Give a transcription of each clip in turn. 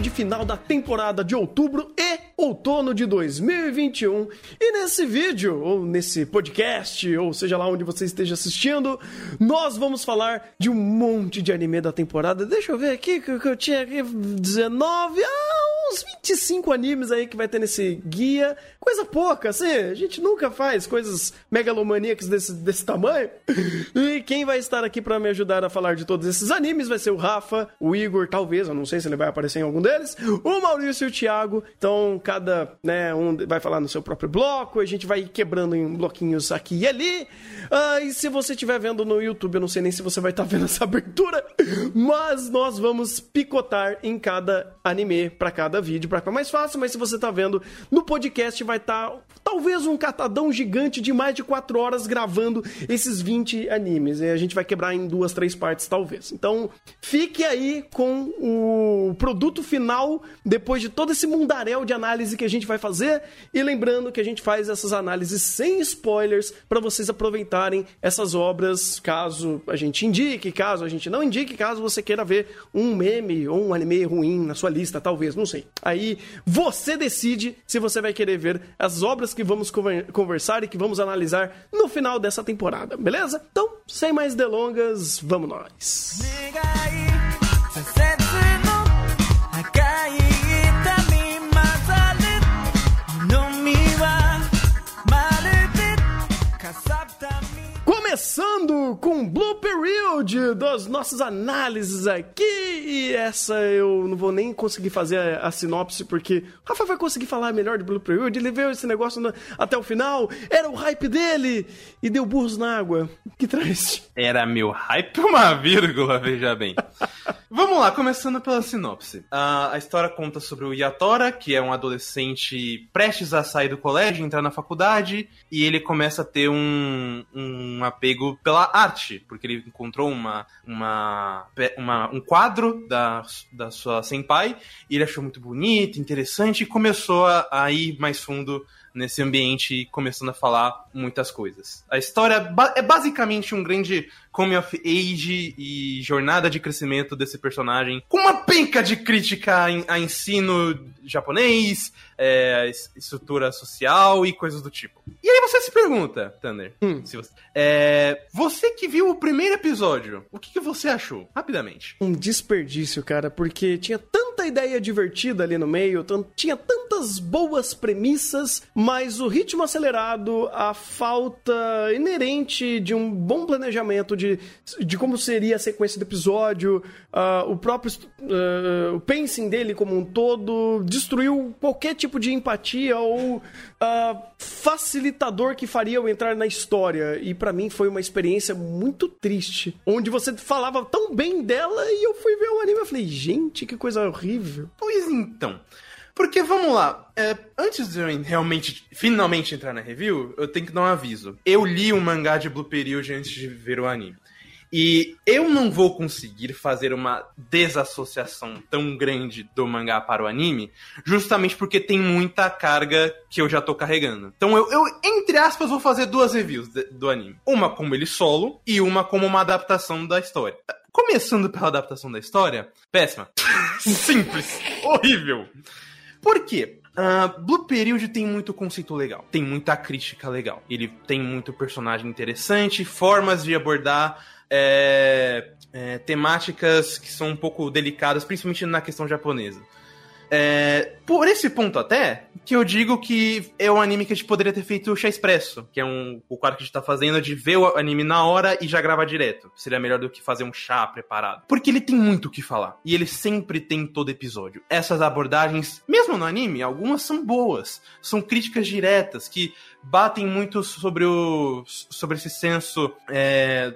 de final da temporada de outubro e outono de 2021. E nesse vídeo, ou nesse podcast, ou seja lá onde você esteja assistindo, nós vamos falar de um monte de anime da temporada. Deixa eu ver aqui que eu tinha aqui 19, ah, uns 25 animes aí que vai ter nesse guia. Coisa pouca, assim, a gente nunca faz coisas megalomaníacas desse, desse tamanho. E quem vai estar aqui para me ajudar a falar de todos esses animes vai ser o Rafa, o Igor, talvez, eu não sei se ele vai aparecer em algum deles, o Maurício e o Thiago. Então, cada, né, um vai falar no seu próprio bloco, a gente vai quebrando em bloquinhos aqui e ali. Ah, e se você estiver vendo no YouTube, eu não sei nem se você vai estar vendo essa abertura, mas nós vamos picotar em cada anime para cada vídeo, para ficar mais fácil, mas se você tá vendo no podcast, vai estar talvez um catadão gigante de mais de 4 horas gravando esses 20 animes. E a gente vai quebrar em duas, três partes, talvez. Então, fique aí com o produto final depois de todo esse mundaréu de análise que a gente vai fazer. E lembrando que a gente faz essas análises sem spoilers para vocês aproveitarem essas obras, caso a gente indique, caso a gente não indique, caso você queira ver um meme ou um anime ruim na sua lista, talvez, não sei. Aí você decide se você vai querer ver as obras que vamos conversar e que vamos analisar no final dessa temporada, beleza? Então, sem mais delongas, vamos nós. Começando com Blue Period das nossas análises aqui. E essa eu não vou nem conseguir fazer a, a sinopse, porque o Rafa vai conseguir falar melhor de Blue Period. Ele viu esse negócio até o final, era o hype dele e deu burros na água. Que traz? Era meu hype, uma vírgula, veja bem. Vamos lá, começando pela sinopse. A, a história conta sobre o Yatora, que é um adolescente prestes a sair do colégio, entrar na faculdade, e ele começa a ter um, um pela arte, porque ele encontrou uma, uma, uma, um quadro da, da sua senpai, e ele achou muito bonito, interessante, e começou a, a ir mais fundo nesse ambiente, começando a falar muitas coisas. A história é basicamente um grande coming of age e jornada de crescimento desse personagem, com uma penca de crítica a ensino japonês, é, estrutura social e coisas do tipo. E aí você se pergunta, Thunder, hum. você, é, você que viu o primeiro episódio, o que, que você achou? Rapidamente. Um desperdício, cara, porque tinha tanta ideia divertida ali no meio, tinha tantas boas premissas, mas o ritmo acelerado, a falta inerente de um bom planejamento de de, como seria a sequência do episódio, uh, o próprio uh, o pacing dele como um todo, destruiu qualquer tipo de empatia ou uh, facilitador que faria eu entrar na história. E para mim foi uma experiência muito triste, onde você falava tão bem dela e eu fui ver o anime e falei, gente, que coisa horrível. Pois então. Porque, vamos lá, é, antes de eu realmente, finalmente entrar na review, eu tenho que dar um aviso. Eu li o mangá de Blue Period antes de ver o anime. E eu não vou conseguir fazer uma desassociação tão grande do mangá para o anime, justamente porque tem muita carga que eu já tô carregando. Então eu, eu entre aspas, vou fazer duas reviews de, do anime. Uma como ele solo e uma como uma adaptação da história. Começando pela adaptação da história, péssima. Simples. Horrível. Por quê? Uh, Blue Period tem muito conceito legal, tem muita crítica legal. Ele tem muito personagem interessante, formas de abordar é, é, temáticas que são um pouco delicadas, principalmente na questão japonesa. É, por esse ponto até, que eu digo que é um anime que a gente poderia ter feito o Chá Expresso, que é um, o quadro que a gente tá fazendo de ver o anime na hora e já gravar direto. Seria melhor do que fazer um chá preparado. Porque ele tem muito o que falar. E ele sempre tem todo episódio. Essas abordagens, mesmo no anime, algumas são boas. São críticas diretas que batem muito sobre o. sobre esse senso. É,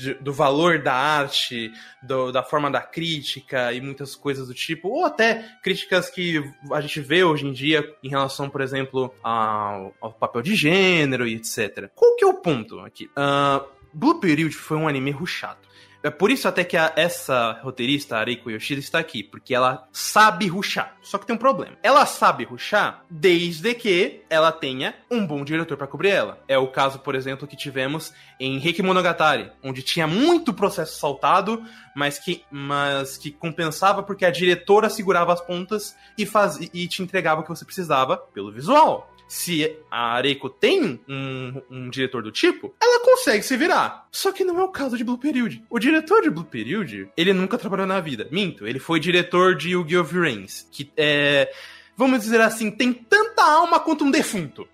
de, do valor da arte, do, da forma da crítica e muitas coisas do tipo, ou até críticas que a gente vê hoje em dia em relação, por exemplo, ao, ao papel de gênero e etc. Qual que é o ponto aqui? Uh, Blue Period foi um anime ruchado. É por isso até que a, essa roteirista, a Reiko Yoshida, está aqui, porque ela sabe ruxar. Só que tem um problema. Ela sabe ruxar desde que ela tenha um bom diretor para cobrir ela. É o caso, por exemplo, que tivemos em Reiki Monogatari, onde tinha muito processo saltado, mas que, mas que compensava porque a diretora segurava as pontas e, faz, e te entregava o que você precisava pelo visual se a Areiko tem um, um, diretor do tipo, ela consegue se virar. Só que não é o caso de Blue Period. O diretor de Blue Period, ele nunca trabalhou na vida. Minto, ele foi diretor de Yu-Gi-Oh! Que é... Vamos dizer assim, tem tanta alma quanto um defunto.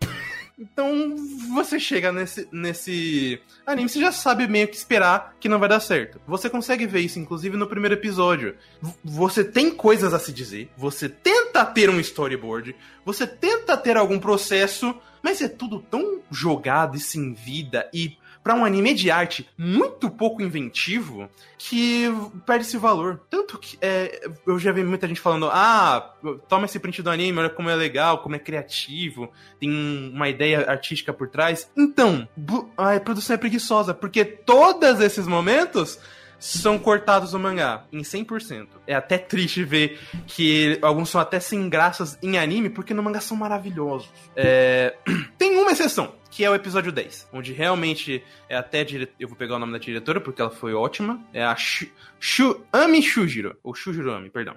Então, você chega nesse, nesse anime, você já sabe meio que esperar que não vai dar certo. Você consegue ver isso, inclusive, no primeiro episódio. Você tem coisas a se dizer, você tenta ter um storyboard, você tenta ter algum processo, mas é tudo tão jogado e sem vida e para um anime de arte muito pouco inventivo que perde esse valor. Tanto que é, eu já vi muita gente falando: ah, toma esse print do anime, olha como é legal, como é criativo, tem uma ideia artística por trás. Então, a produção é preguiçosa, porque todos esses momentos são cortados no mangá em 100%. É até triste ver que alguns são até sem graças em anime, porque no mangá são maravilhosos. É... Tem uma exceção, que é o episódio 10, onde realmente é até dire... eu vou pegar o nome da diretora porque ela foi ótima, é a. Ami Shujiro, ou Shujiro Ami, perdão.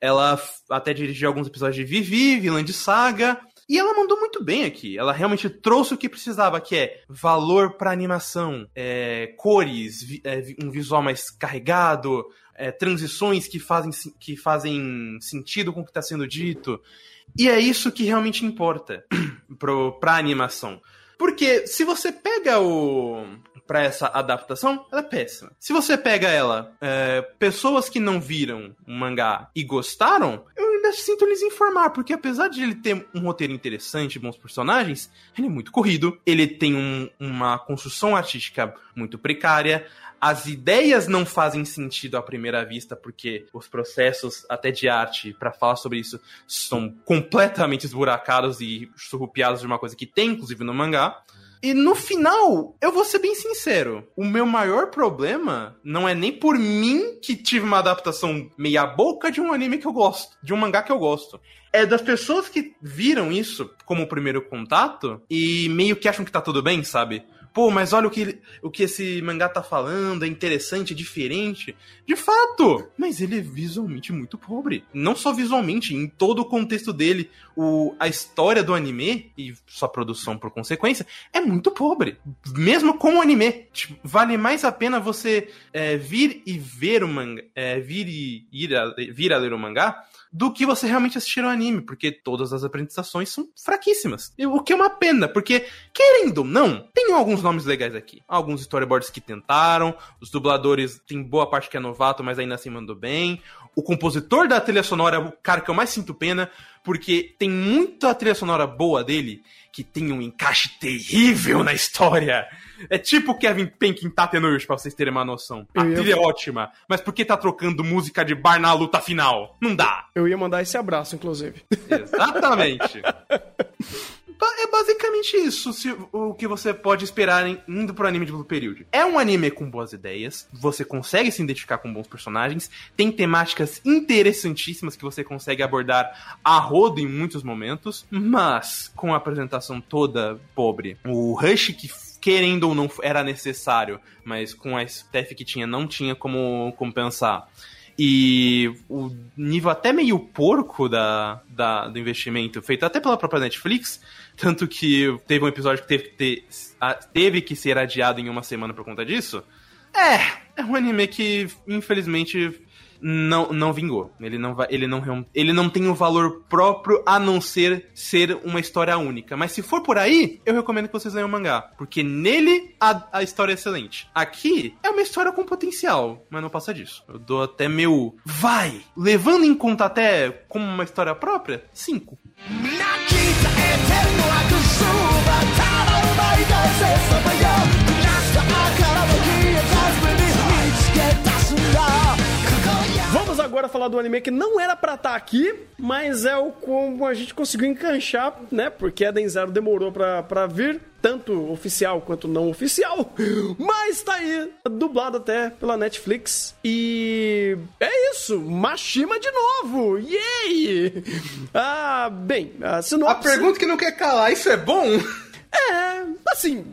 Ela até dirigiu alguns episódios de Vivi, vilã de Saga, e ela mandou muito bem aqui. Ela realmente trouxe o que precisava, que é valor para animação, é, cores, vi, é, um visual mais carregado, é, transições que fazem, que fazem sentido com o que está sendo dito. E é isso que realmente importa para animação. Porque se você pega o. Pra essa adaptação, ela é péssima. Se você pega ela, é, pessoas que não viram o mangá e gostaram, eu ainda sinto lhes informar, porque apesar de ele ter um roteiro interessante, bons personagens, ele é muito corrido, ele tem um, uma construção artística muito precária, as ideias não fazem sentido à primeira vista, porque os processos até de arte para falar sobre isso são completamente esburacados e surrupiados de uma coisa que tem, inclusive, no mangá. E no final, eu vou ser bem sincero, o meu maior problema não é nem por mim que tive uma adaptação meia boca de um anime que eu gosto, de um mangá que eu gosto. É das pessoas que viram isso como primeiro contato e meio que acham que tá tudo bem, sabe? Pô, mas olha o que, o que esse mangá tá falando, é interessante, é diferente. De fato! Mas ele é visualmente muito pobre. Não só visualmente, em todo o contexto dele, o, a história do anime, e sua produção por consequência, é muito pobre. Mesmo com o anime. Tipo, vale mais a pena você é, vir e ver o mangá, é, vir e ir a, vir a ler o mangá, do que você realmente assistir ao anime, porque todas as apresentações são fraquíssimas. O que é uma pena, porque, querendo ou não, tem alguns nomes legais aqui. Alguns storyboards que tentaram, os dubladores tem boa parte que é novato, mas ainda assim mandou bem. O compositor da trilha sonora é o cara que eu mais sinto pena, porque tem muita trilha sonora boa dele que tem um encaixe terrível na história. É tipo Kevin Penkin Tatenush, pra vocês terem uma noção. A trilha é ótima, mas por que tá trocando música de bar na luta final? Não dá. Eu ia mandar esse abraço, inclusive. Exatamente. é basicamente isso se, o que você pode esperar em, indo pro anime de Blue Period. É um anime com boas ideias, você consegue se identificar com bons personagens, tem temáticas interessantíssimas que você consegue abordar a rodo em muitos momentos, mas com a apresentação toda pobre. O Rush que querendo ou não era necessário, mas com a staff que tinha não tinha como compensar. E o nível até meio porco da, da, do investimento, feito até pela própria Netflix, tanto que teve um episódio que teve que, ter, teve que ser adiado em uma semana por conta disso. É, é um anime que, infelizmente, não, não vingou. Ele não, ele, não, ele não tem um valor próprio a não ser ser uma história única. Mas se for por aí, eu recomendo que vocês leiam o mangá. Porque nele a, a história é excelente. Aqui é uma história com potencial, mas não passa disso. Eu dou até meu. Vai! Levando em conta até como uma história própria, 5. Agora falar do anime que não era pra estar tá aqui, mas é o como a gente conseguiu encanchar, né? Porque Eden Zero demorou pra, pra vir tanto oficial quanto não oficial, mas tá aí, dublado até pela Netflix. E é isso, Mashima de novo! Yay! Ah, bem, a sinopse... A pergunta que não quer calar, isso é bom? É, assim,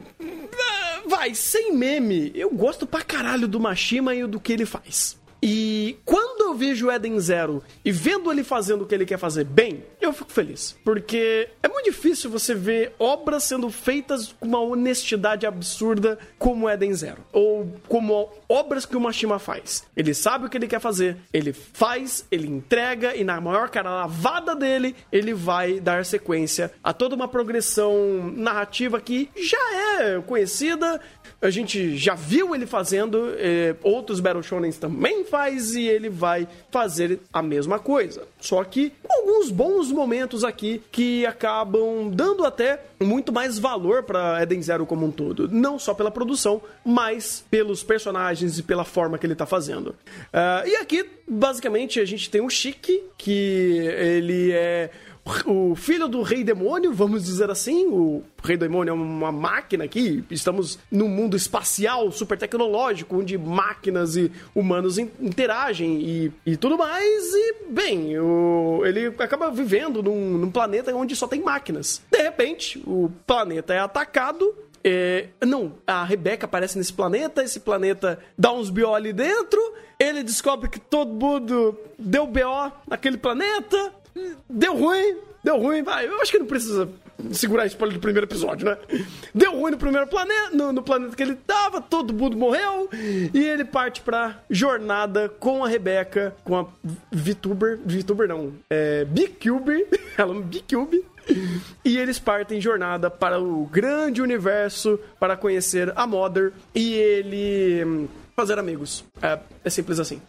vai, sem meme, eu gosto pra caralho do Mashima e do que ele faz. E quando eu vejo o Eden Zero e vendo ele fazendo o que ele quer fazer bem, eu fico feliz. Porque é muito difícil você ver obras sendo feitas com uma honestidade absurda como Eden Zero. Ou como obras que o Mashima faz. Ele sabe o que ele quer fazer, ele faz, ele entrega e na maior cara lavada dele, ele vai dar sequência a toda uma progressão narrativa que já é conhecida, a gente já viu ele fazendo, eh, outros Battle Shonens também faz e ele vai fazer a mesma coisa. Só que alguns bons momentos aqui que acabam dando até muito mais valor para Eden Zero como um todo. Não só pela produção, mas pelos personagens e pela forma que ele tá fazendo. Uh, e aqui, basicamente, a gente tem o Chique, que ele é o filho do rei demônio, vamos dizer assim. O rei demônio é uma máquina aqui. Estamos num mundo espacial super tecnológico, onde máquinas e humanos interagem e, e tudo mais. E, bem, o, ele acaba vivendo num, num planeta onde só tem máquinas. De repente, o planeta é atacado é, não, a Rebeca aparece nesse planeta, esse planeta dá uns BO ali dentro, ele descobre que todo mundo deu BO naquele planeta, Deu ruim, deu ruim, vai. Eu acho que não precisa segurar spoiler do primeiro episódio, né? Deu ruim no primeiro planeta, no, no, planeta que ele tava, todo mundo morreu, e ele parte pra jornada com a Rebeca, com a VTuber, VTuber não, é B-Cube, ela é B-Cube, e eles partem jornada para o grande universo para conhecer a Mother e ele hum, fazer amigos. É, é simples assim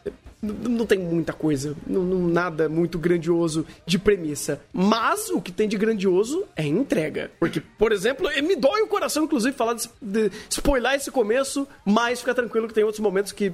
não tem muita coisa, não, não, nada muito grandioso de premissa. Mas o que tem de grandioso é entrega. Porque, por exemplo, me dói o coração, inclusive, falar de, de spoiler esse começo, mas fica tranquilo que tem outros momentos que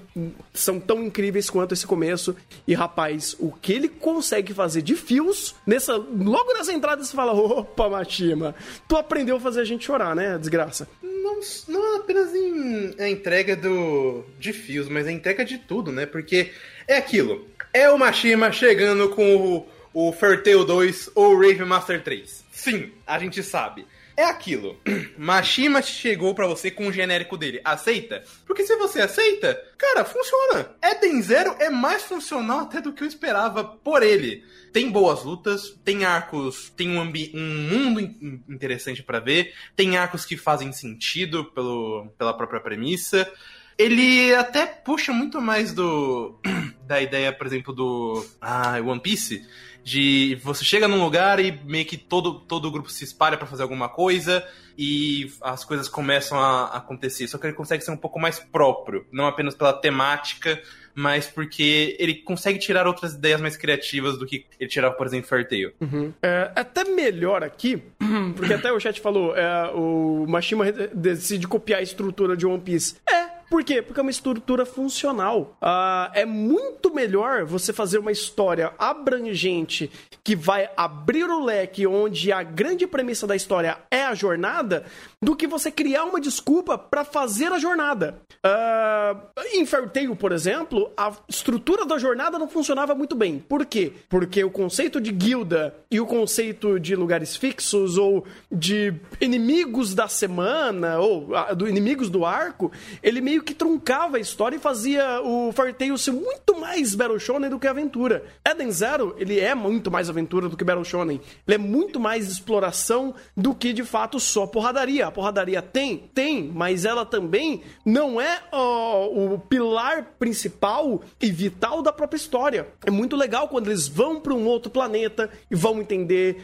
são tão incríveis quanto esse começo. E, rapaz, o que ele consegue fazer de fios, nessa, logo nessa entrada você fala: opa, Machima, tu aprendeu a fazer a gente chorar, né, desgraça? Não, não apenas em a entrega do, de fios, mas a entrega de tudo, né? Porque é aquilo. É o Mashima chegando com o, o Fertale 2 ou o Rave Master 3. Sim, a gente sabe. É aquilo. Mashima chegou para você com o genérico dele. Aceita? Porque se você aceita, cara, funciona. Eden Zero é mais funcional até do que eu esperava por ele. Tem boas lutas, tem arcos, tem um, um mundo interessante para ver, tem arcos que fazem sentido pelo, pela própria premissa ele até puxa muito mais do da ideia, por exemplo, do ah, One Piece, de você chega num lugar e meio que todo, todo o grupo se espalha para fazer alguma coisa e as coisas começam a acontecer. Só que ele consegue ser um pouco mais próprio, não apenas pela temática, mas porque ele consegue tirar outras ideias mais criativas do que ele tirava, por exemplo, Fairtail. Uhum. É, até melhor aqui, porque até o chat falou, é, o Mashima decide copiar a estrutura de One Piece. É, por quê? Porque é uma estrutura funcional. Uh, é muito melhor você fazer uma história abrangente que vai abrir o leque onde a grande premissa da história é a jornada do que você criar uma desculpa para fazer a jornada. Uh, em Fairtail, por exemplo, a estrutura da jornada não funcionava muito bem. Por quê? Porque o conceito de guilda e o conceito de lugares fixos ou de inimigos da semana ou uh, do inimigos do arco, ele meio meio que truncava a história e fazia o Fartale ser muito mais Battle Shonen do que aventura. Eden Zero, ele é muito mais aventura do que Battle Shonen. Ele é muito mais exploração do que, de fato, só porradaria. A porradaria tem? Tem, mas ela também não é o pilar principal e vital da própria história. É muito legal quando eles vão para um outro planeta e vão entender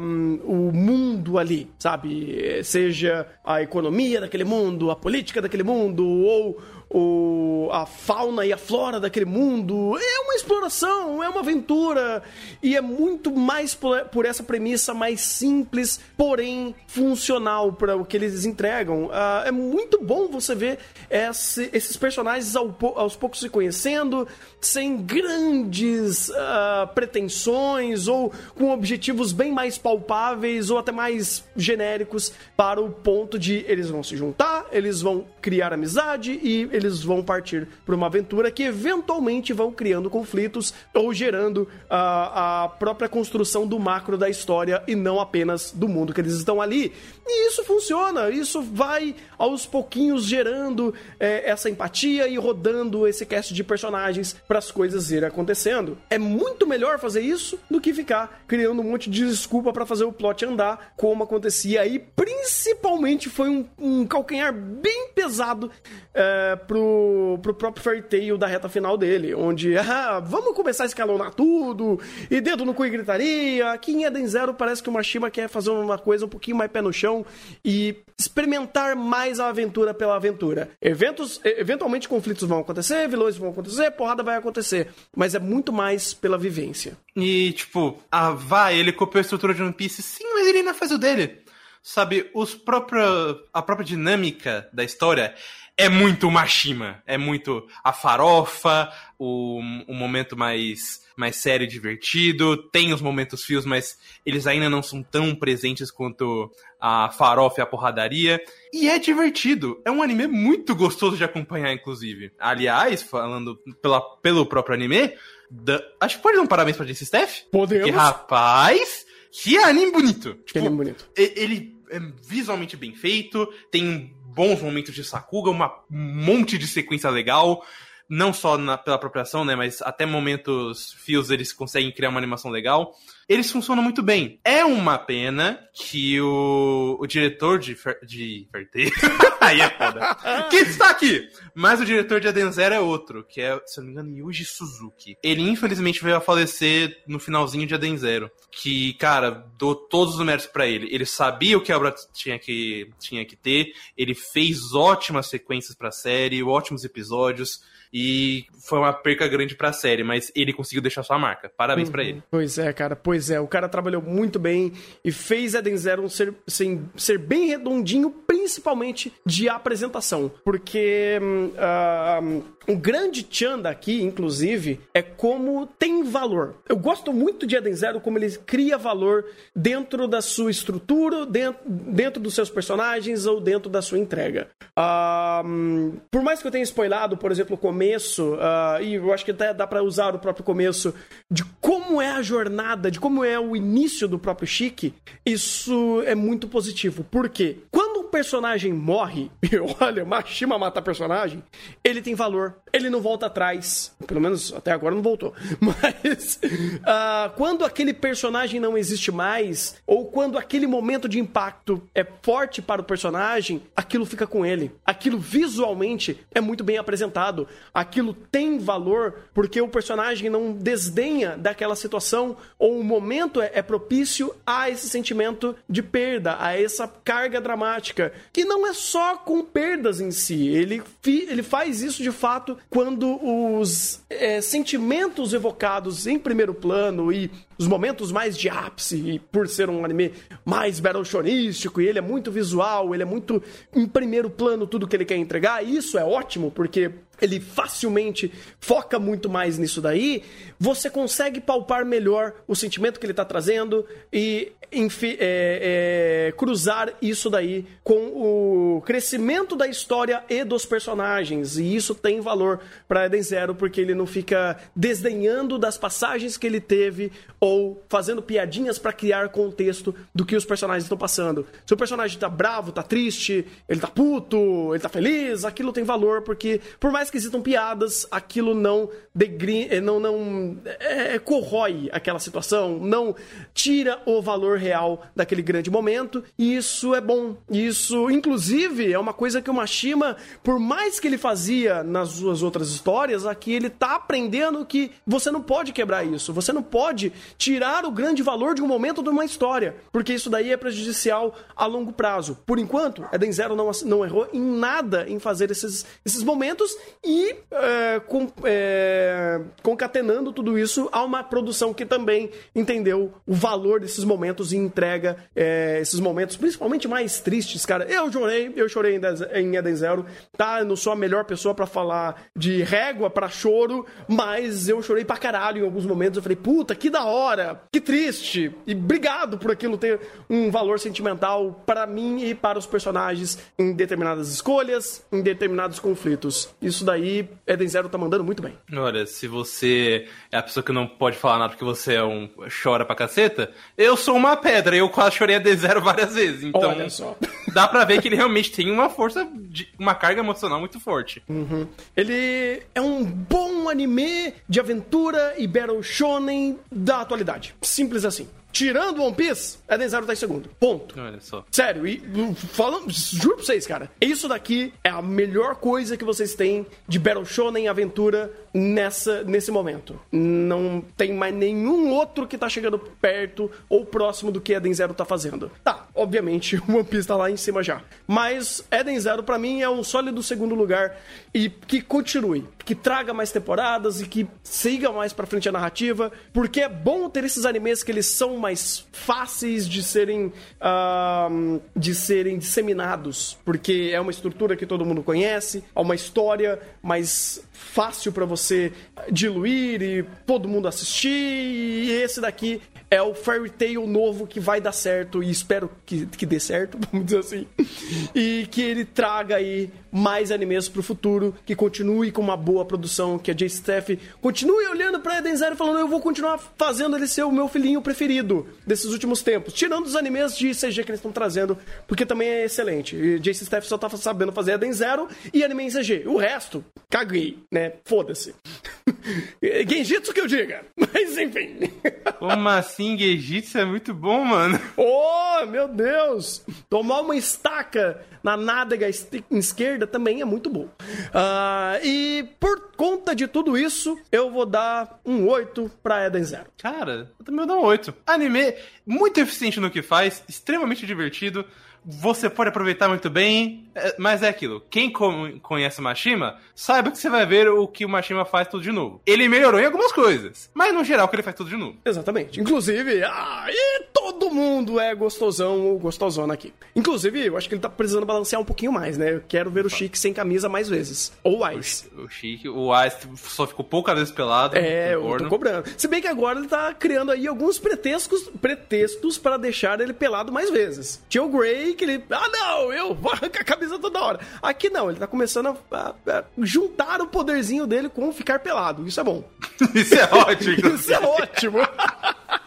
um, o mundo ali, sabe? Seja a economia daquele mundo, a política daquele mundo, ou o, a fauna e a flora daquele mundo. É uma exploração, é uma aventura. E é muito mais por, por essa premissa mais simples, porém funcional para o que eles entregam. Uh, é muito bom você ver esse, esses personagens ao, aos poucos se conhecendo, sem grandes uh, pretensões ou com objetivos bem mais palpáveis ou até mais genéricos para o ponto de eles vão se juntar, eles vão criar amizade e eles vão partir para uma aventura que eventualmente vão criando conflitos ou gerando uh, a própria construção do macro da história e não apenas do mundo que eles estão ali. E isso funciona, isso vai aos pouquinhos gerando é, essa empatia e rodando esse cast de personagens para as coisas irem acontecendo. É muito melhor fazer isso do que ficar criando um monte de desculpa para fazer o plot andar, como acontecia aí. Principalmente foi um, um calcanhar bem pesado é, pro, pro próprio Fairy Tail da reta final dele, onde ah, vamos começar a escalonar tudo, e dedo no cu e gritaria. Aqui em Eden Zero parece que o Mashima quer fazer uma coisa um pouquinho mais pé no chão e experimentar mais a aventura pela aventura. Eventos, eventualmente conflitos vão acontecer, vilões vão acontecer, porrada vai acontecer, mas é muito mais pela vivência. E, tipo, ah, vai, ele copiou a estrutura de One Piece, sim, mas ele ainda faz o dele. Sabe, os própria, a própria dinâmica da história é muito Mashima. É muito a farofa, o, o momento mais, mais sério e divertido. Tem os momentos fios, mas eles ainda não são tão presentes quanto a farofa e a porradaria. E é divertido. É um anime muito gostoso de acompanhar, inclusive. Aliás, falando pela, pelo próprio anime, da, acho que pode dar um parabéns pra Jace Steph. Podemos. Que, rapaz, que anime bonito. Tipo, que anime bonito. Ele é visualmente bem feito, tem bons momentos de Sakuga, uma, um monte de sequência legal. Não só na, pela apropriação, né? Mas até momentos fios eles conseguem criar uma animação legal. Eles funcionam muito bem. É uma pena que o, o diretor de, Fer, de Ferteiro. Aí é foda. que está aqui! Mas o diretor de Aden Zero é outro, que é, se eu não me engano, Yuji Suzuki. Ele infelizmente veio a falecer no finalzinho de Aden Zero. Que, cara, dou todos os méritos para ele. Ele sabia o que a obra tinha que, tinha que ter. Ele fez ótimas sequências pra série, ótimos episódios e foi uma perca grande para a série, mas ele conseguiu deixar sua marca. Parabéns uhum. para ele. Pois é, cara, pois é. O cara trabalhou muito bem e fez Eden Zero ser, ser, ser bem redondinho, principalmente de apresentação. Porque uh, o grande Chan daqui, inclusive, é como tem valor. Eu gosto muito de Eden Zero, como ele cria valor dentro da sua estrutura, dentro, dentro dos seus personagens ou dentro da sua entrega. Uh, por mais que eu tenha spoilado, por exemplo, o começo começo, uh, e eu acho que até dá para usar o próprio começo, de como é a jornada, de como é o início do próprio Chique, isso é muito positivo. Por quê? Quando personagem morre, e olha, Mashima mata personagem, ele tem valor. Ele não volta atrás. Pelo menos até agora não voltou. Mas uh, quando aquele personagem não existe mais, ou quando aquele momento de impacto é forte para o personagem, aquilo fica com ele. Aquilo visualmente é muito bem apresentado aquilo tem valor porque o personagem não desdenha daquela situação ou o momento é, é propício a esse sentimento de perda, a essa carga dramática, que não é só com perdas em si. Ele, ele faz isso de fato quando os é, sentimentos evocados em primeiro plano e os momentos mais de ápice, e por ser um anime mais battle shonístico, e ele é muito visual, ele é muito em primeiro plano tudo que ele quer entregar, e isso é ótimo, porque ele facilmente foca muito mais nisso daí, você consegue palpar melhor o sentimento que ele está trazendo e é, é, cruzar isso daí com o crescimento da história e dos personagens. E isso tem valor para Eden Zero, porque ele não fica desdenhando das passagens que ele teve ou fazendo piadinhas para criar contexto do que os personagens estão passando. Se o personagem tá bravo, tá triste, ele tá puto, ele tá feliz, aquilo tem valor, porque por mais que existam piadas, aquilo não degri, eh, não, não é, corrói aquela situação, não tira o valor real daquele grande momento, e isso é bom. Isso, inclusive, é uma coisa que o Mashima, por mais que ele fazia nas suas outras histórias, aqui ele tá aprendendo que você não pode quebrar isso, você não pode tirar o grande valor de um momento de uma história, porque isso daí é prejudicial a longo prazo. Por enquanto, Eden Zero não, não errou em nada em fazer esses, esses momentos e é, com, é, concatenando tudo isso a uma produção que também entendeu o valor desses momentos entrega é, esses momentos, principalmente mais tristes, cara. Eu chorei, eu chorei em Eden Zero, tá? Eu não sou a melhor pessoa para falar de régua para choro, mas eu chorei pra caralho em alguns momentos. Eu falei, puta, que da hora, que triste, e obrigado por aquilo ter um valor sentimental para mim e para os personagens em determinadas escolhas, em determinados conflitos. Isso daí, Eden Zero tá mandando muito bem. Olha, se você é a pessoa que não pode falar nada porque você é um chora pra caceta, eu sou uma pedra, eu quase chorei Eden Zero várias vezes. Então, Olha só. dá pra ver que ele realmente tem uma força, de, uma carga emocional muito forte. Uhum. Ele é um bom anime de aventura e battle shonen da atualidade. Simples assim. Tirando One Piece, Eden Zero tá em segundo. Ponto. Olha só. Sério, e falando, juro pra vocês, cara, isso daqui é a melhor coisa que vocês têm de Battle Shonen aventura nessa, nesse momento. Não tem mais nenhum outro que tá chegando perto ou próximo do que Eden Zero tá fazendo. Tá, obviamente, o One Piece tá lá em cima já. Mas Eden Zero, pra mim, é um sólido segundo lugar e que continue, que traga mais temporadas e que siga mais pra frente a narrativa, porque é bom ter esses animes que eles são mais fáceis de serem uh, de serem disseminados, porque é uma estrutura que todo mundo conhece, é uma história mais fácil para você diluir e todo mundo assistir. E esse daqui é o Fairy Tail novo que vai dar certo e espero que, que dê certo, vamos dizer assim. E que ele traga aí mais animes pro futuro, que continue com uma boa produção, que a J. Steph continue olhando pra Eden Zero e falando, eu vou continuar fazendo ele ser o meu filhinho preferido desses últimos tempos, tirando os animes de CG que eles estão trazendo, porque também é excelente. E J. Steph só tá sabendo fazer Eden Zero e anime em CG. O resto, caguei, né? Foda-se. Genjitsu que eu diga. Mas enfim. Como assim, Genjitsu é muito bom, mano? Oh, meu Deus! Tomar uma estaca na nádega esquerda também é muito bom. Uh, e por conta de tudo isso, eu vou dar um 8 pra Eden Zero. Cara, eu também vou dar um 8. Anime muito eficiente no que faz, extremamente divertido você pode aproveitar muito bem, é, mas é aquilo. Quem conhece o Mashima, saiba que você vai ver o que o Mashima faz tudo de novo. Ele melhorou em algumas coisas, mas no geral que ele faz tudo de novo. Exatamente. Inclusive, e todo mundo é gostosão ou gostosona aqui. Inclusive, eu acho que ele tá precisando balancear um pouquinho mais, né? Eu quero ver o Chique sem camisa mais vezes. Ou o Ice. O, Chique, o Ice só ficou poucas vezes pelado. É, eu tô cobrando. Se bem que agora ele tá criando aí alguns pretextos, pretextos para deixar ele pelado mais vezes. Tinha o Grey que ele. Ah, não, eu vou arrancar a camisa toda hora. Aqui não, ele tá começando a, a, a juntar o poderzinho dele com ficar pelado. Isso é bom. Isso é ótimo. Isso é ótimo.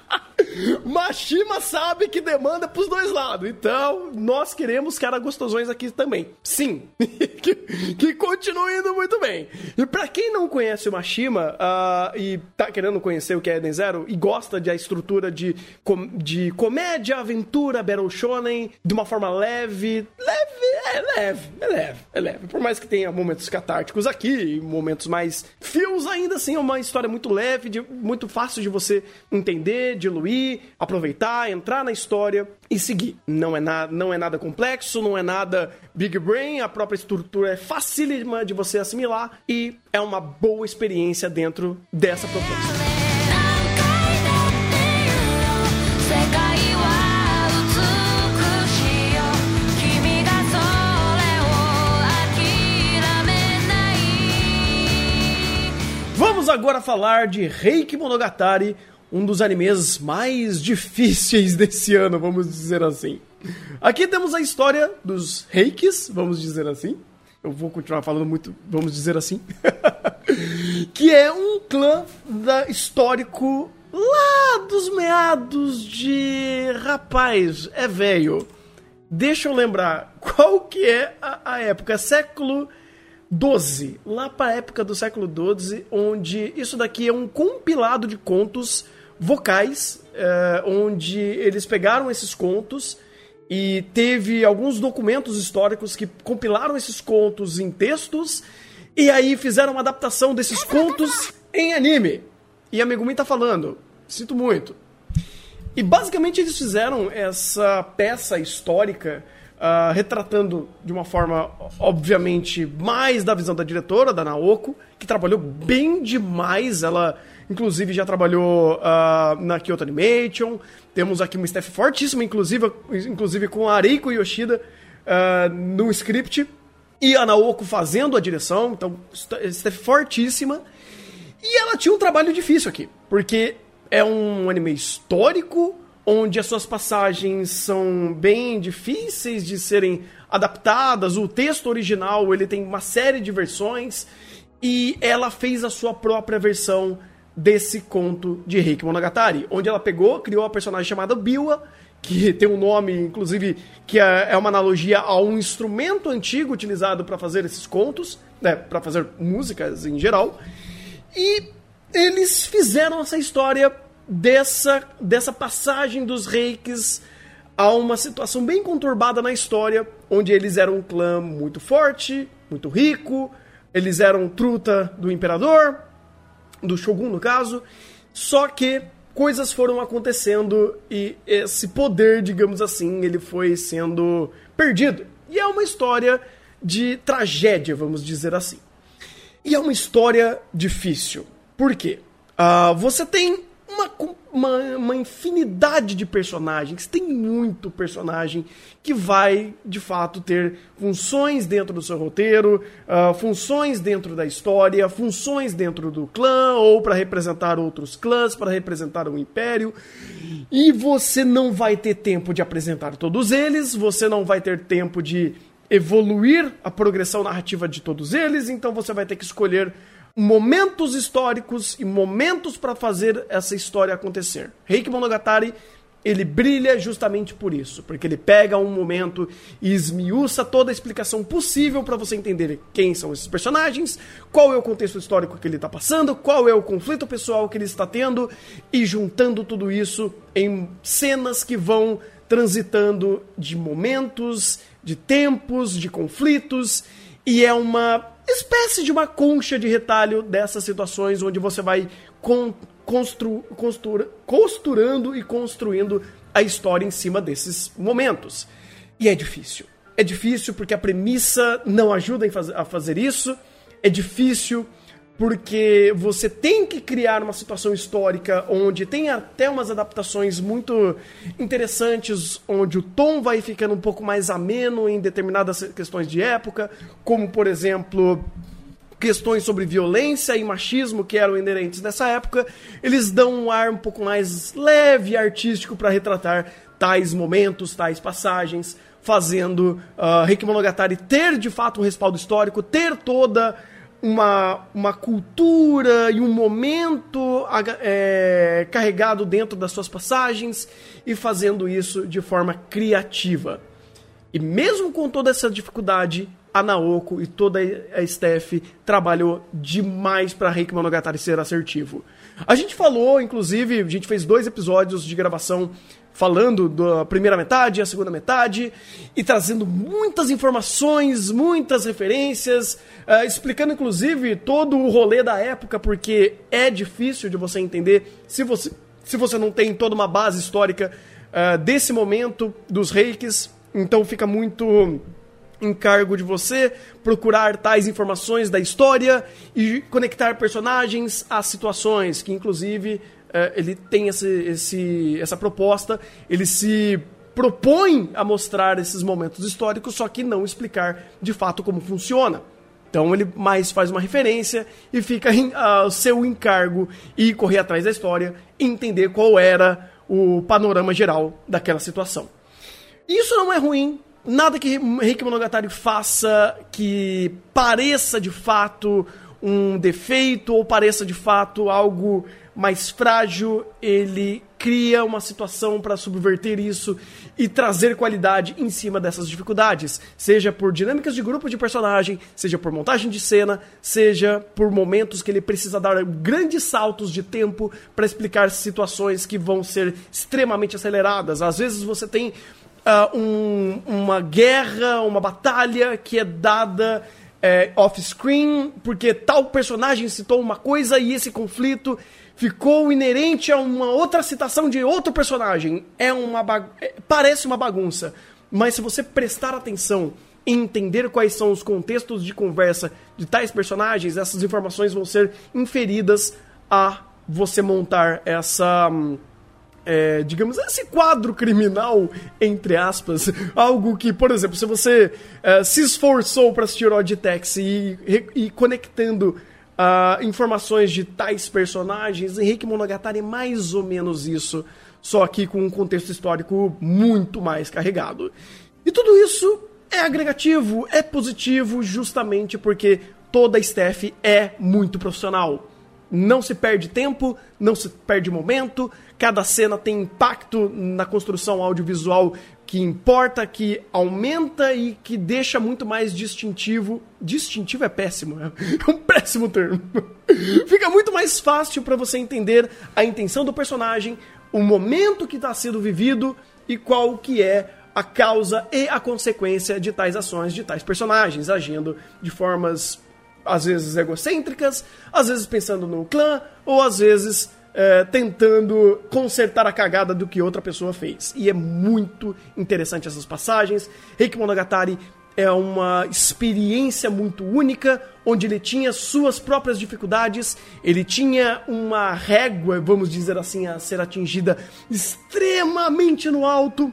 Mashima sabe que demanda pros dois lados. Então, nós queremos cara gostosões aqui também. Sim. que, que continue indo muito bem. E para quem não conhece o Mashima uh, e tá querendo conhecer o que é Eden Zero e gosta da estrutura de, com, de comédia, aventura, battle shonen, de uma forma leve, leve, é leve, é leve, é leve. Por mais que tenha momentos catárticos aqui, momentos mais fios, ainda assim é uma história muito leve, de, muito fácil de você entender, diluir aproveitar, entrar na história e seguir. Não é, na, não é nada complexo, não é nada big brain, a própria estrutura é facílima de você assimilar e é uma boa experiência dentro dessa proposta. Vamos agora falar de Reiki Monogatari, um dos animes mais difíceis desse ano, vamos dizer assim. Aqui temos a história dos reikis, vamos dizer assim. Eu vou continuar falando muito, vamos dizer assim. que é um clã da, histórico lá dos meados de. Rapaz, é velho. Deixa eu lembrar, qual que é a, a época? Século XII, lá para a época do século XII, onde isso daqui é um compilado de contos vocais, é, onde eles pegaram esses contos e teve alguns documentos históricos que compilaram esses contos em textos e aí fizeram uma adaptação desses contos em anime. E a Megumi tá falando, sinto muito. E basicamente eles fizeram essa peça histórica uh, retratando de uma forma, obviamente, mais da visão da diretora, da Naoko, que trabalhou bem demais. Ela, inclusive, já trabalhou uh, na Kyoto Animation. Temos aqui uma staff fortíssima, inclusive, inclusive com a Yoshida uh, no script. E a Naoko fazendo a direção, então, staff fortíssima. E ela tinha um trabalho difícil aqui, porque é um anime histórico, onde as suas passagens são bem difíceis de serem adaptadas. O texto original ele tem uma série de versões e ela fez a sua própria versão desse conto de Reiki Monogatari, onde ela pegou, criou a personagem chamada Biwa, que tem um nome, inclusive, que é, é uma analogia a um instrumento antigo utilizado para fazer esses contos, né, para fazer músicas em geral. E eles fizeram essa história dessa, dessa passagem dos reis a uma situação bem conturbada na história, onde eles eram um clã muito forte, muito rico, eles eram truta do imperador, do shogun no caso, só que coisas foram acontecendo e esse poder, digamos assim, ele foi sendo perdido. E é uma história de tragédia, vamos dizer assim. E é uma história difícil. Por quê? Uh, você tem uma, uma, uma, infinidade de personagens, tem muito personagem que vai, de fato, ter funções dentro do seu roteiro, uh, funções dentro da história, funções dentro do clã, ou para representar outros clãs, para representar um império. E você não vai ter tempo de apresentar todos eles, você não vai ter tempo de evoluir a progressão narrativa de todos eles, então você vai ter que escolher momentos históricos e momentos para fazer essa história acontecer. Reiki Monogatari ele brilha justamente por isso, porque ele pega um momento e esmiuça toda a explicação possível para você entender quem são esses personagens, qual é o contexto histórico que ele está passando, qual é o conflito pessoal que ele está tendo, e juntando tudo isso em cenas que vão transitando de momentos, de tempos, de conflitos, e é uma espécie de uma concha de retalho dessas situações onde você vai con constru costura costurando e construindo a história em cima desses momentos. E é difícil. É difícil porque a premissa não ajuda faz a fazer isso. É difícil porque você tem que criar uma situação histórica onde tem até umas adaptações muito interessantes, onde o tom vai ficando um pouco mais ameno em determinadas questões de época, como por exemplo questões sobre violência e machismo que eram inerentes nessa época, eles dão um ar um pouco mais leve e artístico para retratar tais momentos, tais passagens, fazendo uh, Reiki Monogatari ter de fato um respaldo histórico, ter toda uma, uma cultura e um momento é, carregado dentro das suas passagens e fazendo isso de forma criativa. E mesmo com toda essa dificuldade, a Naoko e toda a staff trabalhou demais para Reiki Monogatari ser assertivo. A gente falou, inclusive, a gente fez dois episódios de gravação falando da primeira metade a segunda metade e trazendo muitas informações, muitas referências, uh, explicando inclusive todo o rolê da época, porque é difícil de você entender se você, se você não tem toda uma base histórica uh, desse momento dos reikis, então fica muito encargo de você procurar tais informações da história e conectar personagens às situações, que inclusive ele tem esse, esse, essa proposta, ele se propõe a mostrar esses momentos históricos, só que não explicar de fato como funciona. Então ele mais faz uma referência e fica ao seu encargo e correr atrás da história entender qual era o panorama geral daquela situação. Isso não é ruim, nada que Rick Monogatari faça que pareça de fato um defeito ou pareça de fato algo mais frágil, ele cria uma situação para subverter isso e trazer qualidade em cima dessas dificuldades, seja por dinâmicas de grupo de personagem, seja por montagem de cena, seja por momentos que ele precisa dar grandes saltos de tempo para explicar situações que vão ser extremamente aceleradas. Às vezes você tem uh, um, uma guerra, uma batalha que é dada é, off-screen, porque tal personagem citou uma coisa e esse conflito ficou inerente a uma outra citação de outro personagem. É uma bag... É, parece uma bagunça, mas se você prestar atenção e entender quais são os contextos de conversa de tais personagens, essas informações vão ser inferidas a você montar essa hum, é, digamos, esse quadro criminal, entre aspas, algo que, por exemplo, se você é, se esforçou para assistir Odd Taxi e, e conectando uh, informações de tais personagens, Henrique Monogatari é mais ou menos isso, só que com um contexto histórico muito mais carregado. E tudo isso é agregativo, é positivo, justamente porque toda a staff é muito profissional. Não se perde tempo, não se perde momento, cada cena tem impacto na construção audiovisual que importa, que aumenta e que deixa muito mais distintivo. Distintivo é péssimo, é um péssimo termo. Fica muito mais fácil para você entender a intenção do personagem, o momento que está sendo vivido e qual que é a causa e a consequência de tais ações de tais personagens, agindo de formas às vezes egocêntricas, às vezes pensando no clã, ou às vezes é, tentando consertar a cagada do que outra pessoa fez. E é muito interessante essas passagens. Reiki Monogatari é uma experiência muito única, onde ele tinha suas próprias dificuldades, ele tinha uma régua, vamos dizer assim, a ser atingida extremamente no alto,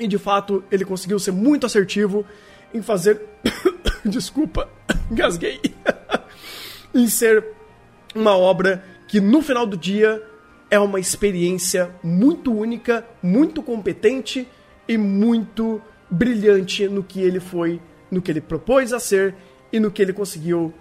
e de fato ele conseguiu ser muito assertivo em fazer. Desculpa, gasguei. em ser uma obra que no final do dia é uma experiência muito única, muito competente e muito brilhante no que ele foi, no que ele propôs a ser e no que ele conseguiu,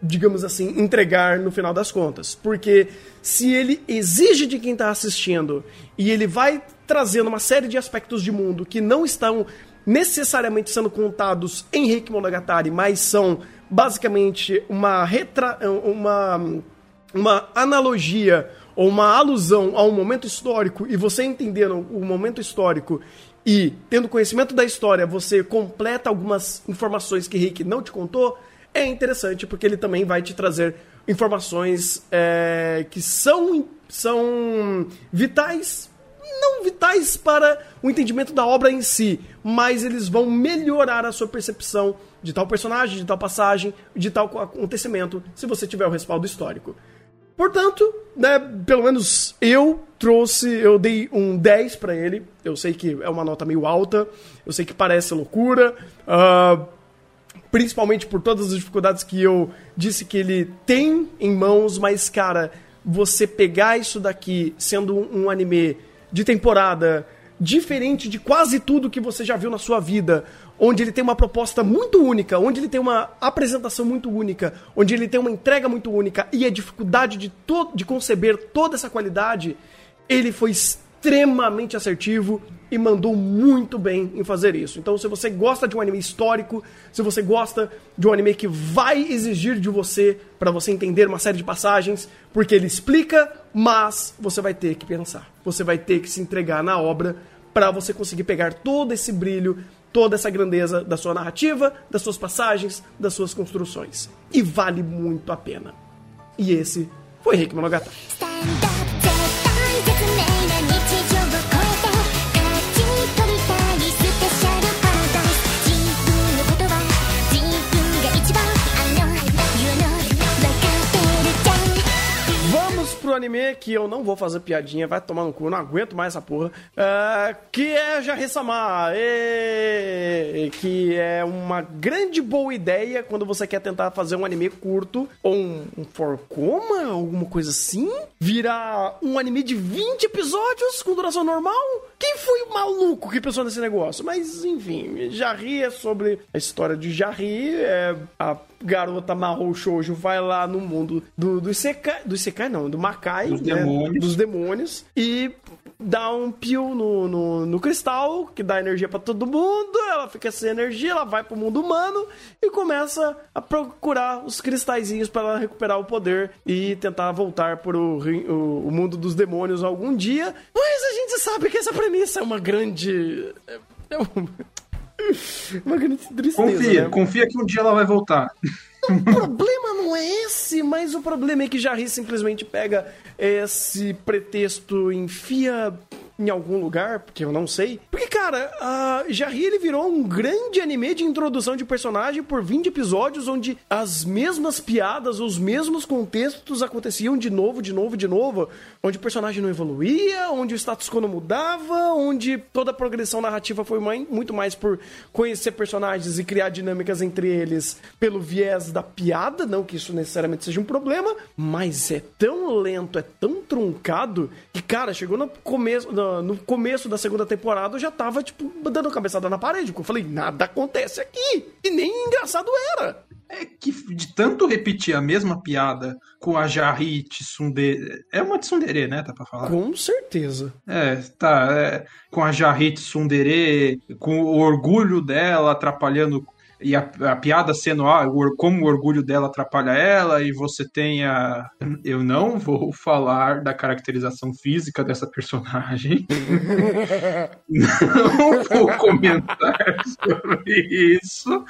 digamos assim, entregar no final das contas. Porque se ele exige de quem está assistindo e ele vai trazendo uma série de aspectos de mundo que não estão necessariamente sendo contados em Reiki Monogatari, mas são basicamente uma, retra... uma, uma analogia ou uma alusão a um momento histórico e você entendendo o momento histórico e tendo conhecimento da história, você completa algumas informações que Rick não te contou, é interessante porque ele também vai te trazer informações é, que são, são vitais não vitais para o entendimento da obra em si, mas eles vão melhorar a sua percepção de tal personagem, de tal passagem, de tal acontecimento, se você tiver o respaldo histórico. Portanto, né, pelo menos eu trouxe, eu dei um 10 para ele. Eu sei que é uma nota meio alta, eu sei que parece loucura, uh, principalmente por todas as dificuldades que eu disse que ele tem em mãos, mas cara, você pegar isso daqui sendo um anime de temporada, diferente de quase tudo que você já viu na sua vida, onde ele tem uma proposta muito única, onde ele tem uma apresentação muito única, onde ele tem uma entrega muito única e a dificuldade de, de conceber toda essa qualidade, ele foi extremamente assertivo e mandou muito bem em fazer isso. Então, se você gosta de um anime histórico, se você gosta de um anime que vai exigir de você para você entender uma série de passagens, porque ele explica, mas você vai ter que pensar. Você vai ter que se entregar na obra para você conseguir pegar todo esse brilho, toda essa grandeza da sua narrativa, das suas passagens, das suas construções. E vale muito a pena. E esse foi Rick Monogatari. Pro anime que eu não vou fazer piadinha, vai tomar no cu, não aguento mais essa porra. Uh, que é Jarre-sama, que é uma grande boa ideia quando você quer tentar fazer um anime curto ou um, um forcoma, alguma coisa assim. Virar um anime de 20 episódios com duração normal. Quem foi o maluco que pensou nesse negócio? Mas, enfim, Jarry é sobre a história de Jarry. É, a garota Mahou Shoujo vai lá no mundo do, do. Do Isekai, não, do Makai. Dos né, demônios. Dos demônios. E dá um pio no, no, no cristal, que dá energia pra todo mundo. Ela fica sem energia, ela vai pro mundo humano e começa a procurar os cristalzinhos para ela recuperar o poder e tentar voltar pro o, o mundo dos demônios algum dia. Mas a gente sabe que essa premissa é uma grande. É é uma, uma grande tristeza. Confia, né? confia que um dia ela vai voltar. O problema não é esse, mas o problema é que Jarry simplesmente pega esse pretexto, enfia em algum lugar, porque eu não sei. Porque, cara, a Jarry ele virou um grande anime de introdução de personagem por 20 episódios, onde as mesmas piadas, os mesmos contextos aconteciam de novo, de novo, de novo, onde o personagem não evoluía, onde o status quo não mudava, onde toda a progressão narrativa foi muito mais por conhecer personagens e criar dinâmicas entre eles pelo viés da piada, não que isso necessariamente seja um problema, mas é tão lento, é tão truncado que, cara, chegou no começo, no, no começo da segunda temporada eu já tava, tipo, dando cabeçada na parede, porque eu falei, nada acontece aqui, e nem engraçado era. É que de tanto repetir a mesma piada com a Jarry Tsundere. É uma Tsundere, né? Tá pra falar? Com certeza. É, tá. é, com a Jarry Tsundere, com o orgulho dela atrapalhando. E a, a piada sendo, ah, o como o orgulho dela atrapalha ela, e você tem a. Eu não vou falar da caracterização física dessa personagem. não vou comentar sobre isso.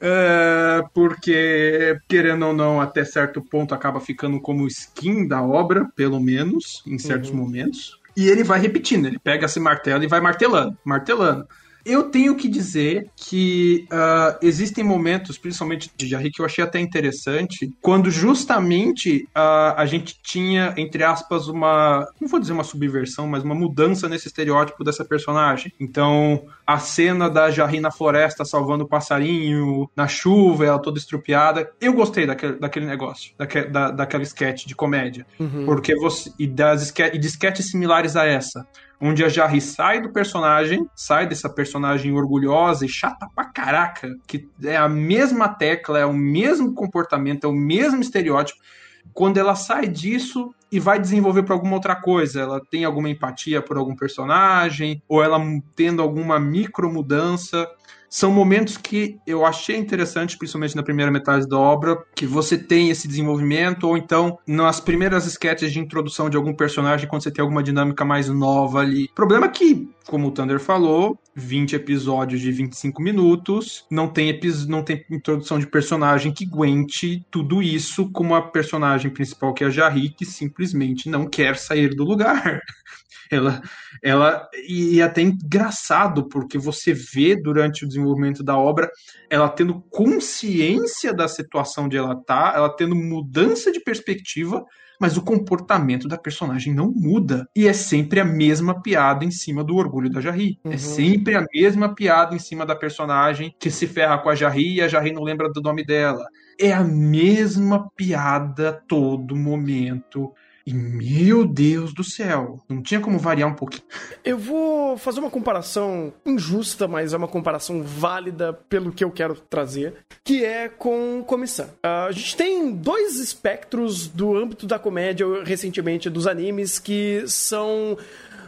É, porque, querendo ou não, até certo ponto acaba ficando como skin da obra, pelo menos, em certos momentos. E ele vai repetindo, ele pega esse martelo e vai martelando, martelando. Eu tenho que dizer que ah, existem momentos, principalmente de Jarry, que eu achei até interessante, quando justamente ah, a gente tinha, entre aspas, uma. Não vou dizer uma subversão, mas uma mudança nesse estereótipo dessa personagem. Então, a cena da Jarry na floresta salvando o passarinho, na chuva, ela toda estrupiada. Eu gostei daquele, daquele negócio, daque, da, daquela sketch de comédia. Porque você. E, das, e de sketches similares a essa onde a Jarry sai do personagem, sai dessa personagem orgulhosa e chata pra caraca, que é a mesma tecla, é o mesmo comportamento, é o mesmo estereótipo. Quando ela sai disso e vai desenvolver para alguma outra coisa, ela tem alguma empatia por algum personagem, ou ela tendo alguma micro mudança. São momentos que eu achei interessante, principalmente na primeira metade da obra, que você tem esse desenvolvimento, ou então nas primeiras sketches de introdução de algum personagem, quando você tem alguma dinâmica mais nova ali. O problema é que, como o Thunder falou, 20 episódios de 25 minutos, não tem, não tem introdução de personagem que aguente tudo isso, como a personagem principal, que é a Jarry, que simplesmente não quer sair do lugar. Ela, ela e é até engraçado porque você vê durante o desenvolvimento da obra ela tendo consciência da situação onde ela tá, ela tendo mudança de perspectiva, mas o comportamento da personagem não muda e é sempre a mesma piada em cima do orgulho da Jarry. Uhum. É sempre a mesma piada em cima da personagem que se ferra com a Jarry e a Jarry não lembra do nome dela. É a mesma piada a todo momento. E meu Deus do céu, não tinha como variar um pouquinho. Eu vou fazer uma comparação injusta, mas é uma comparação válida pelo que eu quero trazer, que é com Comissão. Ah, a gente tem dois espectros do âmbito da comédia recentemente dos animes que são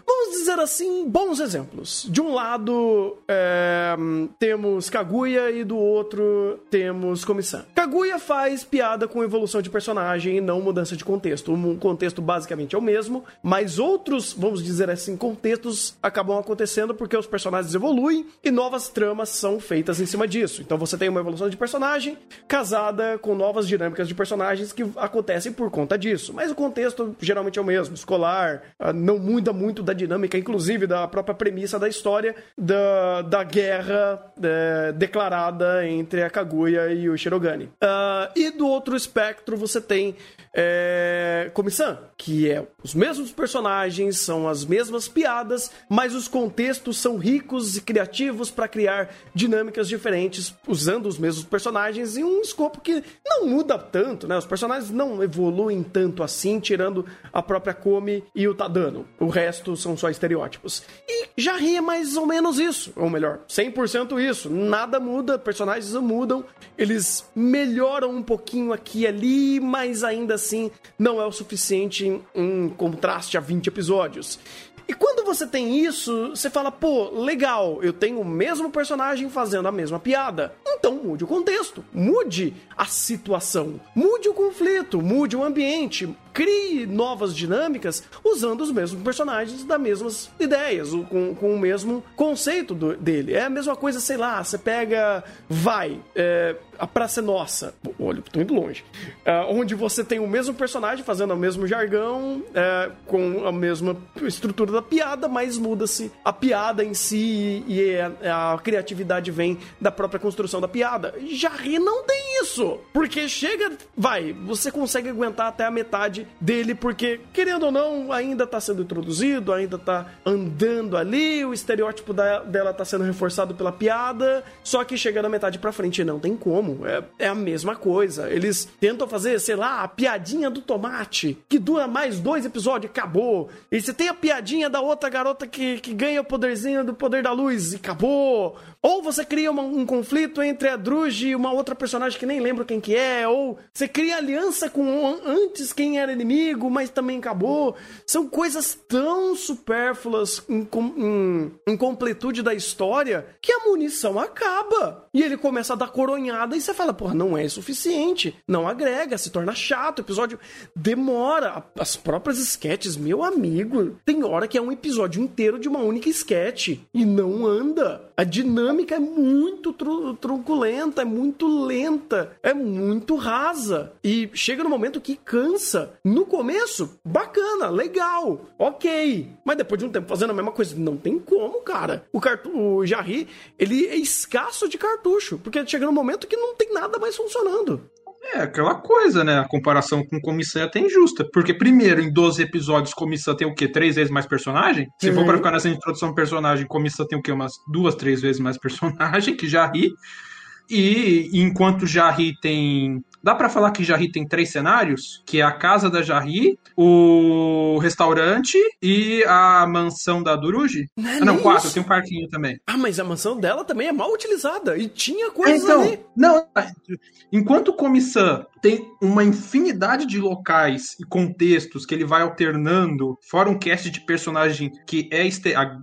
Vamos dizer assim, bons exemplos. De um lado, é, temos Kaguya e do outro temos Comissão. Kaguya faz piada com evolução de personagem e não mudança de contexto. O contexto basicamente é o mesmo, mas outros, vamos dizer assim, contextos acabam acontecendo porque os personagens evoluem e novas tramas são feitas em cima disso. Então você tem uma evolução de personagem casada com novas dinâmicas de personagens que acontecem por conta disso. Mas o contexto geralmente é o mesmo, escolar, ah, não muda muito da dinâmica, inclusive da própria premissa da história da, da guerra eh, declarada entre a Kaguya e o Shirogane. Ah, e do outro espectro você tem é, Comissão, que é os mesmos personagens, são as mesmas piadas, mas os contextos são ricos e criativos para criar dinâmicas diferentes usando os mesmos personagens em um escopo que não muda tanto, né? Os personagens não evoluem tanto assim, tirando a própria Komi e o Tadano. O resto são só estereótipos. E Jarry é mais ou menos isso, ou melhor, 100% isso. Nada muda, personagens não mudam, eles melhoram um pouquinho aqui e ali, mas ainda assim não é o suficiente em, em contraste a 20 episódios. E quando você tem isso, você fala, pô, legal, eu tenho o mesmo personagem fazendo a mesma piada. Então mude o contexto, mude a situação, mude o conflito, mude o ambiente, crie novas dinâmicas usando os mesmos personagens das mesmas ideias, com, com o mesmo conceito do, dele. É a mesma coisa, sei lá, você pega. Vai, é, a Praça é Nossa. Olha, tô indo longe. É, onde você tem o mesmo personagem fazendo o mesmo jargão, é, com a mesma estrutura da piada, mas muda-se a piada em si e a, a, criatividade vem da própria construção da piada. Jarry não tem isso. Porque chega. Vai, você consegue aguentar até a metade dele, porque, querendo ou não, ainda tá sendo introduzido, ainda tá andando ali, o estereótipo da, dela tá sendo reforçado pela piada, só que chega na metade pra frente não tem como. É, é a mesma coisa. Eles tentam fazer, sei lá, a piadinha do tomate, que dura mais dois episódios, acabou. E você tem a piadinha da outra garota que, que ganha o poderzinho do poder da luz e acabou. Ou você cria uma, um conflito entre a Druge e uma outra personagem que nem lembro quem que é, ou você cria aliança com antes quem era inimigo, mas também acabou. São coisas tão supérfluas em, em, em completude da história que a munição acaba. E ele começa a dar coronhada e você fala, porra, não é suficiente, não agrega, se torna chato, o episódio demora. As próprias sketches, meu amigo, tem hora que é um episódio inteiro de uma única sketch e não anda. A dinâmica é muito tru truculenta, é muito lenta, é muito rasa. E chega no momento que cansa. No começo, bacana, legal, ok. Mas depois de um tempo fazendo a mesma coisa, não tem como, cara. O, o Jarry, ele é escasso de cartucho, porque chega no momento que não tem nada mais funcionando. É aquela coisa, né? A comparação com Comissão é até injusta. Porque, primeiro, em 12 episódios, Comissão tem o quê? Três vezes mais personagem? Se uhum. for pra ficar nessa introdução personagem, Comissão tem o quê? Umas duas, três vezes mais personagem que Jarry. E enquanto Jarry tem Dá para falar que Jarry tem três cenários, que é a casa da Jarry, o restaurante e a mansão da Duruji? Não, é ah, não quatro, isso. tem um parquinho também. Ah, mas a mansão dela também é mal utilizada e tinha coisas então, ali. Não, enquanto Comissão tem uma infinidade de locais e contextos que ele vai alternando, fora um cast de personagem que é a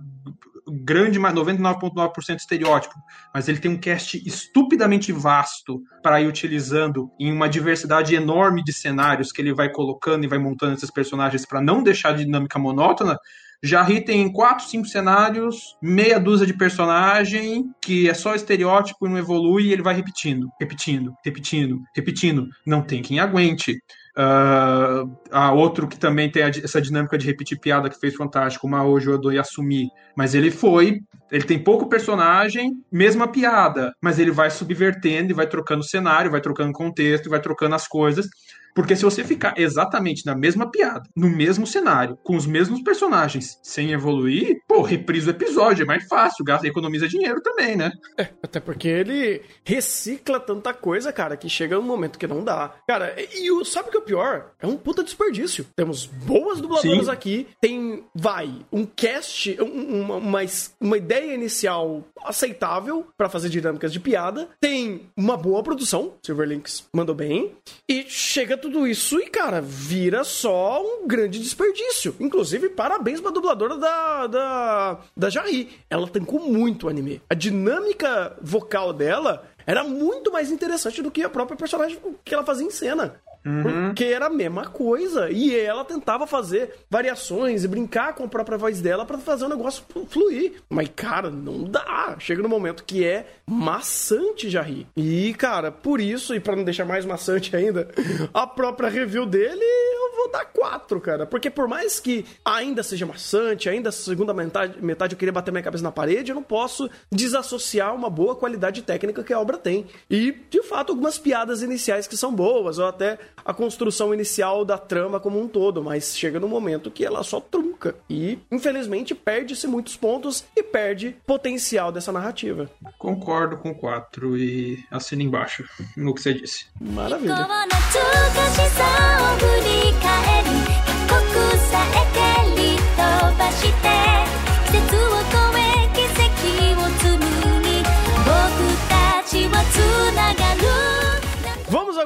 grande, 99,9% estereótipo, mas ele tem um cast estupidamente vasto para ir utilizando em uma diversidade enorme de cenários que ele vai colocando e vai montando esses personagens para não deixar a dinâmica monótona. Jarry tem quatro, cinco cenários, meia dúzia de personagem, que é só estereótipo e não evolui, e ele vai repetindo, repetindo, repetindo, repetindo. Não tem quem aguente. Uh, a outro que também tem essa dinâmica de repetir piada que fez fantástico, o Maojo Odo assumir. Mas ele foi. Ele tem pouco personagem, mesma piada. Mas ele vai subvertendo e vai trocando cenário, vai trocando contexto, vai trocando as coisas. Porque se você ficar exatamente na mesma piada, no mesmo cenário, com os mesmos personagens, sem evoluir, pô, reprisa o episódio, é mais fácil, gasta, economiza dinheiro também, né? É, até porque ele recicla tanta coisa, cara, que chega um momento que não dá. Cara, e o, sabe o que é o pior? É um puta desperdício. Temos boas dubladoras Sim. aqui, tem, vai, um cast, uma, uma, uma ideia inicial aceitável para fazer dinâmicas de piada, tem uma boa produção, Silverlinks mandou bem, e chega tudo isso e, cara, vira só um grande desperdício. Inclusive, parabéns pra dubladora da, da, da Jarry. Ela tancou muito o anime. A dinâmica vocal dela era muito mais interessante do que a própria personagem que ela fazia em cena. Uhum. Porque era a mesma coisa. E ela tentava fazer variações e brincar com a própria voz dela para fazer o negócio fluir. Mas, cara, não dá. Chega no momento que é maçante já rir. E, cara, por isso, e para não deixar mais maçante ainda, a própria review dele eu vou dar quatro, cara. Porque por mais que ainda seja maçante, ainda a segunda metade, metade eu queria bater minha cabeça na parede, eu não posso desassociar uma boa qualidade técnica que a obra tem. E, de fato, algumas piadas iniciais que são boas, ou até a construção inicial da trama como um todo, mas chega no momento que ela só trunca. E, infelizmente, perde-se muitos pontos e perde potencial dessa narrativa. Concordo com quatro e assino embaixo no que você disse. Maravilha.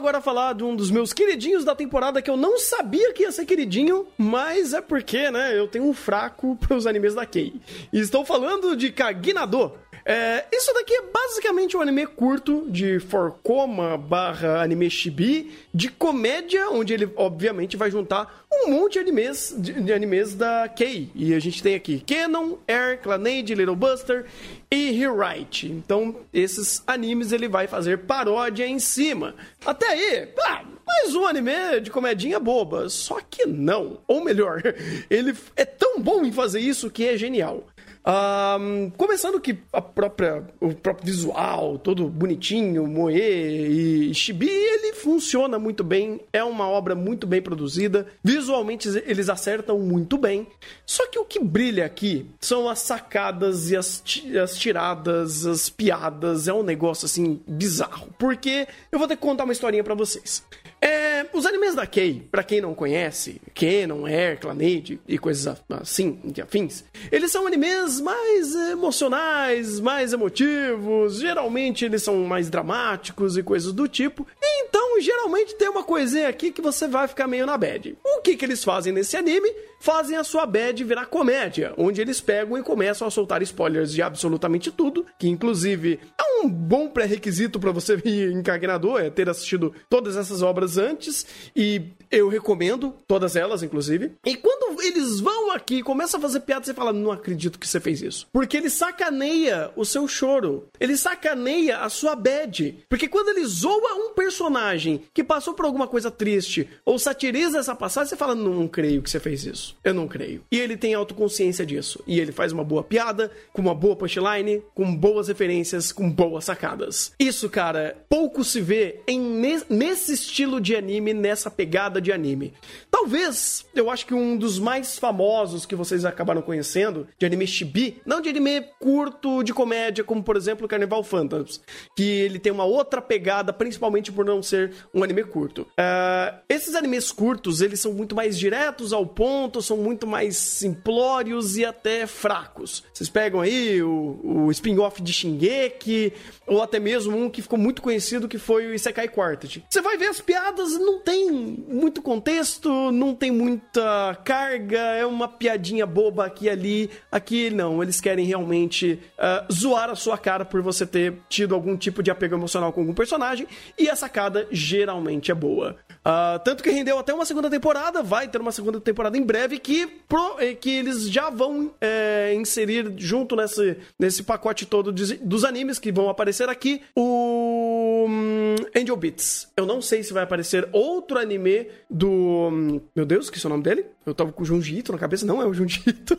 Agora falar de um dos meus queridinhos da temporada que eu não sabia que ia ser queridinho, mas é porque, né, eu tenho um fraco pros animes da Kei. Estou falando de Kaginado. É, isso daqui é basicamente um anime curto de Forcoma barra anime chibi de comédia, onde ele obviamente vai juntar um monte de animes, de, de animes da Kei. E a gente tem aqui Canon, Air, Clannade, Little Buster e Rewrite. Então, esses animes ele vai fazer paródia em cima. Até aí, ah, mais um anime de comedinha boba. Só que não. Ou melhor, ele é tão bom em fazer isso que é genial. Um, começando que a própria, o próprio visual, todo bonitinho, Moe e Chibi, ele funciona muito bem, é uma obra muito bem produzida, visualmente eles acertam muito bem, só que o que brilha aqui são as sacadas e as, as tiradas, as piadas, é um negócio assim bizarro, porque eu vou ter que contar uma historinha para vocês. É, os animes da Kei, para quem não conhece, Canon, Air, Clannade e coisas assim, de afins, eles são animes mais emocionais, mais emotivos, geralmente eles são mais dramáticos e coisas do tipo. Então, geralmente tem uma coisinha aqui que você vai ficar meio na bad. O que que eles fazem nesse anime? Fazem a sua bad virar comédia, onde eles pegam e começam a soltar spoilers de absolutamente tudo, que inclusive é um bom pré-requisito para você ir encagnador, é ter assistido todas essas obras antes, e eu recomendo todas elas, inclusive. E quando eles vão aqui e começam a fazer piada, você fala, não acredito que você fez isso. Porque ele sacaneia o seu choro. Ele sacaneia a sua bad. Porque quando ele zoa um personagem que passou por alguma coisa triste ou satiriza essa passagem, você fala, não creio que você fez isso. Eu não creio. E ele tem autoconsciência disso. E ele faz uma boa piada, com uma boa punchline, com boas referências, com boas sacadas. Isso, cara, pouco se vê em nesse estilo de anime, nessa pegada de anime. Talvez, eu acho que um dos mais famosos que vocês acabaram conhecendo, de anime chibi, não de anime curto de comédia, como por exemplo Carnival Phantoms, que ele tem uma outra pegada, principalmente por não ser um anime curto. Uh, esses animes curtos, eles são muito mais diretos ao ponto, são muito mais simplórios e até fracos. Vocês pegam aí o, o spin-off de Shingeki, ou até mesmo um que ficou muito conhecido que foi o Isekai Quartet. Você vai ver as piadas, não tem muito contexto, não tem muita carga, é uma piadinha boba aqui ali. Aqui não, eles querem realmente uh, zoar a sua cara por você ter tido algum tipo de apego emocional com algum personagem, e a sacada geralmente é boa. Uh, tanto que rendeu até uma segunda temporada, vai ter uma segunda temporada em breve que, pro, eh, que eles já vão é, inserir junto nesse, nesse pacote todo de, dos animes que vão aparecer aqui o um, Angel Beats. Eu não sei se vai aparecer outro anime do. Um, meu Deus, que é o nome dele? Eu tava com o Junji Ito na cabeça, não é o Junji Ito.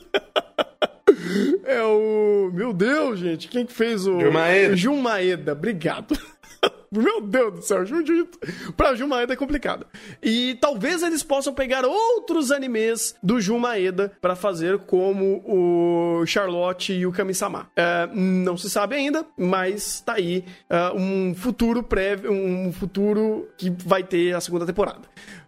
é o. Meu Deus, gente, quem que fez o. Jumaeda. Jumaeda, obrigado. Meu Deus do céu, Jujutsu. Pra Jun Maeda é complicado. E talvez eles possam pegar outros animes do Jun Maeda para fazer como o Charlotte e o Kami-sama. É, não se sabe ainda, mas tá aí é, um futuro prévio, um futuro que vai ter a segunda temporada.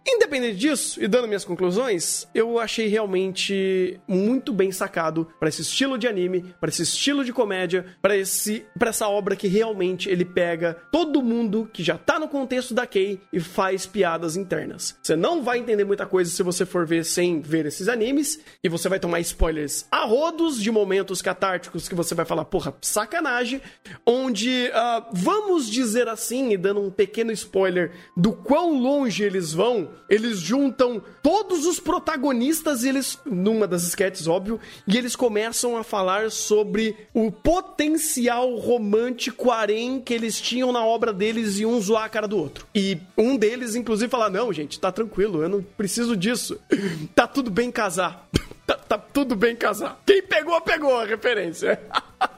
Independente disso, e dando minhas conclusões, eu achei realmente muito bem sacado para esse estilo de anime, para esse estilo de comédia, para esse para essa obra que realmente ele pega todo mundo que já tá no contexto da Kei e faz piadas internas. Você não vai entender muita coisa se você for ver sem ver esses animes, e você vai tomar spoilers a rodos de momentos catárticos que você vai falar, porra, sacanagem, onde, uh, vamos dizer assim, e dando um pequeno spoiler do quão longe eles vão, eles juntam todos os protagonistas, eles, numa das sketches, óbvio, e eles começam a falar sobre o potencial romântico harém que eles tinham na obra deles e um zoar a cara do outro. E um deles, inclusive, fala: Não, gente, tá tranquilo, eu não preciso disso. tá tudo bem casar. tá, tá tudo bem casar. Quem pegou, pegou a referência.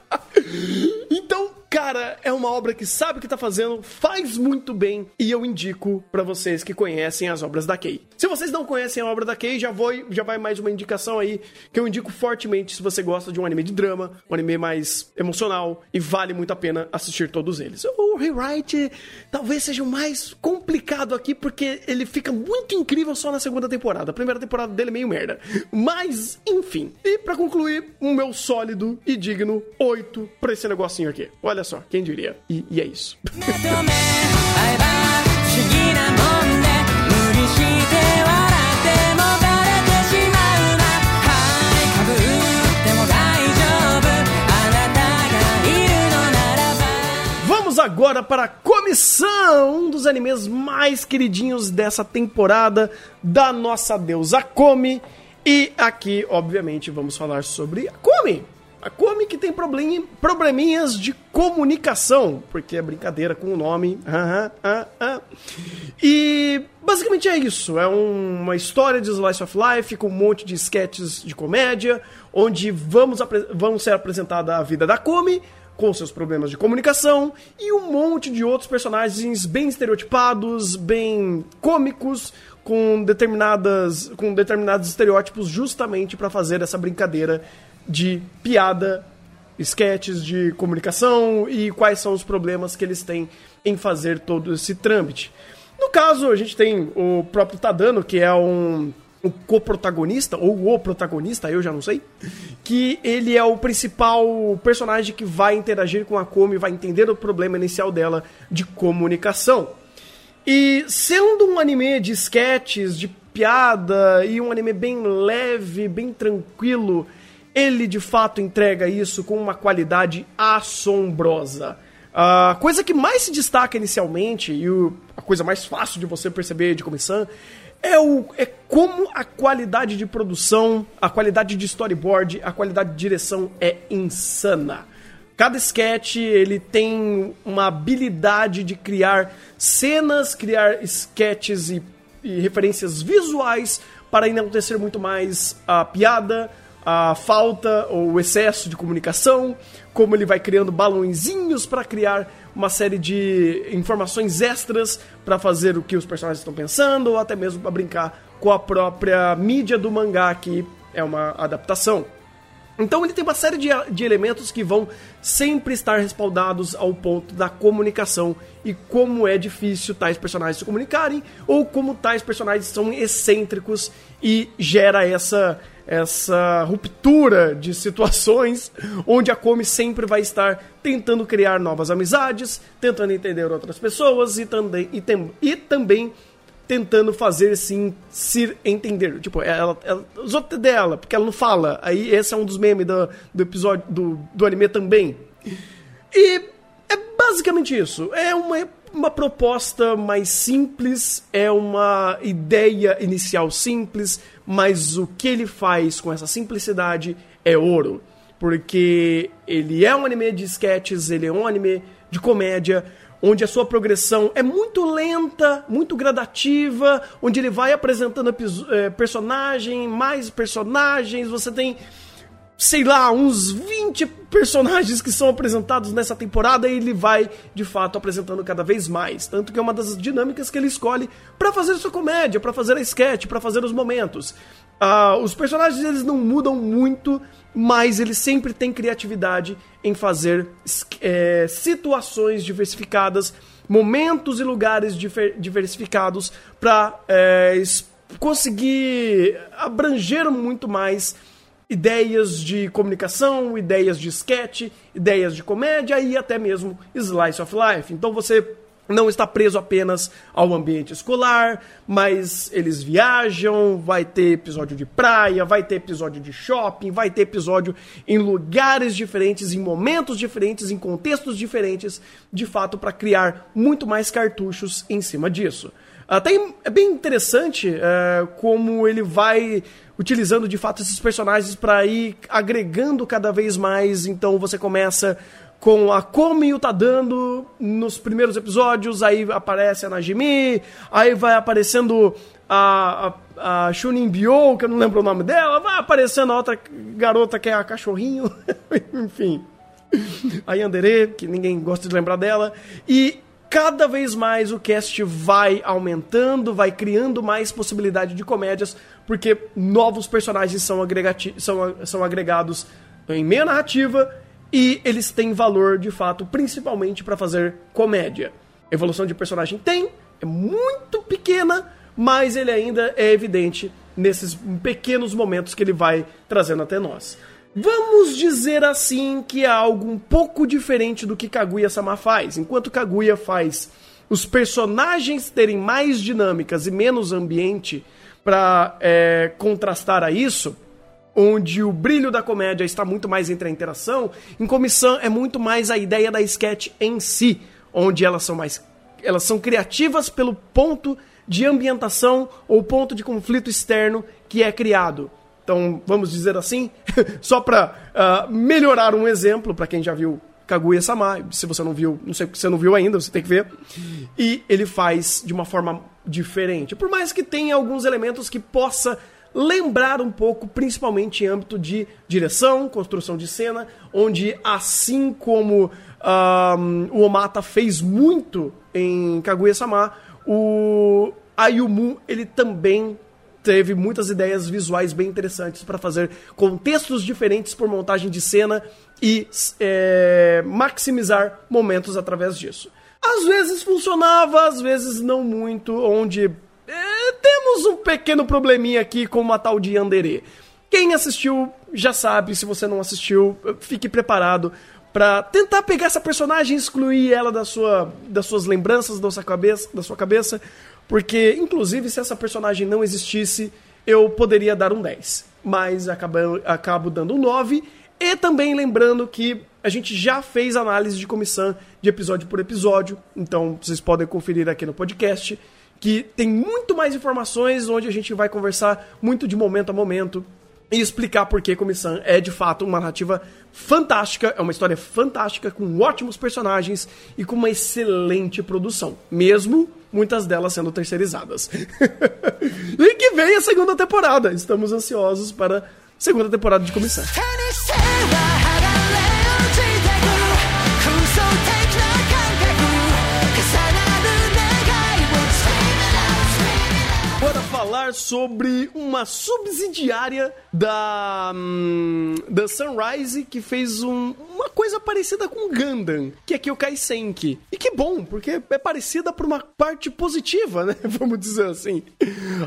então, Cara, é uma obra que sabe o que tá fazendo, faz muito bem e eu indico para vocês que conhecem as obras da Kei. Se vocês não conhecem a obra da Kei, já vou, já vai mais uma indicação aí que eu indico fortemente se você gosta de um anime de drama, um anime mais emocional e vale muito a pena assistir todos eles. O Rewrite talvez seja o mais complicado aqui porque ele fica muito incrível só na segunda temporada. A primeira temporada dele é meio merda. Mas, enfim. E para concluir, um meu sólido e digno 8 pra esse negocinho aqui. Olha Olha só, quem diria? E, e é isso. agora para a comissão, um dos animes mais queridinhos dessa temporada da nossa deusa Komi. E aqui, obviamente, vamos falar sobre a Komi, a que tem probleminhas de comunicação, porque é brincadeira com o nome. E basicamente é isso. É uma história de Slice of Life com um monte de sketches de comédia, onde vamos, vamos ser apresentada a vida da Komi com seus problemas de comunicação e um monte de outros personagens bem estereotipados, bem cômicos, com determinadas com determinados estereótipos justamente para fazer essa brincadeira de piada, sketches de comunicação e quais são os problemas que eles têm em fazer todo esse trâmite. No caso, a gente tem o próprio Tadano, que é um o coprotagonista, ou o protagonista, eu já não sei, que ele é o principal personagem que vai interagir com a Komi, vai entender o problema inicial dela de comunicação. E sendo um anime de sketches, de piada, e um anime bem leve, bem tranquilo, ele de fato entrega isso com uma qualidade assombrosa. A coisa que mais se destaca inicialmente, e a coisa mais fácil de você perceber de comissão, é, o, é como a qualidade de produção, a qualidade de storyboard, a qualidade de direção é insana. Cada sketch ele tem uma habilidade de criar cenas, criar sketches e, e referências visuais para enaltecer muito mais a piada, a falta ou o excesso de comunicação, como ele vai criando balãozinhos para criar uma série de informações extras para fazer o que os personagens estão pensando, ou até mesmo para brincar com a própria mídia do mangá, que é uma adaptação. Então ele tem uma série de, de elementos que vão sempre estar respaldados ao ponto da comunicação e como é difícil tais personagens se comunicarem ou como tais personagens são excêntricos e gera essa essa ruptura de situações onde a Come sempre vai estar tentando criar novas amizades, tentando entender outras pessoas e também, e, tem, e também tentando fazer sim se entender. Tipo, ela, ela, os outros dela, porque ela não fala. Aí esse é um dos memes do, do episódio do, do anime também. E é basicamente isso. É uma, uma proposta mais simples, é uma ideia inicial simples, mas o que ele faz com essa simplicidade é ouro. Porque ele é um anime de sketches, ele é um anime de comédia, onde a sua progressão é muito lenta, muito gradativa, onde ele vai apresentando é, personagem, mais personagens, você tem sei lá, uns 20 personagens que são apresentados nessa temporada e ele vai, de fato, apresentando cada vez mais. Tanto que é uma das dinâmicas que ele escolhe para fazer sua comédia, para fazer a sketch, para fazer os momentos. Uh, os personagens eles não mudam muito, mas eles sempre têm criatividade em fazer é, situações diversificadas, momentos e lugares diversificados para é, conseguir abranger muito mais ideias de comunicação, ideias de sketch, ideias de comédia e até mesmo slice of life. Então você não está preso apenas ao ambiente escolar, mas eles viajam, vai ter episódio de praia, vai ter episódio de shopping, vai ter episódio em lugares diferentes, em momentos diferentes, em contextos diferentes, de fato para criar muito mais cartuchos em cima disso. Até é bem interessante é, como ele vai utilizando de fato esses personagens para ir agregando cada vez mais. Então você começa com a Komi o Tadano nos primeiros episódios, aí aparece a Najimi, aí vai aparecendo a, a, a Shunin Bio, que eu não lembro o nome dela, vai aparecendo a outra garota que é a cachorrinho, enfim. A Yandere, que ninguém gosta de lembrar dela, e cada vez mais o cast vai aumentando, vai criando mais possibilidade de comédias, porque novos personagens são, são, são agregados em meia narrativa e eles têm valor de fato, principalmente para fazer comédia. Evolução de personagem tem, é muito pequena, mas ele ainda é evidente nesses pequenos momentos que ele vai trazendo até nós. Vamos dizer assim que é algo um pouco diferente do que Kaguya-sama faz. Enquanto Kaguya faz os personagens terem mais dinâmicas e menos ambiente para é, contrastar a isso, onde o brilho da comédia está muito mais entre a interação, em comissão é muito mais a ideia da sketch em si, onde elas são mais elas são criativas pelo ponto de ambientação ou ponto de conflito externo que é criado. Então, vamos dizer assim, só para uh, ah, melhorar um exemplo para quem já viu Kaguya-sama, se você não viu, não sei se você não viu ainda, você tem que ver. E ele faz de uma forma diferente. Por mais que tenha alguns elementos que possa lembrar um pouco, principalmente em âmbito de direção, construção de cena, onde assim como um, o Omata fez muito em Kaguya-sama, o Ayumu ele também teve muitas ideias visuais bem interessantes para fazer contextos diferentes por montagem de cena e é, maximizar momentos através disso. Às vezes funcionava, às vezes não muito, onde é, temos um pequeno probleminha aqui com uma tal de Yandere. Quem assistiu já sabe, se você não assistiu, fique preparado para tentar pegar essa personagem excluir ela da sua, das suas lembranças, da sua cabeça, da sua cabeça porque, inclusive, se essa personagem não existisse, eu poderia dar um 10. Mas acabo, acabo dando um 9. E também lembrando que a gente já fez análise de comissão de episódio por episódio. Então vocês podem conferir aqui no podcast. Que tem muito mais informações, onde a gente vai conversar muito de momento a momento e explicar por que Comissão é de fato uma narrativa fantástica, é uma história fantástica, com ótimos personagens e com uma excelente produção, mesmo muitas delas sendo terceirizadas. e que vem a segunda temporada. Estamos ansiosos para a segunda temporada de Comissão. Falar sobre uma subsidiária da, hum, da Sunrise que fez um, uma coisa parecida com Gundam, que é Kyokai Senki. E que bom, porque é parecida por uma parte positiva, né? Vamos dizer assim.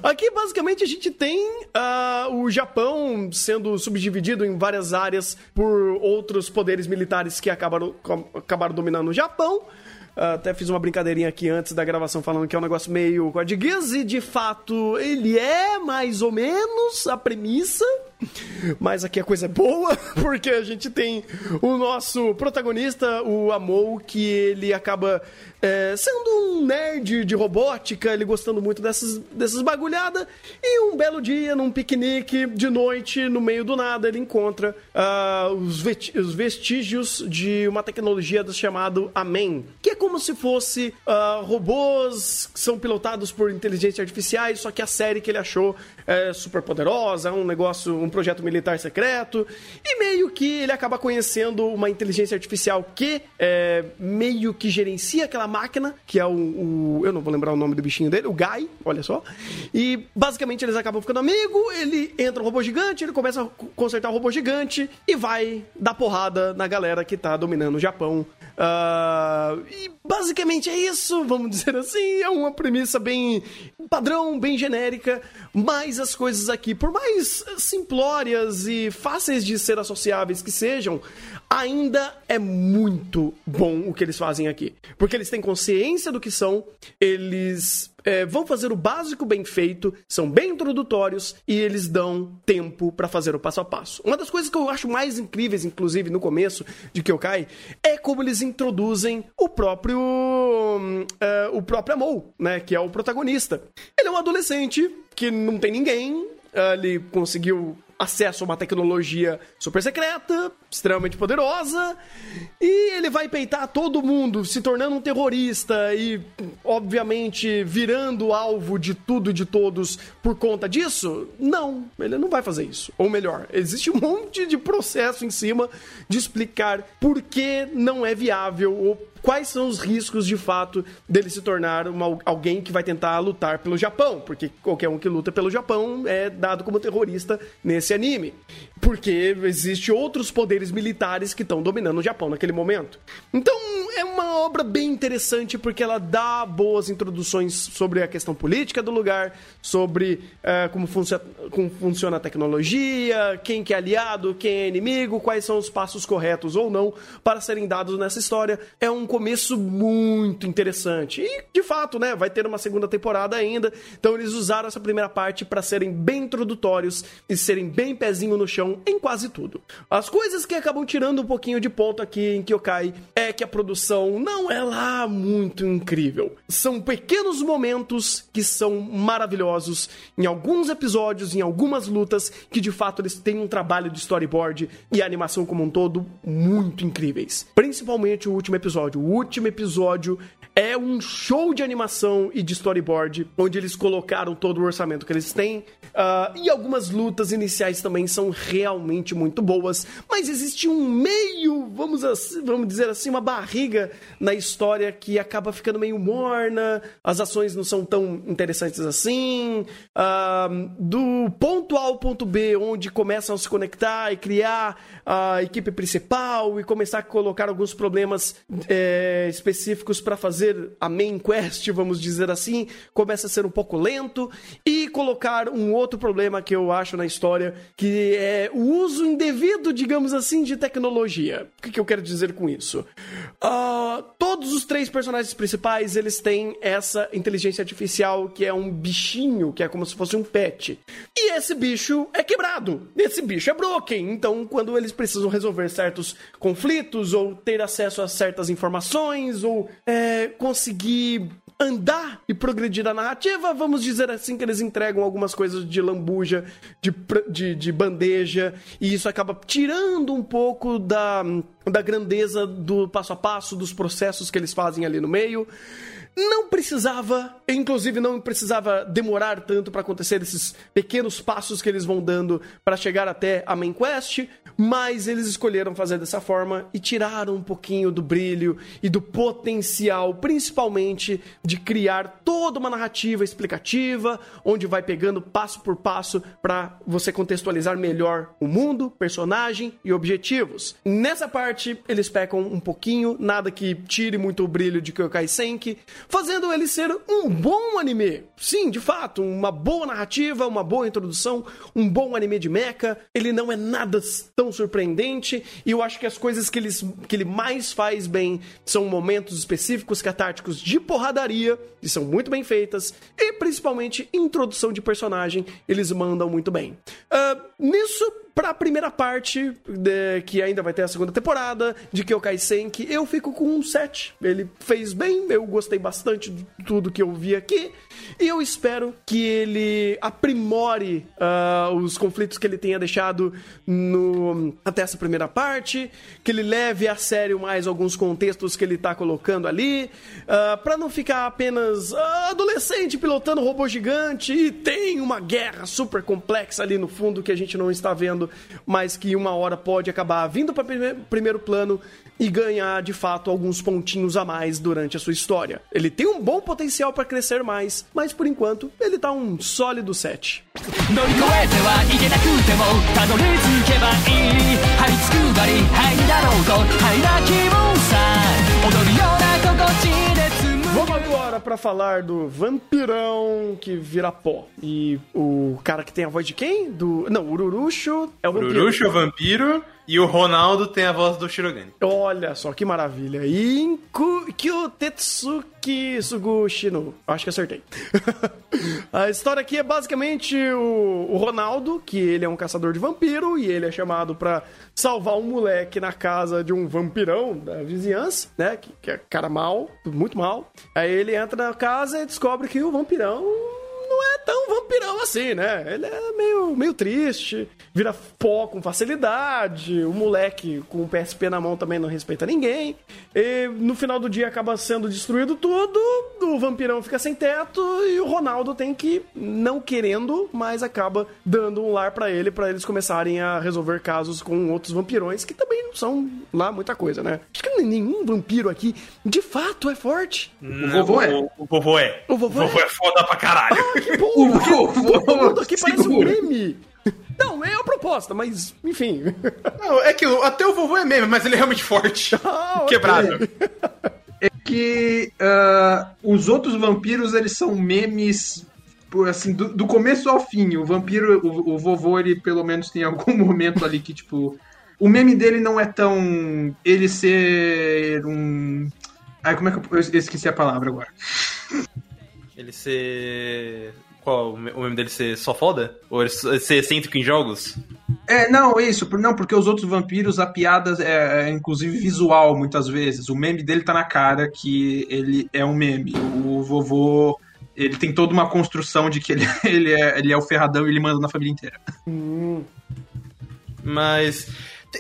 Aqui, basicamente, a gente tem uh, o Japão sendo subdividido em várias áreas por outros poderes militares que acabaram, acabaram dominando o Japão. Até fiz uma brincadeirinha aqui antes da gravação falando que é um negócio meio Geass e de fato ele é mais ou menos a premissa. Mas aqui a coisa é boa, porque a gente tem o nosso protagonista, o Amou, que ele acaba é, sendo um nerd de robótica, ele gostando muito dessas, dessas bagulhadas. E um belo dia, num piquenique de noite, no meio do nada, ele encontra uh, os, os, vestígios de uma tecnologia chamada Amen, que é como se fosse uh, robôs que são pilotados por inteligência artificiais, só que a série que ele achou é super poderosa, um negócio, um projeto militar secreto, e meio que ele acaba conhecendo uma inteligência artificial que é, meio que gerencia aquela máquina, que é o, o, Eu não vou lembrar o nome do bichinho dele, o Guy, olha só. E basicamente eles acabam ficando amigos, ele entra um robô gigante, ele começa a consertar o robô gigante e vai dar porrada na galera que tá dominando o Japão. Uh, e basicamente é isso, vamos dizer assim. É uma premissa bem padrão, bem genérica, mas as coisas aqui, por mais simplórias e fáceis de ser associáveis que sejam, ainda é muito bom o que eles fazem aqui. Porque eles têm consciência do que são, eles é, vão fazer o básico bem feito, são bem introdutórios e eles dão tempo para fazer o passo a passo. Uma das coisas que eu acho mais incríveis, inclusive no começo de Kyokai, é como eles introduzem o próprio uh, o próprio Amou, né, que é o protagonista. Ele é um adolescente que não tem ninguém, ele conseguiu acesso a uma tecnologia super secreta, extremamente poderosa, e ele vai peitar todo mundo, se tornando um terrorista e, obviamente, virando alvo de tudo e de todos por conta disso? Não, ele não vai fazer isso. Ou melhor, existe um monte de processo em cima de explicar por que não é viável ou quais são os riscos de fato dele se tornar uma, alguém que vai tentar lutar pelo Japão, porque qualquer um que luta pelo Japão é dado como terrorista nesse anime, porque existe outros poderes militares que estão dominando o Japão naquele momento. Então é uma obra bem interessante porque ela dá boas introduções sobre a questão política do lugar, sobre uh, como, funci como funciona a tecnologia, quem que é aliado, quem é inimigo, quais são os passos corretos ou não para serem dados nessa história. É um começo muito interessante. E, de fato, né, vai ter uma segunda temporada ainda. Então eles usaram essa primeira parte para serem bem introdutórios e serem bem pezinho no chão em quase tudo. As coisas que acabam tirando um pouquinho de ponto aqui em Kyokai é que a produção não é lá muito incrível. São pequenos momentos que são maravilhosos em alguns episódios, em algumas lutas, que de fato eles têm um trabalho de storyboard e animação como um todo muito incríveis. Principalmente o último episódio. Último episódio é um show de animação e de storyboard, onde eles colocaram todo o orçamento que eles têm. Uh, e algumas lutas iniciais também são realmente muito boas, mas existe um meio, vamos, assim, vamos dizer assim, uma barriga na história que acaba ficando meio morna, as ações não são tão interessantes assim. Uh, do ponto A ao ponto B, onde começam a se conectar e criar a equipe principal e começar a colocar alguns problemas é, específicos para fazer a main quest, vamos dizer assim, começa a ser um pouco lento e colocar um outro problema que eu acho na história, que é o uso indevido, digamos assim, de tecnologia. O que, que eu quero dizer com isso? Uh, todos os três personagens principais, eles têm essa inteligência artificial que é um bichinho, que é como se fosse um pet. E esse bicho é quebrado. Esse bicho é broken. Então, quando eles precisam resolver certos conflitos ou ter acesso a certas informações ou é, conseguir andar e progredir na narrativa, vamos dizer assim que eles entregam algumas coisas de lambuja, de, de, de, bandeja, e isso acaba tirando um pouco da, da grandeza do passo a passo, dos processos que eles fazem ali no meio. Não precisava, inclusive não precisava demorar tanto para acontecer esses pequenos passos que eles vão dando para chegar até a main quest, mas eles escolheram fazer dessa forma e tiraram um pouquinho do brilho e do potencial, principalmente de criar toda uma narrativa explicativa, onde vai pegando passo por passo para você contextualizar melhor o mundo, personagem e objetivos. Nessa parte eles pecam um pouquinho, nada que tire muito o brilho de Kyokai Senki, fazendo ele ser um bom anime. Sim, de fato, uma boa narrativa, uma boa introdução, um bom anime de mecha. Ele não é nada tão surpreendente e eu acho que as coisas que ele, que ele mais faz bem são momentos específicos catárticos de porradaria, que são muito bem feitas, e principalmente introdução de personagem, eles mandam muito bem. Uh, nisso, Pra primeira parte, de, que ainda vai ter a segunda temporada, de Kyokai Senki, eu fico com um 7. Ele fez bem, eu gostei bastante de tudo que eu vi aqui. E eu espero que ele aprimore uh, os conflitos que ele tenha deixado no, até essa primeira parte, que ele leve a sério mais alguns contextos que ele tá colocando ali, uh, para não ficar apenas uh, adolescente pilotando robô gigante e tem uma guerra super complexa ali no fundo que a gente não está vendo mas que uma hora pode acabar vindo para primeiro plano e ganhar de fato alguns pontinhos a mais durante a sua história. Ele tem um bom potencial para crescer mais, mas por enquanto ele tá um sólido 7. Vamos agora para falar do vampirão que vira pó. E o cara que tem a voz de quem? Do. Não, o Ururucho é o vampiro. Ururucho é o vampiro. E o Ronaldo tem a voz do Shirogane. Olha só que maravilha. Inku Kyo Tetsuki Sugushi no. Acho que acertei. a história aqui é basicamente o, o, Ronaldo, que ele é um caçador de vampiro e ele é chamado para salvar um moleque na casa de um vampirão da vizinhança, né? Que, que é cara mal, muito mal. Aí ele entra na casa e descobre que o vampirão não é tão vampirão assim, né? Ele é meio, meio triste, vira pó com facilidade, o moleque com o PSP na mão também não respeita ninguém. E no final do dia acaba sendo destruído tudo, o vampirão fica sem teto e o Ronaldo tem que, não querendo, mas acaba dando um lar para ele, para eles começarem a resolver casos com outros vampirões que também não são lá muita coisa, né? Acho que nenhum vampiro aqui de fato é forte. o vovô é. O, vovô é. O vovô, o vovô é. é foda pra caralho. Ah, que bom! o vovô, todo mundo aqui parece um meme. Não, é a proposta, mas enfim. Não, é que até o vovô é meme, mas ele é realmente forte. Ah, Quebrado. É que uh, os outros vampiros, eles são memes assim, do, do, começo ao fim. O vampiro, o, o, vovô, ele pelo menos tem algum momento ali que, tipo. O meme dele não é tão. Ele ser um. Ai, como é que eu, eu esqueci a palavra agora? Ele ser qual? O meme dele ser só foda? Ou ele ser excêntrico em jogos? É, não, isso, não, porque os outros vampiros, a piada é, é, inclusive visual, muitas vezes. O meme dele tá na cara que ele é um meme. O vovô, ele tem toda uma construção de que ele, ele, é, ele é o ferradão e ele manda na família inteira. Hum. Mas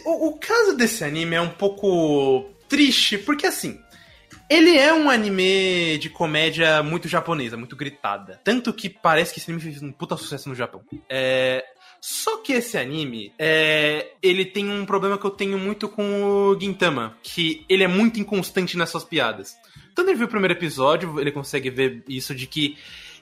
o, o caso desse anime é um pouco triste, porque assim, ele é um anime de comédia muito japonesa, muito gritada. Tanto que parece que esse anime fez um puta sucesso no Japão. É... Só que esse anime, é... ele tem um problema que eu tenho muito com o Gintama, que ele é muito inconstante nessas piadas. Quando ele viu o primeiro episódio, ele consegue ver isso de que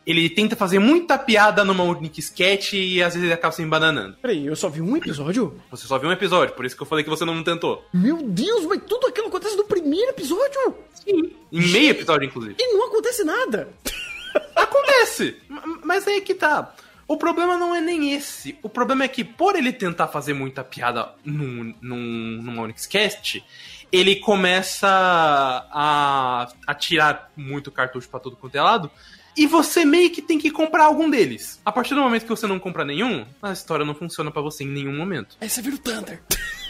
ele tenta fazer muita piada numa única sketch e às vezes ele acaba se embananando. Peraí, eu só vi um episódio? Você só viu um episódio, por isso que eu falei que você não tentou. Meu Deus, mas tudo aquilo acontece no primeiro episódio? Sim. Em meio episódio, inclusive. E não acontece nada. Acontece! Mas aí que tá. O problema não é nem esse. O problema é que, por ele tentar fazer muita piada num, num, numa Onyx Cast, ele começa a, a tirar muito cartucho pra todo quanto é lado. E você meio que tem que comprar algum deles. A partir do momento que você não compra nenhum, a história não funciona pra você em nenhum momento. Aí você vira o Thunder.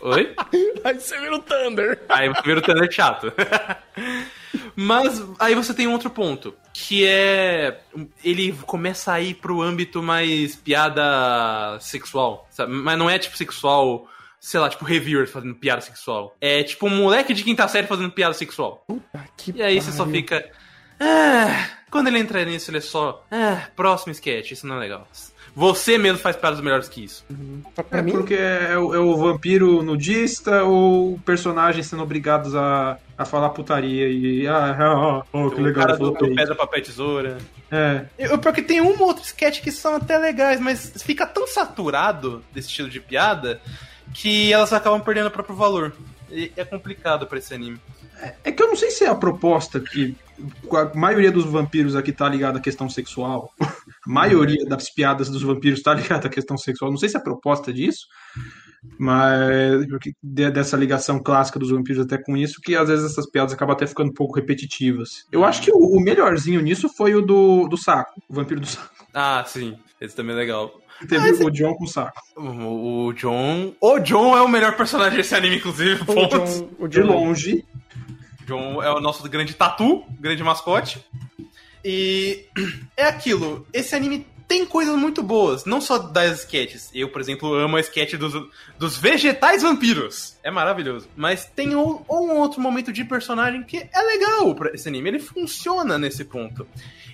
Oi? Aí você vira o Thunder. Aí você vira o Thunder chato. Mas aí você tem um outro ponto, que é. Ele começa a ir pro âmbito mais piada sexual. Sabe? Mas não é tipo sexual, sei lá, tipo reviewers fazendo piada sexual. É tipo um moleque de quinta série fazendo piada sexual. Puta que E aí você só pariu. fica. Ah, quando ele entra nisso, ele é só. Ah, próximo sketch, isso não é legal. Você mesmo faz piadas melhores que isso. Pra, pra É mim, porque é o, é o vampiro nudista ou personagens sendo obrigados a, a falar putaria e. Ah, ah, oh, que o legal, cara do peito. pedra, papel, tesoura. É. Eu, porque tem um ou outro sketch que são até legais, mas fica tão saturado desse estilo de piada que elas acabam perdendo o próprio valor. E é complicado pra esse anime. É que eu não sei se é a proposta que a maioria dos vampiros aqui tá ligada à questão sexual. A maioria das piadas dos vampiros tá ligada à questão sexual. Não sei se é a proposta disso, mas de- dessa ligação clássica dos vampiros até com isso, que às vezes essas piadas acabam até ficando um pouco repetitivas. Eu acho que o, melhorzinho nisso foi o do, do saco, o vampiro do saco. Ah, sim. Esse também é legal. Teve o John com o saco. O, o John. O John é o melhor personagem desse anime, inclusive. o ponto. John, o De John longe, John é o nosso grande tatu, grande mascote. E é aquilo, esse anime tem coisas muito boas, não só das sketches. Eu, por exemplo, amo a sketch dos, dos vegetais vampiros. É maravilhoso. Mas tem um, um outro momento de personagem que é legal pra esse anime. Ele funciona nesse ponto.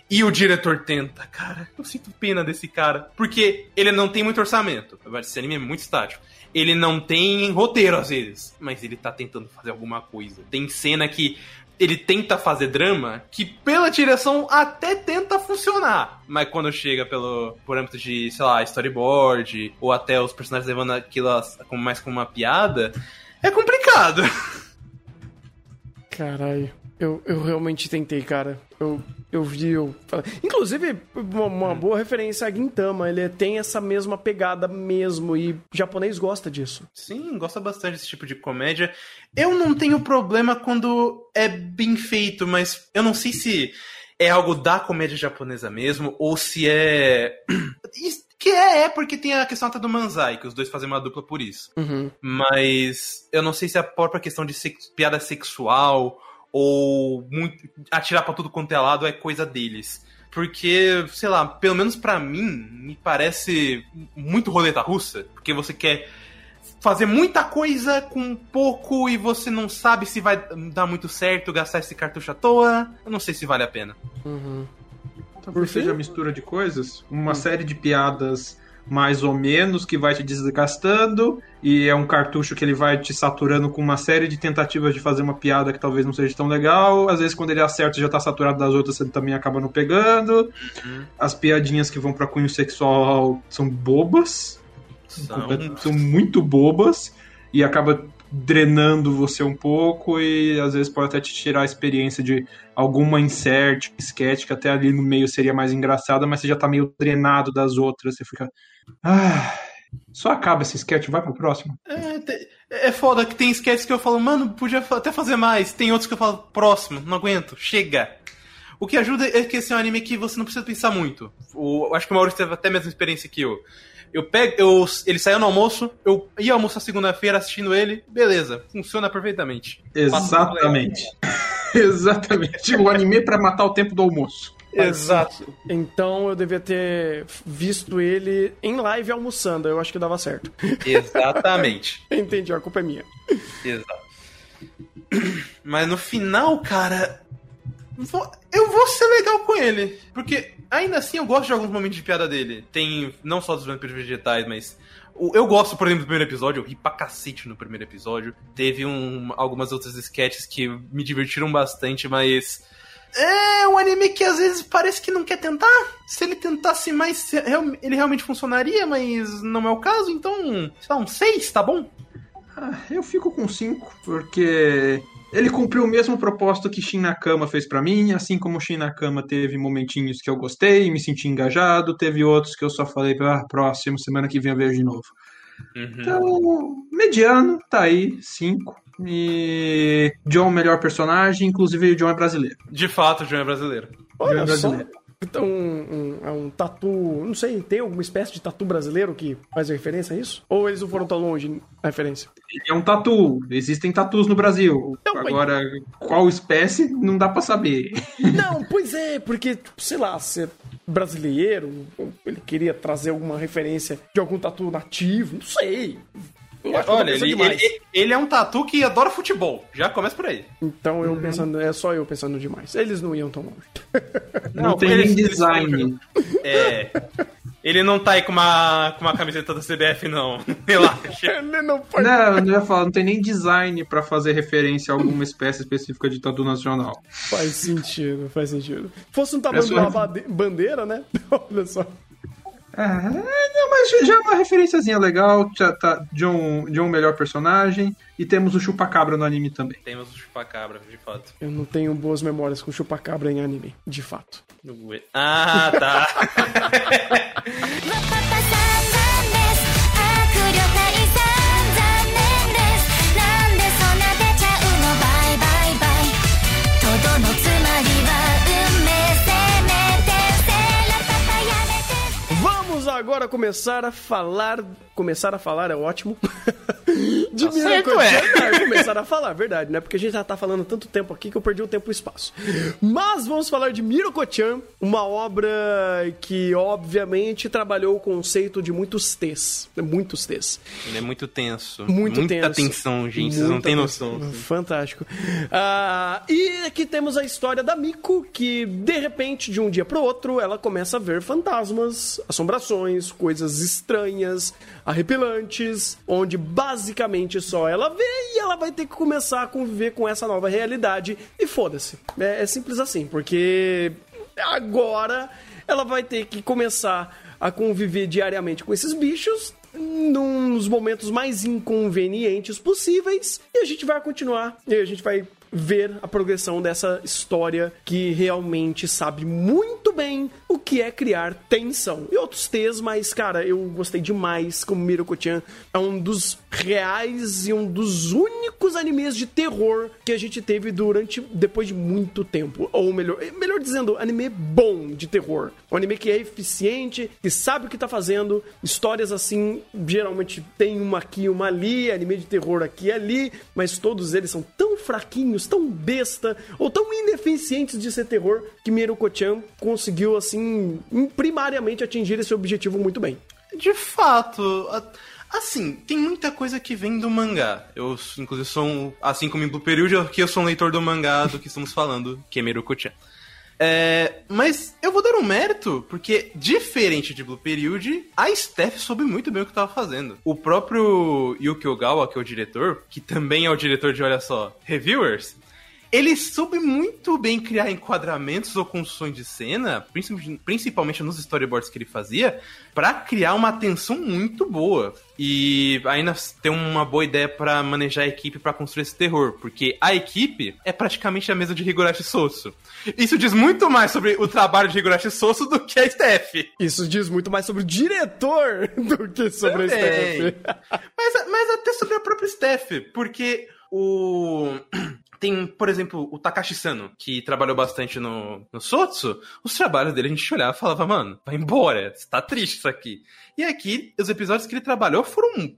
E o diretor tenta, cara, eu sinto pena desse cara. Porque ele não tem muito orçamento. Esse anime é muito estático. Ele não tem roteiro às vezes, mas ele tá tentando fazer alguma coisa. Tem cena que ele tenta fazer drama que pela direção até tenta funcionar. Mas quando chega pelo por âmbito de, sei lá, storyboard, ou até os personagens levando aquilo mais como uma piada, é complicado. Caralho. Eu, eu realmente tentei, cara. Eu, eu vi, eu falei. Inclusive, uma, uma boa referência a Gintama. Ele tem essa mesma pegada mesmo. E o japonês gosta disso. Sim, gosta bastante desse tipo de comédia. Eu não tenho problema quando é bem feito, mas eu não sei se é algo da comédia japonesa mesmo, ou se é. Que é, é porque tem a questão até do Manzai, que os dois fazem uma dupla por isso. Uhum. Mas eu não sei se é a própria questão de sex- piada sexual ou muito, atirar pra tudo quanto é lado é coisa deles. Porque, sei lá, pelo menos pra mim, me parece muito roleta russa. Porque você quer fazer muita coisa com pouco e você não sabe se vai dar muito certo gastar esse cartucho à toa. Eu não sei se vale a pena. Uhum. Talvez fim? seja mistura de coisas, uma série de piadas mais ou menos que vai te desgastando e é um cartucho que ele vai te saturando com uma série de tentativas de fazer uma piada que talvez não seja tão legal. Às vezes quando ele acerta já tá saturado das outras, você também acaba não pegando. As piadinhas que vão para cunho sexual são bobas, São... são muito bobas e acaba drenando você um pouco e às vezes pode até te tirar a experiência de alguma insert, sketch que até ali no meio seria mais engraçada, mas você já tá meio drenado das outras, você fica ah, só acaba esse sketch, vai pro próximo. É, é foda que tem sketches que eu falo, mano, podia até fazer mais. Tem outros que eu falo, próximo, não aguento, chega. O que ajuda é que esse é um anime que você não precisa pensar muito. O, acho que o Maurício teve até a mesma experiência que eu. Eu pego, eu, ele saiu no almoço, eu ia almoçar segunda-feira assistindo ele, beleza, funciona perfeitamente. Exatamente. Exatamente. O anime para matar o tempo do almoço. Exato. Então eu devia ter visto ele em live almoçando, eu acho que dava certo. Exatamente. Entendi, a culpa é minha. Exato. Mas no final, cara, eu vou ser legal com ele. Porque ainda assim eu gosto de alguns momentos de piada dele. Tem não só dos vampiros vegetais, mas. Eu gosto, por exemplo, do primeiro episódio, eu ri pra cacete no primeiro episódio. Teve um, algumas outras sketches que me divertiram bastante, mas. É um anime que às vezes parece que não quer tentar. Se ele tentasse mais, ele realmente funcionaria, mas não é o caso, então, sei lá, um 6, tá bom? Ah, eu fico com 5, porque ele cumpriu o mesmo propósito que Shin Nakama fez para mim, assim como Shin Nakama teve momentinhos que eu gostei, me senti engajado, teve outros que eu só falei, ah, próximo, semana que vem eu vejo de novo. Uhum. Então, mediano, tá aí, 5. E John, melhor personagem, inclusive o John é brasileiro. De fato, o John é brasileiro. Olha John é brasileiro. Então, um, um, é um tatu, não sei, tem alguma espécie de tatu brasileiro que faz referência a isso? Ou eles não foram tão longe na referência? É um tatu, existem tatus no Brasil. Então, Agora, mas... qual espécie, não dá para saber. Não, pois é, porque, sei lá, se é brasileiro, ele queria trazer alguma referência de algum tatu nativo, não sei. Olha, ele, ele, ele, é um tatu que adora futebol. Já começa por aí. Então eu uhum. pensando, é só eu pensando demais. Eles não iam tão longe. Não, não tem nem design. É. Ele não tá aí com uma, com uma camiseta da CBF, não. Relaxa. Ele não pode. Não, eu ia falar, não tem nem design pra fazer referência a alguma espécie específica de tatu nacional. Faz sentido, faz sentido. Fosse um tamanho de uma bandeira, né? Olha só. É, não, mas já é uma referenciazinha legal. Já tá John, John melhor personagem. E temos o Chupacabra no anime também. Temos o Chupacabra, de fato. Eu não tenho boas memórias com o Chupacabra em anime, de fato. Ah, tá. agora começar a falar. Começar a falar é ótimo. de tá certo, é. começar a falar, verdade, né? Porque a gente já tá falando tanto tempo aqui que eu perdi o tempo e o espaço. Mas vamos falar de Miroko-chan, uma obra que obviamente trabalhou o conceito de muitos T's. Muitos T's. Ele é muito tenso. Muito Muita tenso. tensão, gente. Muita Vocês não têm noção. Fantástico. Uh, e aqui temos a história da Miko, que de repente, de um dia pro outro, ela começa a ver fantasmas, assombrações coisas estranhas, arrepilantes, onde basicamente só ela vê e ela vai ter que começar a conviver com essa nova realidade e foda-se. É, é simples assim, porque agora ela vai ter que começar a conviver diariamente com esses bichos nos momentos mais inconvenientes possíveis e a gente vai continuar e a gente vai ver a progressão dessa história que realmente sabe muito bem o que é criar tensão. E outros T's, mas, cara, eu gostei demais como Miroko-chan é um dos reais e um dos únicos animes de terror que a gente teve durante, depois de muito tempo. Ou melhor, melhor dizendo, anime bom de terror. Um anime que é eficiente, que sabe o que tá fazendo, histórias assim, geralmente tem uma aqui, uma ali, anime de terror aqui e ali, mas todos eles são tão fraquinhos tão besta ou tão ineficientes de ser terror que Miruko-chan conseguiu, assim, primariamente atingir esse objetivo muito bem. De fato, assim, tem muita coisa que vem do mangá. Eu, inclusive, sou, um, assim como em Blue Period, aqui eu sou um leitor do mangá do que estamos falando, que é Miruko-chan. É, mas eu vou dar um mérito, porque diferente de Blue Period, a Steph soube muito bem o que estava fazendo. O próprio Yuki Ogawa, que é o diretor, que também é o diretor de, olha só, Reviewers, ele soube muito bem criar enquadramentos ou construções de cena, principalmente nos storyboards que ele fazia, para criar uma tensão muito boa. E ainda tem uma boa ideia para manejar a equipe para construir esse terror, porque a equipe é praticamente a mesa de Higurashi Soso. Isso diz muito mais sobre o trabalho de Higurashi Soso do que a Steph. Isso diz muito mais sobre o diretor do que sobre Também. a Steph. mas, mas até sobre a própria Steph, porque o tem, por exemplo, o Takashi Sano, que trabalhou bastante no, no Sotsu. Os trabalhos dele a gente olhava e falava, mano, vai embora, tá triste isso aqui. E aqui, os episódios que ele trabalhou foram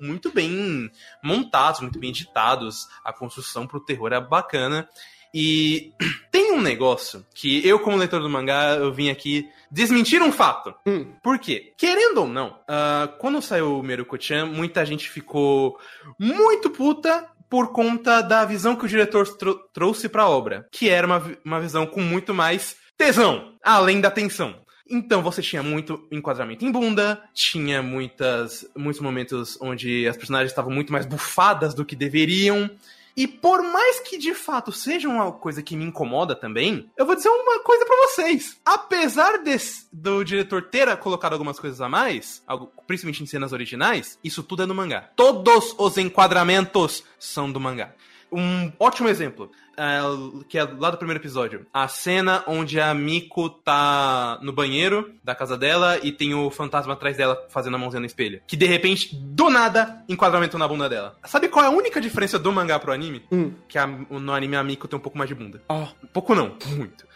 muito bem montados, muito bem editados. A construção pro terror é bacana. E tem um negócio que eu, como leitor do mangá, eu vim aqui desmentir um fato. Hum. Por quê? Querendo ou não, uh, quando saiu o Meruko-chan, muita gente ficou muito puta por conta da visão que o diretor trouxe para a obra, que era uma, uma visão com muito mais tesão, além da tensão. Então você tinha muito enquadramento em bunda, tinha muitas, muitos momentos onde as personagens estavam muito mais bufadas do que deveriam. E por mais que de fato seja uma coisa que me incomoda também, eu vou dizer uma coisa para vocês. Apesar desse, do diretor ter colocado algumas coisas a mais, principalmente em cenas originais, isso tudo é no mangá. Todos os enquadramentos são do mangá. Um ótimo exemplo, é, que é lá do primeiro episódio. A cena onde a Miko tá no banheiro da casa dela e tem o fantasma atrás dela fazendo a mãozinha no espelho. Que de repente, do nada, enquadramento na bunda dela. Sabe qual é a única diferença do mangá pro anime? Hum. Que a, no anime a Miko tem um pouco mais de bunda. Oh. Um pouco não, muito.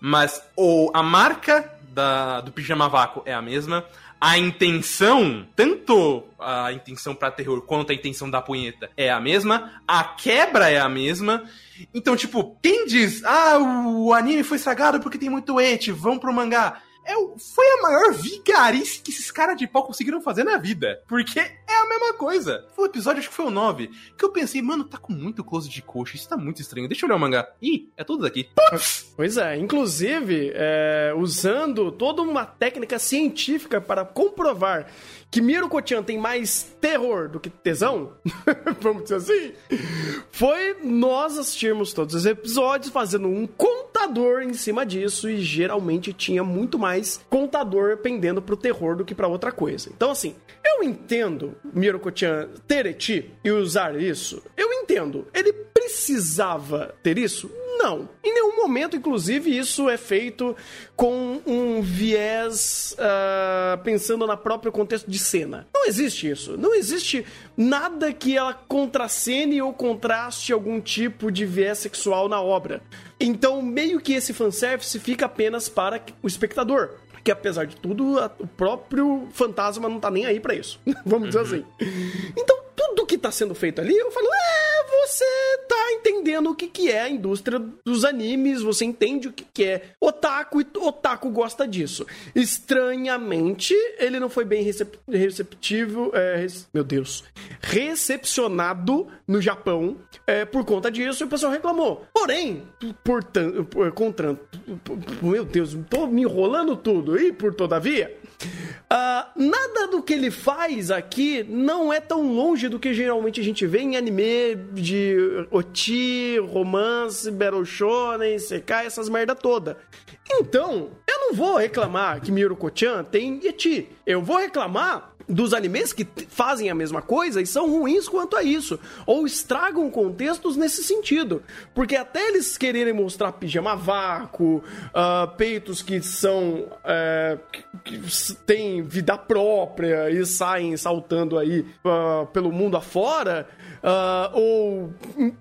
Mas o, a marca da, do pijama vácuo é a mesma a intenção, tanto a intenção para terror quanto a intenção da punheta é a mesma, a quebra é a mesma. Então, tipo, quem diz, ah, o anime foi sagrado porque tem muito ete, vão pro mangá é, foi a maior vigarice que esses caras de pau conseguiram fazer na vida. Porque é a mesma coisa. Foi o episódio, acho que foi o 9, que eu pensei, mano, tá com muito close de coxa, isso tá muito estranho. Deixa eu olhar o mangá. Ih, é tudo aqui. Putz! Pois é, inclusive, é, usando toda uma técnica científica para comprovar que Miro Kotian tem mais terror do que tesão, vamos dizer assim, foi nós assistirmos todos os episódios fazendo um contador em cima disso e geralmente tinha muito mais contador pendendo pro terror do que para outra coisa. Então assim, eu entendo Miro Kotian ter eti e usar isso, eu entendo. Ele precisava ter isso? Não. Em nenhum momento, inclusive, isso é feito com um viés uh, pensando na próprio contexto de cena. Não existe isso. Não existe nada que ela contracene ou contraste algum tipo de viés sexual na obra. Então, meio que esse fanservice fica apenas para o espectador que apesar de tudo, a, o próprio fantasma não tá nem aí para isso. Vamos dizer uhum. assim. Então, tudo que tá sendo feito ali, eu falo, é, você tá entendendo o que, que é a indústria dos animes, você entende o que, que é otaku e otaku gosta disso. Estranhamente, ele não foi bem recep receptivo, é, meu Deus, recepcionado no Japão é, por conta disso e o pessoal reclamou. Porém, portanto, por, contra, meu Deus, tô me enrolando tudo e por todavia, Uh, nada do que ele faz aqui não é tão longe do que geralmente a gente vê em anime de oti, romance, battle shonen, sekai, essas merda toda. Então, eu não vou reclamar que Miruko-chan tem eti. Eu vou reclamar dos animes que fazem a mesma coisa e são ruins quanto a isso, ou estragam contextos nesse sentido. Porque até eles quererem mostrar pijama vácuo, uh, peitos que são. Uh, que, que têm vida própria e saem saltando aí uh, pelo mundo afora, uh, ou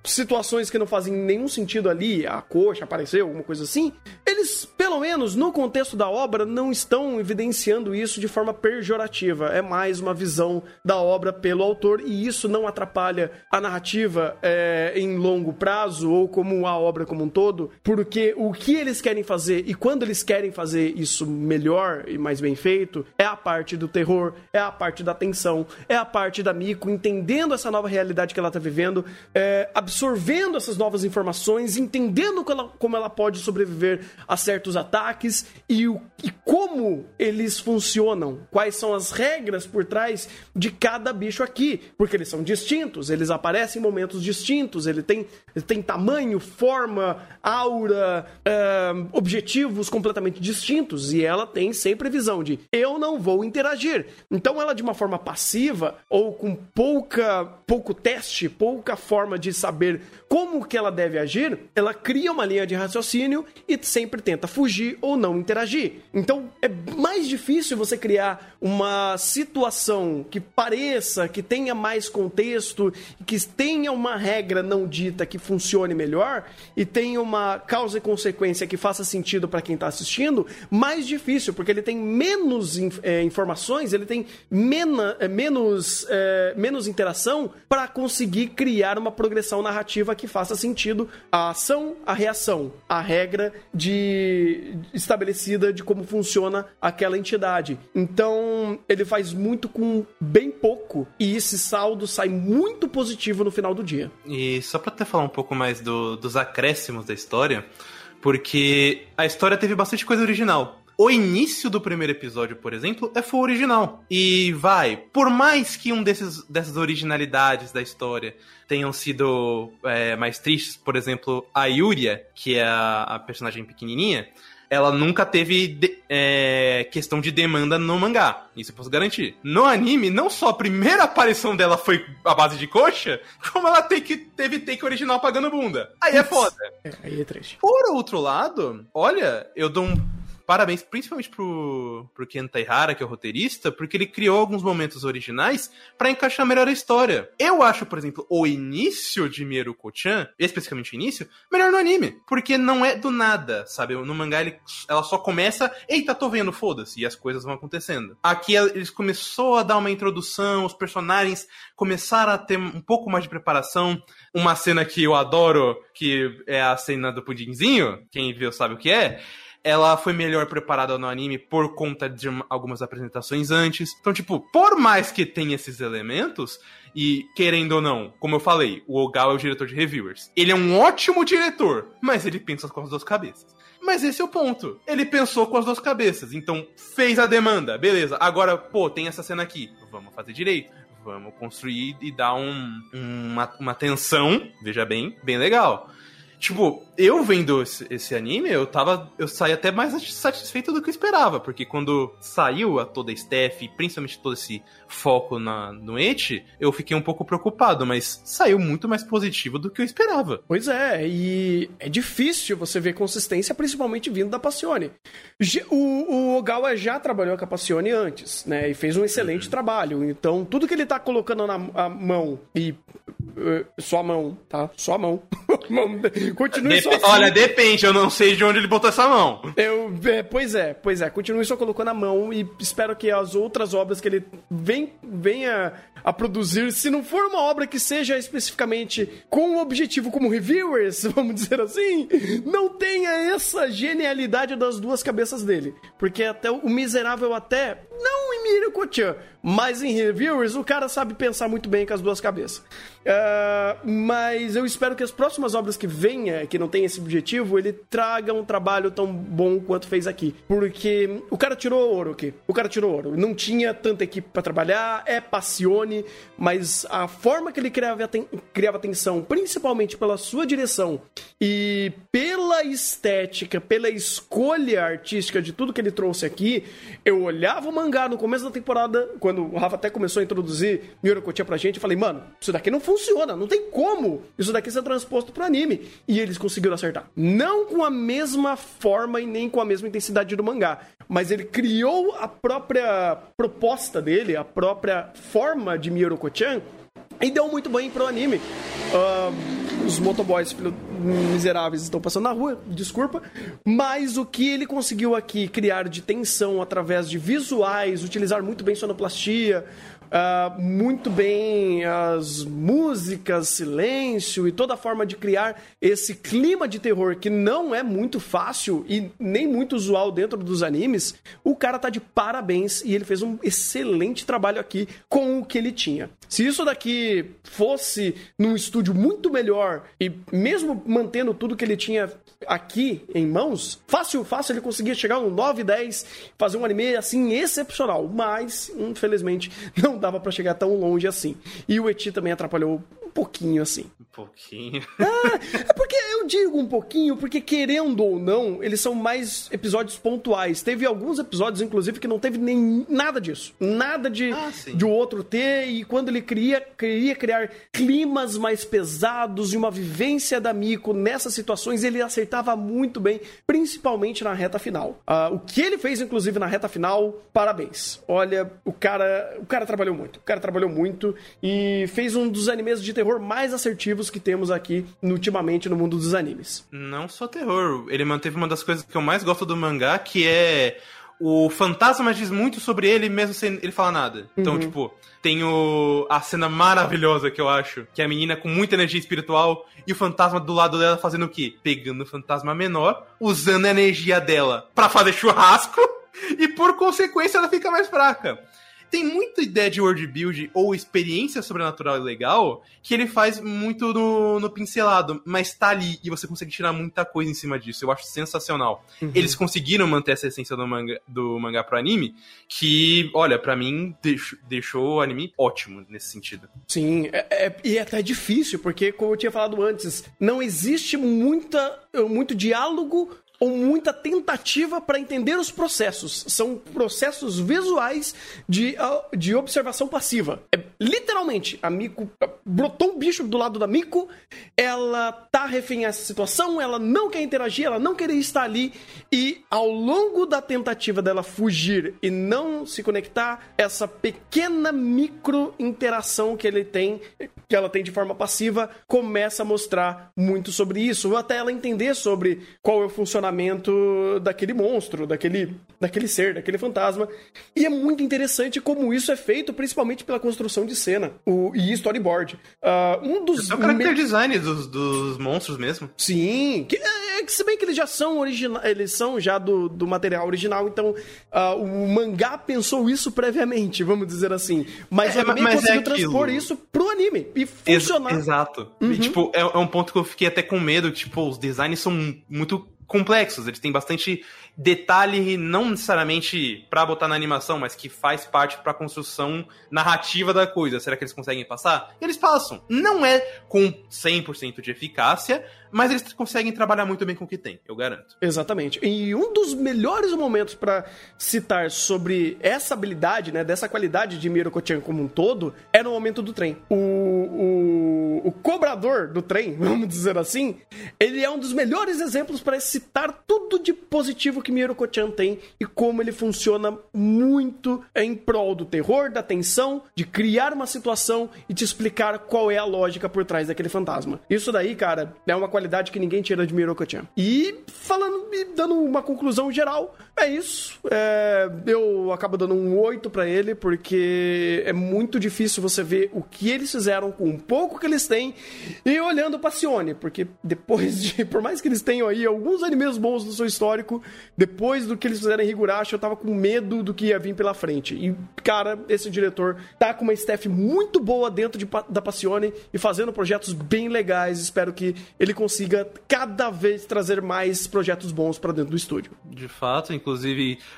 situações que não fazem nenhum sentido ali, a coxa apareceu, alguma coisa assim, eles, pelo menos no contexto da obra, não estão evidenciando isso de forma pejorativa. É mais uma visão da obra pelo autor e isso não atrapalha a narrativa é, em longo prazo ou como a obra como um todo, porque o que eles querem fazer e quando eles querem fazer isso melhor e mais bem feito é a parte do terror, é a parte da tensão, é a parte da Miko entendendo essa nova realidade que ela está vivendo, é, absorvendo essas novas informações, entendendo como ela, como ela pode sobreviver a certos ataques e, o, e como eles funcionam, quais são as regras por trás de cada bicho aqui, porque eles são distintos, eles aparecem em momentos distintos, ele tem, ele tem tamanho, forma, aura, é, objetivos completamente distintos e ela tem sempre visão de eu não vou interagir. Então ela de uma forma passiva ou com pouca pouco teste, pouca forma de saber como que ela deve agir, ela cria uma linha de raciocínio e sempre tenta fugir ou não interagir. Então é mais difícil você criar uma situação situação que pareça, que tenha mais contexto, que tenha uma regra não dita que funcione melhor e tenha uma causa e consequência que faça sentido para quem está assistindo, mais difícil, porque ele tem menos é, informações, ele tem mena, é, menos, é, menos interação para conseguir criar uma progressão narrativa que faça sentido a ação, a reação, a regra de estabelecida de como funciona aquela entidade. Então, ele faz muito com bem pouco e esse saldo sai muito positivo no final do dia. E só para até falar um pouco mais do, dos acréscimos da história, porque a história teve bastante coisa original. O início do primeiro episódio, por exemplo, é foi original. E vai, por mais que um desses, dessas originalidades da história tenham sido é, mais tristes, por exemplo, a Yuria, que é a, a personagem pequenininha, ela nunca teve de, é, questão de demanda no mangá. Isso eu posso garantir. No anime, não só a primeira aparição dela foi a base de coxa, como ela tem que, teve take original pagando bunda. Aí é foda. É, aí é triste. Por outro lado, olha, eu dou um parabéns principalmente pro, pro Ken Taihara, que é o roteirista, porque ele criou alguns momentos originais para encaixar melhor a história. Eu acho, por exemplo, o início de Mieru Kochan, especificamente o início, melhor no anime, porque não é do nada, sabe? No mangá ele, ela só começa, eita, tô vendo, foda-se, e as coisas vão acontecendo. Aqui eles começou a dar uma introdução, os personagens começaram a ter um pouco mais de preparação. Uma cena que eu adoro, que é a cena do pudinzinho, quem viu sabe o que é ela foi melhor preparada no anime por conta de algumas apresentações antes. Então, tipo, por mais que tenha esses elementos, e querendo ou não, como eu falei, o Ogawa é o diretor de reviewers. Ele é um ótimo diretor, mas ele pensa com as duas cabeças. Mas esse é o ponto. Ele pensou com as duas cabeças. Então, fez a demanda. Beleza. Agora, pô, tem essa cena aqui. Vamos fazer direito. Vamos construir e dar um, uma, uma tensão, veja bem, bem legal. Tipo, eu vendo esse, esse, anime, eu tava. Eu saí até mais satisfeito do que eu esperava. Porque quando saiu a toda a staff, principalmente todo esse foco na, no Eti, eu fiquei um pouco preocupado, mas saiu muito mais positivo do que eu esperava. Pois é, e é difícil você ver consistência, principalmente vindo da Passione. O, o Ogawa já trabalhou com a Passione antes, né? E fez um excelente uhum. trabalho. Então, tudo que ele tá colocando na mão e. Uh, só a mão, tá? Só a mão. Continue Dep só assim. Olha, depende, eu não sei de onde ele botou essa mão. Eu, é, pois é, pois é. Continue só colocando a mão e espero que as outras obras que ele vem, venha a produzir, se não for uma obra que seja especificamente com o objetivo como reviewers, vamos dizer assim, não tenha essa genialidade das duas cabeças dele. Porque até o miserável até, não em Mirio Kochan, mas em reviewers, o cara sabe pensar muito bem com as duas cabeças. Uh, mas eu espero que as próximas obras que venha, que não tem esse objetivo, ele traga um trabalho tão bom quanto fez aqui. Porque o cara tirou ouro aqui. O cara tirou ouro. Não tinha tanta equipe para trabalhar, é passione, mas a forma que ele criava, aten criava atenção, principalmente pela sua direção e pela estética, pela escolha artística de tudo que ele trouxe aqui, eu olhava o mangá no começo da temporada, quando o Rafa até começou a introduzir Miurakotia pra gente, eu falei, mano, isso daqui não funciona, não tem como isso daqui ser transposto pro anime. E eles conseguiram acertar. Não com a mesma forma e nem com a mesma intensidade do mangá, mas ele criou a própria proposta dele, a própria forma de Miurakotian e deu muito bem pro anime. Uh, os motoboys miseráveis estão passando na rua, desculpa. Mas o que ele conseguiu aqui criar de tensão através de visuais, utilizar muito bem sonoplastia, uh, muito bem as músicas, silêncio e toda a forma de criar esse clima de terror que não é muito fácil e nem muito usual dentro dos animes, o cara tá de parabéns e ele fez um excelente trabalho aqui com o que ele tinha. Se isso daqui fosse num estúdio muito melhor e mesmo mantendo tudo que ele tinha aqui em mãos, fácil, fácil ele conseguia chegar um 9, 10, fazer um anime assim excepcional, mas infelizmente não dava para chegar tão longe assim. E o Eti também atrapalhou pouquinho, assim. Um pouquinho. Ah, é porque eu digo um pouquinho, porque querendo ou não, eles são mais episódios pontuais. Teve alguns episódios, inclusive, que não teve nem nada disso. Nada de, Ah, de outro ter, e quando ele queria, queria criar climas mais pesados e uma vivência da Miko nessas situações, ele acertava muito bem, principalmente na reta final. Ah, o que ele fez, inclusive, na reta final, parabéns. Olha, o cara, o cara trabalhou muito. O cara trabalhou muito e fez um dos animes de terror mais assertivos que temos aqui no- ultimamente no mundo dos animes. Não só terror. Ele manteve uma das coisas que eu mais gosto do mangá, que é. O fantasma diz muito sobre ele mesmo sem ele falar nada. Então, tipo, tem o, a cena maravilhosa que eu acho, que é a menina com muita energia espiritual e o fantasma do lado dela fazendo o quê? Pegando o fantasma menor, usando a energia dela pra fazer churrasco e por consequência ela fica mais fraca. Tem muita ideia de world build ou experiência sobrenatural e legal que ele faz muito no, no pincelado, mas tá ali e você consegue tirar muita coisa em cima disso. Eu acho sensacional. Eles conseguiram manter essa essência do manga, do mangá pro anime, que, olha, pra mim deixou, deixou o anime ótimo nesse sentido. Sim, é- é- e é até difícil, porque, como eu tinha falado antes, não existe muita, muito diálogo ou muita tentativa para entender os processos. São processos visuais de, ah, de observação passiva. É, literalmente, a Miko brotou um bicho do lado da Miko, ela tá refém a essa situação, ela não quer interagir, ela não quer estar ali, e ao longo da tentativa dela fugir e não se conectar, essa pequena micro interação que ele tem, que ela tem de forma passiva, começa a mostrar muito sobre isso, ou até ela entender sobre qual é o funcionamento daquele monstro, daquele, daquele ser, daquele fantasma. E é muito interessante como isso é feito, principalmente pela construção de cena o, e storyboard. Ah, um dos É o character me- design dos, dos monstros mesmo. Sim, que, é, é que se bem que eles já são originais, eles são já do, do material original, então ah, o mangá pensou isso previamente, vamos dizer assim. Mas É, o anime mas é conseguiu aquilo. transpor isso pro anime e Ex- funcionar. exato. E, tipo, é, é um ponto que eu fiquei até com medo, tipo, os designs são muito complexos, eles têm bastante detalhe, não necessariamente pra botar na animação, mas que faz parte pra construção narrativa da coisa. Será que eles conseguem passar? Eles passam. Não é com 100% de eficácia, mas eles conseguem trabalhar muito bem com o que tem, eu garanto. Exatamente. E um dos melhores momentos pra citar sobre essa habilidade, né, dessa qualidade de Miroko-chan como um todo, é no momento do trem. O, o, o cobrador do trem, vamos dizer assim, ele é um dos melhores exemplos para citar tudo de positivo que Miroko-chan tem e como ele funciona muito em prol do terror, da tensão, de criar uma situação e te explicar qual é a lógica por trás daquele fantasma. Isso daí, cara, é uma qualidade que ninguém tira de Miroko-chan. E falando e dando uma conclusão geral, é isso. É, eu acabo dando um 8 pra ele, porque é muito difícil você ver o que eles fizeram com o pouco que eles têm e olhando pra Sione, porque depois de. Por mais que eles tenham aí alguns animes bons no seu histórico, depois do que eles fizeram em Higurashi, eu tava com medo do que ia vir pela frente. E, cara, esse diretor tá com uma staff muito boa dentro de, da Passione e fazendo projetos bem legais. Espero que ele consiga cada vez trazer mais projetos bons pra dentro do estúdio. De fato, inclusive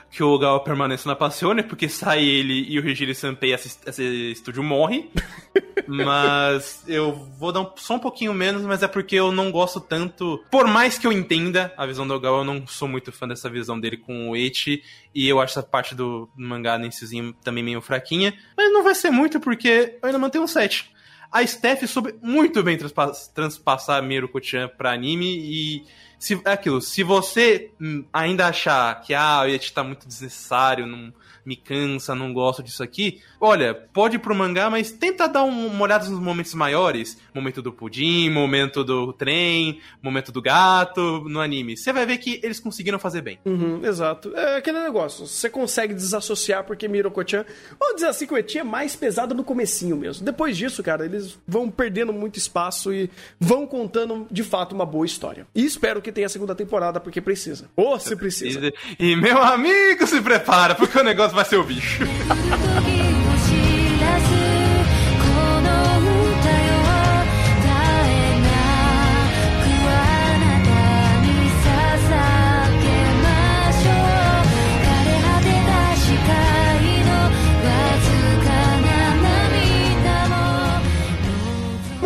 que o Gal permaneça na Passione, porque sai ele e o Regine Sanpei, esse, esse estúdio morre. mas eu vou dar um- só um pouquinho menos, mas é porque eu não gosto tanto. Por mais que eu entenda a visão do Gal, eu não sou muito fã dessa visão dele com o Eti. E eu acho essa parte do mangá Nensezinho também meio fraquinha. Mas não vai ser muito, porque eu ainda mantenho um 7. A Steph soube muito bem transpa- transpassar Miruko-chan pra anime e se, é aquilo, se você hum, ainda achar que ah, o Yeti tá muito desnecessário, não me cansa, não gosto disso aqui, olha, pode ir pro mangá, mas tenta dar um- uma olhada nos momentos maiores, momento do pudim, momento do trem, momento do gato no anime. Você vai ver que eles conseguiram fazer bem. Uhum, exato. É aquele negócio. Você consegue desassociar porque Miroko-chan, vamos dizer assim, que o Eti é mais pesado no comecinho mesmo. Depois disso, cara, eles vão perdendo muito espaço e vão contando, de fato, uma boa história. E espero que tenha a segunda temporada, porque precisa. Ou se precisa. E, e meu amigo se prepara, porque o negócio Jonas vai ser o bicho.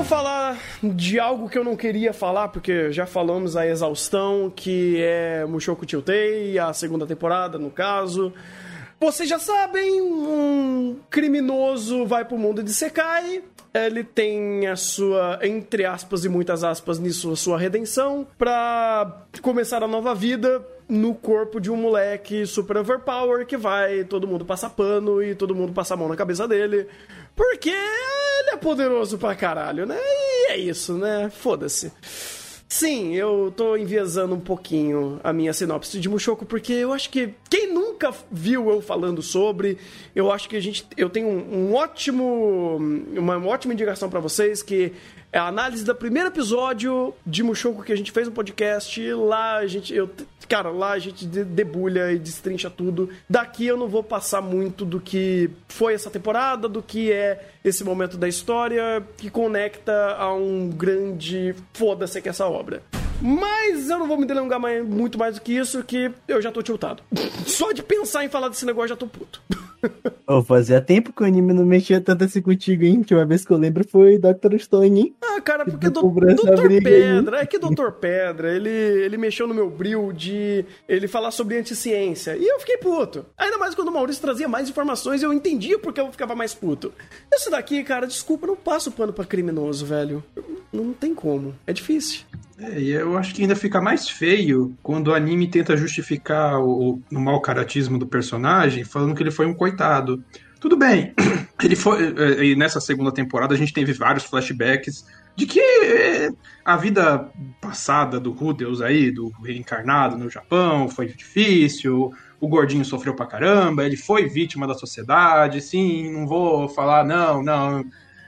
falar de algo que eu não queria falar, porque já falamos a exaustão, que é Mushoku Tensei, a segunda temporada, no caso. Vocês já sabem, um criminoso vai pro mundo de Sekai, ele tem a sua, entre aspas e muitas aspas, nisso, a sua redenção, pra começar a nova vida no corpo de um moleque super overpower que vai todo mundo passar pano e todo mundo passar a mão na cabeça dele. Porque ele é poderoso pra caralho, né? E é isso, né? Foda-se. Sim, eu tô enviesando um pouquinho a minha sinopse de Mushoku, porque eu acho que quem nunca viu eu falando sobre, eu acho que a gente, eu tenho um, um ótimo, uma ótima indicação pra vocês que é a análise do primeiro episódio de Mushoku que a gente fez no podcast. Lá a gente, eu, cara, lá a gente de- debulha e destrincha tudo. Daqui eu não vou passar muito do que foi essa temporada, do que é esse momento da história que conecta a um grande foda-se que é essa obra. Mas eu não vou me delongar mais- muito mais do que isso, que eu já tô tiltado. Só de pensar em falar desse negócio já tô puto. Ô, fazia tempo que o anime não mexia tanto assim contigo, hein? A última vez que eu lembro foi Dr. Stone, hein? Ah, cara, porque do, Dr. briga aí. Pedra, é que Dr. Pedra, ele, ele mexeu no meu bril de ele falar sobre anticiência. E eu fiquei puto. Ainda mais quando o Maurício trazia mais informações, eu entendia porque eu ficava mais puto. Isso daqui, cara, desculpa, não passo pano pra criminoso, velho. Não tem como. É difícil. É, e eu acho que ainda fica mais feio quando o anime tenta justificar o, o mau caratismo do personagem, falando que ele foi um coitado. Tudo bem, ele foi. é, E nessa segunda temporada a gente teve vários flashbacks de que é, a vida passada do Rudeus aí, do reencarnado no Japão, foi difícil. O gordinho sofreu pra caramba, ele foi vítima da sociedade. Sim, não vou falar, não, não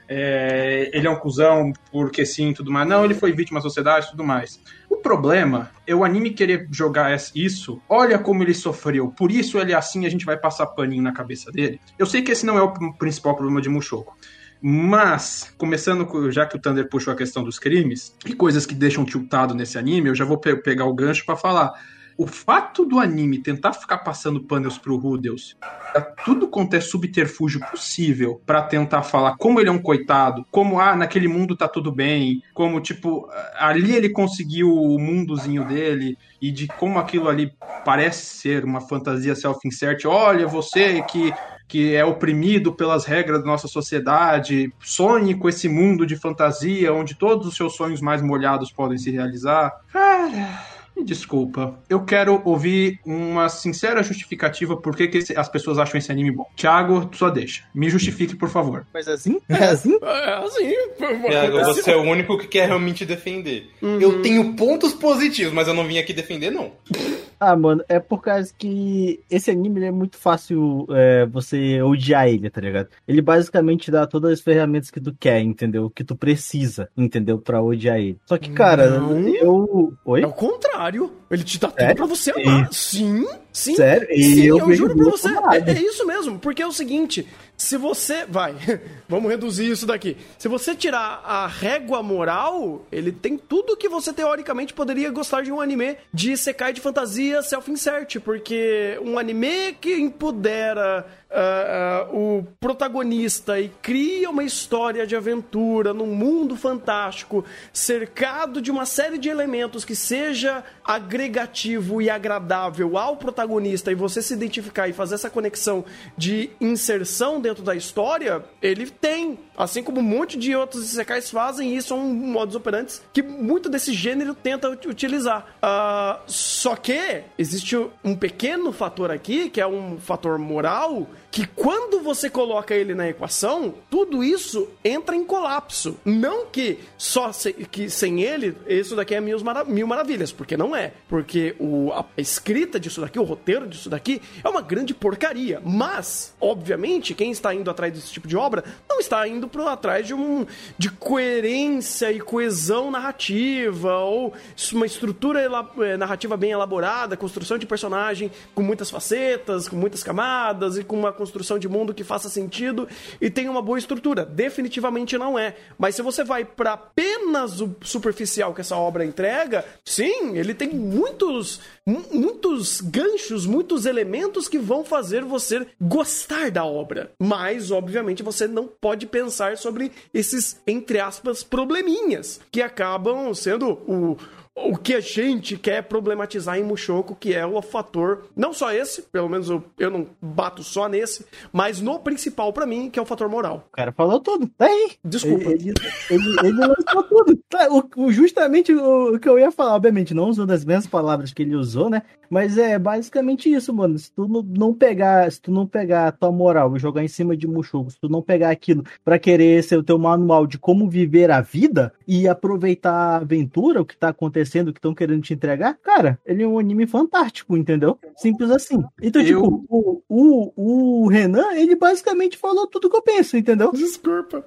é, ele é um cuzão porque sim tudo mais. Não, ele foi vítima da sociedade tudo mais. O problema é o anime querer jogar isso. Olha como ele sofreu, por isso ele é assim, a gente vai passar paninho na cabeça dele. Eu sei que esse não é o principal problema de Mushoku. Mas, começando, com- já que o Thunder puxou a questão dos crimes e coisas que deixam tiltado nesse anime, eu já vou pe- pegar o gancho pra falar. O fato do anime tentar ficar passando panos pro Rudeus pra tudo quanto é subterfúgio possível pra tentar falar como ele é um coitado, como ah, naquele mundo tá tudo bem, como tipo, ali ele conseguiu o mundozinho dele e de como aquilo ali parece ser uma fantasia self-insert. Olha, você que que é oprimido pelas regras da nossa sociedade, sonhe com esse mundo de fantasia onde todos os seus sonhos mais molhados podem se realizar. Cara, me desculpa. Eu quero ouvir uma sincera justificativa por que, que esse- as pessoas acham esse anime bom. Thiago, sua deixa. Me justifique, por favor. Mas assim? É assim? É assim. Thiago, aconteceu. você é o único que quer realmente defender. Uhum. Eu tenho pontos positivos, mas eu não vim aqui defender, não. Ah, mano, é por causa que esse anime é muito fácil é, você odiar ele, tá ligado? Ele basicamente dá todas as ferramentas que tu quer, entendeu? Que tu precisa, entendeu? Pra odiar ele. Só que, cara, Não. eu. Oi? É o contrário. Ele te dá tudo Sério? pra você amar. Sim, sim. Sério? E Sim, eu, eu juro pra você. É, é isso mesmo. Porque é o seguinte: se você. Vai, vamos reduzir isso daqui. Se você tirar a régua moral, ele tem tudo que você teoricamente poderia gostar de um anime de Sekai de fantasia self-insert. Porque um anime que empodera. Ah, o protagonista e cria uma história de aventura num mundo fantástico, cercado de uma série de elementos que seja agregativo e agradável ao protagonista e você se identificar e fazer essa conexão de inserção dentro da história, ele tem. Assim como um monte de outros isekais fazem, isso são modos operantes que muito desse gênero tenta ut- utilizar. Ah, só que existe um pequeno fator aqui, que é um fator moral, que quando você coloca ele na equação, tudo isso entra em colapso. Não que só se- que sem ele, isso daqui é mil, mara- mil maravilhas, porque não é. Porque o, a escrita disso daqui, o roteiro disso daqui, é uma grande porcaria. Mas, obviamente, quem está indo atrás desse tipo de obra não está indo pro, atrás de um de coerência e coesão narrativa, ou uma estrutura eh, narrativa bem elaborada, construção de personagem com muitas facetas, com muitas camadas e com uma construção de mundo que faça sentido e tenha uma boa estrutura. Definitivamente não é. Mas se você vai para apenas o superficial que essa obra entrega, sim, ele tem muitos, mu- muitos ganchos, muitos elementos que vão fazer você gostar da obra. Mas, obviamente, você não pode pensar sobre esses, entre aspas, probleminhas que acabam sendo o o que a gente quer problematizar em Mushoku, que é o fator, não só esse, pelo menos eu, eu não bato só nesse, mas no principal pra mim, que é o fator moral. O cara falou tudo. Tá aí. Desculpa. Ele, ele, ele lançou tudo. Tá, o, o- justamente o, o que eu ia falar, obviamente, não usando as mesmas palavras que ele usou, né? Mas é basicamente isso, mano. Se tu não, pegar, se tu não pegar a tua moral e jogar em cima de Mushoku, se tu não pegar aquilo pra querer ser o teu manual de como viver a vida e aproveitar a aventura, o que tá acontecendo, o que estão querendo te entregar, cara, ele é um anime fantástico, entendeu? Simples assim. Então, Eu- tipo, o, o, o Renan, ele basicamente falou tudo que eu penso, entendeu? Desculpa.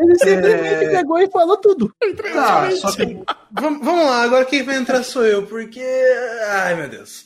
Ele simplesmente É. pegou e falou tudo. Tá, só que Vamos, vamos lá, agora quem vai entrar sou eu, porque. Ai, meu Deus.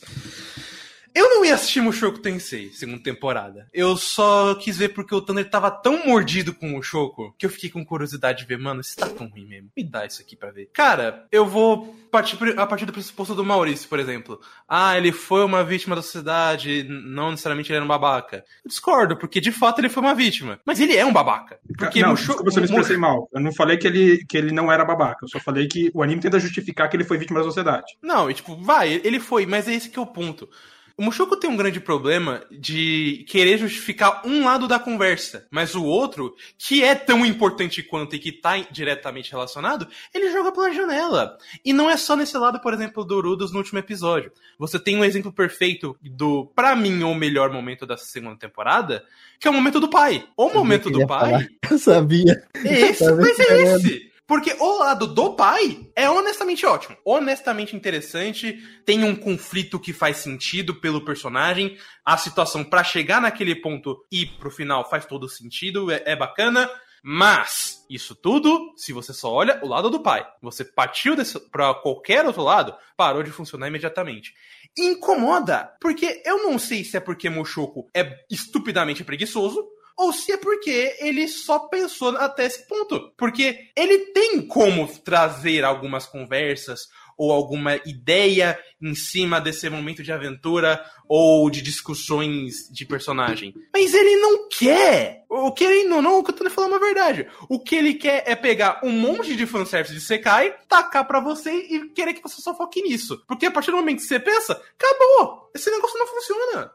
Eu não ia assistir Mushoku Tensei, segunda temporada. Eu só quis ver porque o Thunder tava tão mordido com o Mushoku que eu fiquei com curiosidade de ver, mano, isso tá tão ruim mesmo. Me dá isso aqui pra ver. Cara, eu vou partir a partir do pressuposto do Maurício, por exemplo. Ah, ele foi uma vítima da sociedade, não necessariamente ele era um babaca. Eu discordo, porque de fato ele foi uma vítima. Mas ele é um babaca. Porque não, Mushoku- desculpa se eu me expressei mal. Eu não falei que ele, que ele não era babaca. Eu só falei que o anime tenta justificar que ele foi vítima da sociedade. Não, e tipo, vai, ele foi, mas é esse que é o ponto. O Mushoku tem um grande problema de querer justificar um lado da conversa, mas o outro, que é tão importante quanto e que tá diretamente relacionado, ele joga pela janela. E não é só nesse lado, por exemplo, do Urudos no último episódio. Você tem um exemplo perfeito do, pra mim, o melhor momento da segunda temporada, que é o momento do pai. O momento do pai falar. Eu sabia. é esse, mas é esse. Porque o lado do pai é honestamente ótimo. Honestamente interessante. Tem um conflito que faz sentido pelo personagem. A situação pra chegar naquele ponto e pro final faz todo sentido. É, é bacana. Mas, isso tudo, se você só olha o lado do pai, você partiu pra qualquer outro lado, parou de funcionar imediatamente. Incomoda, porque eu não sei se é porque Mushoku é estupidamente preguiçoso, ou se é porque ele só pensou até esse ponto. Porque ele tem como trazer algumas conversas ou alguma ideia em cima desse momento de aventura ou de discussões de personagem. Mas ele não quer! O querendo ou não, o que eu tô falando é uma verdade. O que ele quer é pegar um monte de fanservice de Sekai, tacar pra você e querer que você só foque nisso. Porque a partir do momento que você pensa, acabou! Esse negócio não funciona.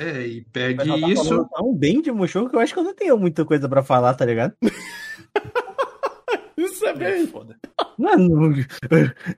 É, e pegue tá isso. tão bem de Mushoku que eu acho que eu não tenho muita coisa pra falar, tá ligado? Isso é É bem. foda. Mano,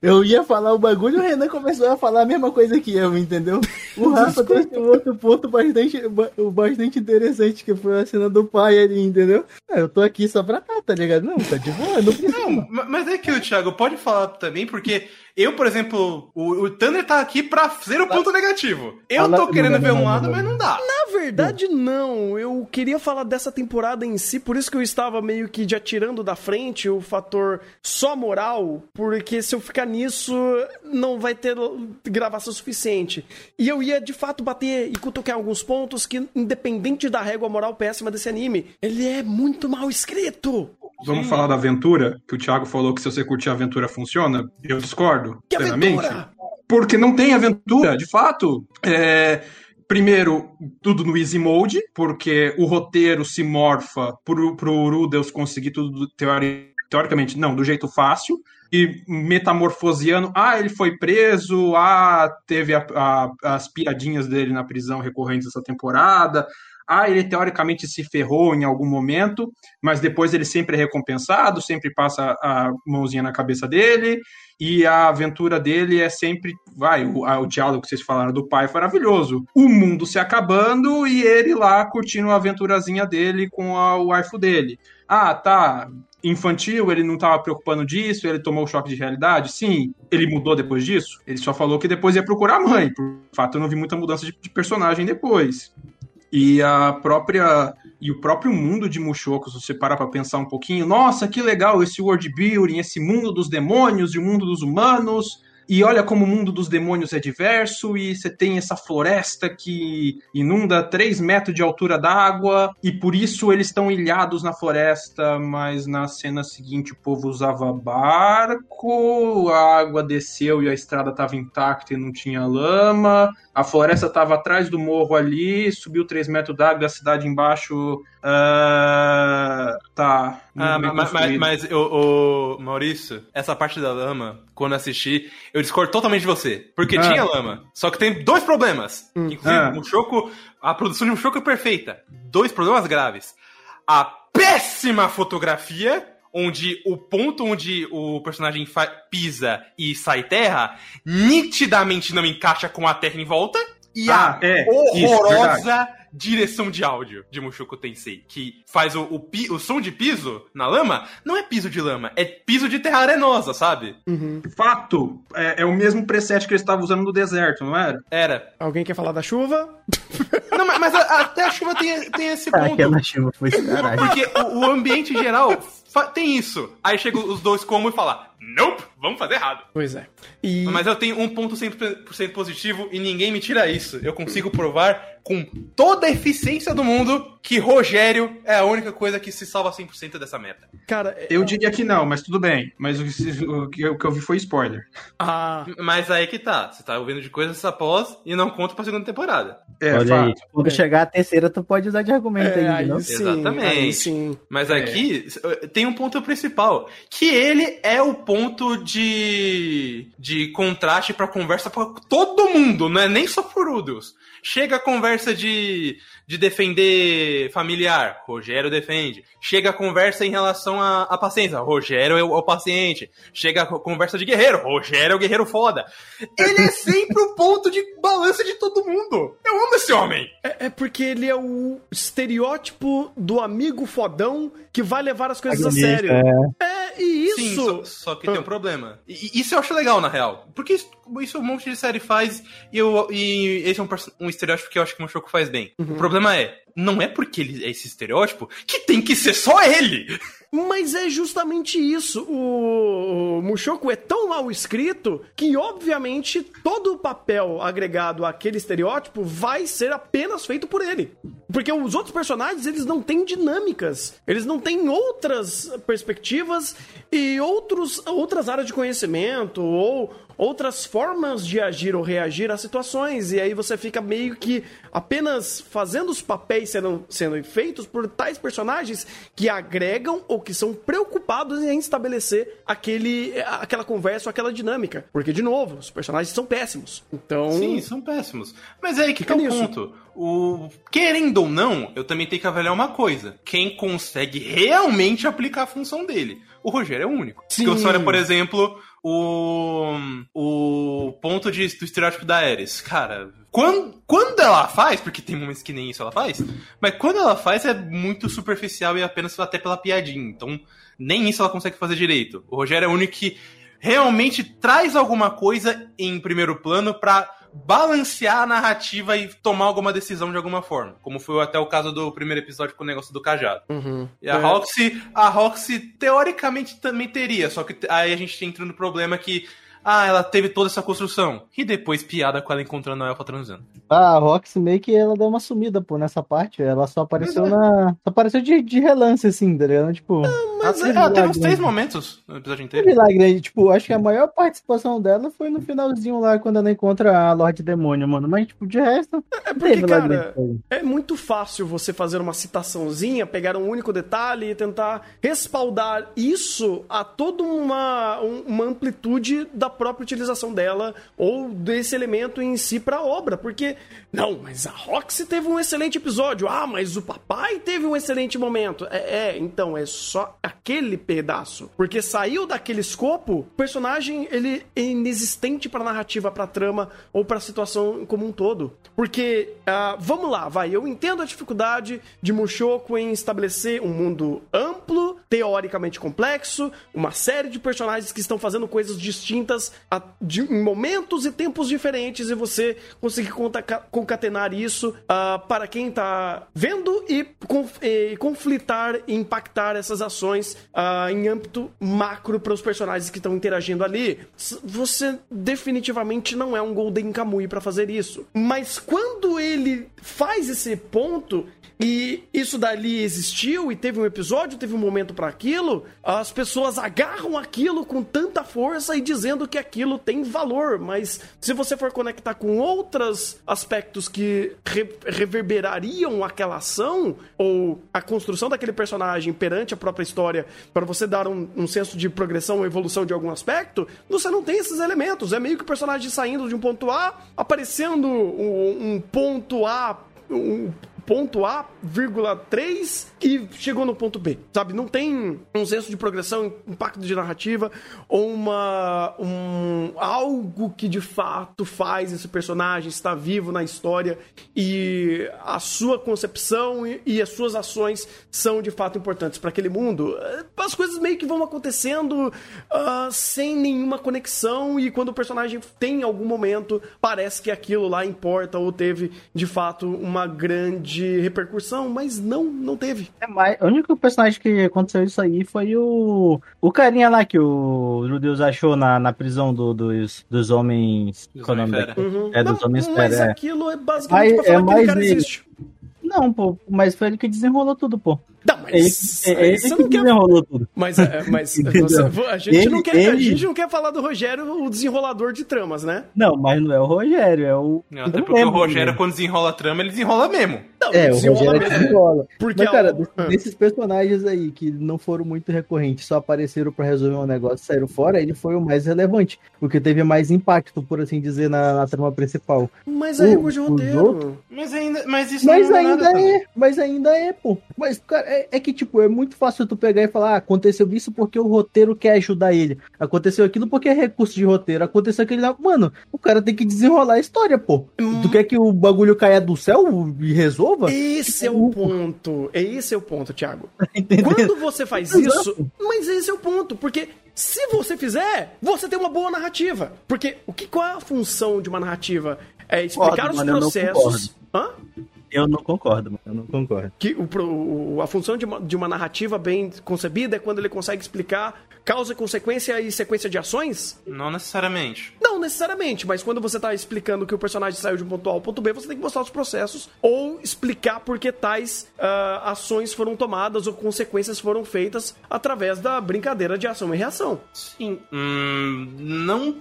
eu ia falar o bagulho e o Renan começou a falar a mesma coisa que eu, entendeu? O Rafa trouxe um outro ponto bastante, ba- bastante interessante, que foi a cena do pai ali, entendeu? Ah, Eu tô aqui só pra tá, tá ligado? Não, tá de boa, não precisa. Não, ma- mas é que o Thiago pode falar também, porque eu, por exemplo, o, o Thunder tá aqui pra ser o ponto negativo. Eu tô querendo ver um lado, mas não dá. Na verdade, não. Eu queria falar dessa temporada em si, por isso que eu estava meio que já tirando da frente o fator só moral, porque se eu ficar nisso, não vai ter gravação suficiente. E eu ia de fato bater e cutucar alguns pontos que, independente da régua moral péssima desse anime, ele é muito mal escrito. Vamos falar da aventura, que o Thiago falou que se você curtir a aventura funciona. Eu discordo Que plenamente. aventura! Porque não tem aventura, de fato. É, Primeiro, tudo no easy mode, porque o roteiro se morfa pro, pro Urudeus conseguir tudo teori- teoricamente, não, do jeito fácil. E metamorfoseando, ah, ele foi preso, ah, teve a- a- as piadinhas dele na prisão recorrentes essa temporada, ah, ele teoricamente se ferrou em algum momento, mas depois ele sempre é recompensado, sempre passa a mãozinha na cabeça dele, e a aventura dele é sempre, vai, o, o diálogo que vocês falaram do pai é maravilhoso. O mundo se acabando e ele lá curtindo a aventurazinha dele com a, o waifu dele. Ah, tá, infantil, ele não estava preocupando disso, ele tomou o choque de realidade. Sim, ele mudou depois disso. Ele só falou que depois ia procurar a mãe. Por fato, eu não vi muita mudança de, de personagem depois. E a própria e o próprio mundo de Mushoku, se você parar para pensar um pouquinho, nossa, que legal esse world building, esse mundo dos demônios e o mundo dos humanos. E olha como o mundo dos demônios é diverso, e você tem essa floresta que inunda 3 metros de altura d'água, e por isso eles estão ilhados na floresta, mas na cena seguinte o povo usava barco, a água desceu e a estrada estava intacta e não tinha lama, a floresta estava atrás do morro ali, subiu 3 metros d'água, a cidade embaixo. ah, tá. Ah, mas, mas, mas o, o Maurício, essa parte da lama, quando assisti, eu discordo totalmente de você. Porque Ah. tinha lama. Só que tem dois problemas. que, Inclusive, Ah. o Mushoku, a produção de Mushoku é perfeita. Dois problemas graves. A péssima fotografia, onde o ponto onde o personagem pisa e sai terra, nitidamente não encaixa com a terra em volta. E Ah, a é, isso, horrorosa direção de áudio de Mushoku Tensei, que faz o, o, pi- o som de piso na lama, não é piso de lama, é piso de terra arenosa, sabe? Fato, é, é o mesmo preset que eles estavam usando no deserto, não era? Era. Alguém quer falar da chuva? Não, mas, mas a- até a chuva tem, tem esse ponto. Aquela chuva foi caralho. Porque o, o ambiente geral tem isso. Aí chega os dois como e fala, nope, vamos fazer errado. Pois é. E Mas eu tenho um ponto 100% positivo e ninguém me tira isso. Eu consigo provar com toda a eficiência do mundo que Rogério é a única coisa que se salva 100% dessa meta. cara, é- Eu diria que não, mas tudo bem. Mas o, o que eu- o que eu vi foi spoiler. ah, Mas aí que tá. Você tá ouvindo de coisas após e não conta pra segunda temporada. É, Olha fato. aí, quando chegar a terceira, tu pode usar de argumento é, aí, aí não? sim, Exatamente. aí sim. Mas É. aqui eh, tem um ponto principal, que ele é o ponto de, de contraste pra conversa pra todo mundo, não é nem só por Udos. Chega a conversa de, de defender familiar, Rogério defende. Chega a conversa em relação à, à paciência, Rogério é o, é o paciente. Chega a conversa de guerreiro, Rogério é o guerreiro foda. Ele é sempre o ponto de balança de todo mundo. Eu amo esse homem. É, é porque ele é o estereótipo do amigo fodão que vai levar as coisas a sério. É, e isso. Sim, só, só que tem Ah. um problema. E, isso eu acho legal, na real. Porque isso, isso um monte de série faz e, eu, e esse é um, um estereótipo que eu acho que o Mushoku faz bem. Uhum. O problema é, não é porque ele é esse estereótipo que tem que ser só ele. Mas é justamente isso. O, Mushoku é tão mal escrito que, obviamente, todo o papel agregado àquele estereótipo vai ser apenas feito por ele. Porque os outros personagens, eles não têm dinâmicas. Eles não têm outras perspectivas e outros, outras áreas de conhecimento ou outras formas de agir ou reagir a situações. E aí você fica meio que apenas fazendo os papéis sendo, sendo feitos por tais personagens que agregam ou que são preocupados em estabelecer aquele, aquela conversa ou aquela dinâmica. Porque, de novo, os personagens são péssimos. Então. Sim, são péssimos. Mas é aí que Fica tá o ponto. O, querendo ou não, eu também tenho que avaliar uma coisa. Quem consegue realmente aplicar a função dele? O Rogério é o único. Sim. Porque você olha, por exemplo, o, o ponto de, do estereótipo da Ares. Cara, quando, quando ela faz, porque tem momentos que nem isso ela faz, mas quando ela faz é muito superficial e apenas até pela piadinha. Então, nem isso ela consegue fazer direito. O Rogério é o único que realmente traz alguma coisa em primeiro plano pra balancear a narrativa e tomar alguma decisão de alguma forma. Como foi até o caso do primeiro episódio com o negócio do cajado. Uhum. E a É. Roxy, a Roxy teoricamente também teria, só que aí a gente entra no problema que ah, ela teve toda essa construção. E depois piada com ela encontrando a Elfa transando. Ah, a Rox meio que ela deu uma sumida, pô, nessa parte. Ela só apareceu é. na. Só apareceu de, de relance, assim, tá ligado? Tipo. Mas teve ela teve uns três né? momentos no episódio inteiro. milagre aí, tipo, acho que a maior participação dela foi no finalzinho lá, quando ela encontra a Lorde Demônio, mano. Mas, tipo, de resto. É não porque, cara, é muito fácil você fazer uma citaçãozinha, pegar um único detalhe e tentar respaldar isso a toda uma, um- uma amplitude da própria utilização dela ou desse elemento em si pra obra. Porque, não, mas a Roxy teve um excelente episódio. Ah, mas o papai teve um excelente momento. É, é, então, é só aquele pedaço. Porque saiu daquele escopo, o personagem ele é inexistente pra narrativa, pra trama ou pra situação como um todo. Porque, ah, vamos lá, vai, eu entendo a dificuldade de Mushoku em estabelecer um mundo amplo, teoricamente complexo, uma série de personagens que estão fazendo coisas distintas a- de- em momentos e tempos diferentes e você conseguir concatenar isso ah, para quem tá vendo e, conf- e conflitar e impactar essas ações ah, em âmbito macro para os personagens que estão interagindo ali. Você definitivamente não é um Golden Kamui para fazer isso. Mas quando ele faz esse ponto e isso dali existiu e teve um episódio, teve um momento para aquilo, as pessoas agarram aquilo com tanta força e dizendo que aquilo tem valor, mas se você for conectar com outros aspectos que re- reverberariam aquela ação ou a construção daquele personagem perante a própria história para você dar um, um senso de progressão ou evolução de algum aspecto, você não tem esses elementos. É meio que o personagem saindo de um ponto A, aparecendo um, um ponto A um ponto A, vírgula 3 e chegou no ponto B, sabe? Não tem um senso de progressão, impacto de narrativa ou uma um algo que de fato faz esse personagem estar vivo na história e a sua concepção e, e as suas ações são de fato importantes para aquele mundo. As coisas meio que vão acontecendo ah, sem nenhuma conexão e quando o personagem tem algum momento parece que aquilo lá importa ou teve de fato uma grande repercussão, mas não, não teve. É mais, o único personagem que aconteceu isso aí foi o. O carinha lá que o Judeus achou na, na prisão do- dos, dos homens. Dos qual é o? Uhum. É, dos Não, homens mas fera, é. aquilo é basicamente Mas pra falar é que mais cara nele. existe. Não, pô, mas foi ele que desenrolou tudo, pô. Não, É ele, mas é aí ele você que não quer desenrolou tudo. Mas, é, mas você- a, gente não Ele- quer, a ele- gente não quer falar do Rogério, o desenrolador de tramas, né? Não, mas não é o Rogério, é o. Não, até não porque o Rogério, né? quando desenrola a trama, ele desenrola mesmo. Não, É, o desenrola Rogério é mesmo. desenrola. Porque Mas, cara, a- desse- ah. desses personagens aí que não foram muito recorrentes, só apareceram pra resolver um negócio e saíram fora, ele foi o mais relevante, porque teve mais impacto, por assim dizer, na, na trama principal. Mas é erro de roteiro. outros- Mas ainda, mas isso Mas não é ainda nada também. é, mas ainda é, pô. Mas, cara, é, é que, tipo, é muito fácil tu pegar e falar, ah, aconteceu isso porque o roteiro quer ajudar ele. Aconteceu aquilo porque é recurso de roteiro. Aconteceu aquele lá. Mano, o cara tem que desenrolar a história, pô. Hum. Tu quer que o bagulho caia do céu e resolva? Esse é o ponto. Esse é o ponto, Thiago. Quando você faz isso, mas esse é o ponto, porque se você fizer, você tem uma boa narrativa. Porque o que qual é a função de uma narrativa? É explicar Concordo, os processos. Hã? Eu não concordo, mano. Eu não concordo. Que o, o- a função de uma, de uma narrativa bem concebida é quando ele consegue explicar causa, consequência e sequência de ações? Não necessariamente. Não necessariamente, mas quando você tá explicando que o personagem saiu de um ponto A ao ponto B, você tem que mostrar os processos ou explicar por que tais ah, ações foram tomadas ou consequências foram feitas através da brincadeira de ação e reação. Sim. Hum, não.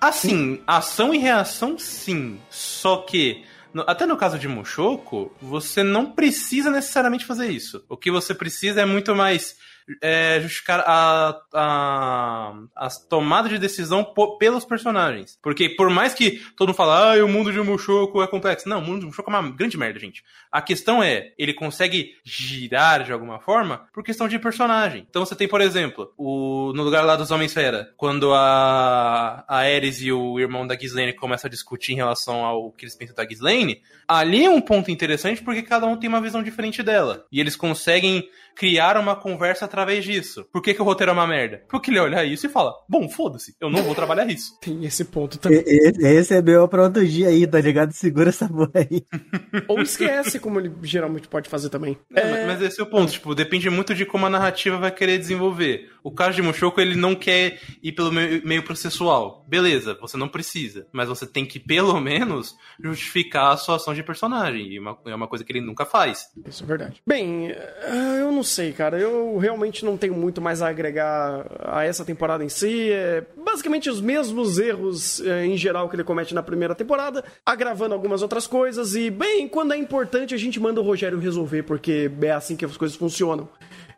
Assim, ação e reação, sim. Só que, até no caso de Mushoku, você não precisa necessariamente fazer isso. O que você precisa é muito mais é, justificar a, a, as tomadas de decisão pelos personagens. Porque por mais que todo mundo fala, ah, o mundo de Mushoku é complexo. Não, o mundo de Mushoku é uma grande merda, gente. A questão é, ele consegue girar de alguma forma por questão de personagem. Então você tem, por exemplo, o, no lugar lá dos Homens-Fera, quando a, a Ares e o irmão da Ghislaine começam a discutir em relação ao que eles pensam da Ghislaine, ali é um ponto interessante porque cada um tem uma visão diferente dela. E eles conseguem criar uma conversa através disso. Por que, que o roteiro é uma merda? Porque ele olha isso e fala, bom, foda-se, eu não vou trabalhar isso. Tem esse ponto também. E- Esse, é meu pra outro dia aí, tá ligado? Segura essa porra aí. ou esquece, como ele geralmente pode fazer também. É, mas- Mas esse é o ponto, tipo, depende muito de como a narrativa vai querer desenvolver. O caso de Mushoku, ele não quer ir pelo meio, meio processual. Beleza, você não precisa, mas você tem que, pelo menos, justificar a sua ação de personagem. E uma- é uma coisa que ele nunca faz. Isso é verdade. Bem, eh, eu não sei, cara. Eu realmente não tenho muito mais a agregar a essa temporada em si. É basicamente os mesmos erros eh, em geral que ele comete na primeira temporada, agravando algumas outras coisas. E, bem, quando é importante, a gente manda o Rogério resolver, porque é assim que as coisas funcionam.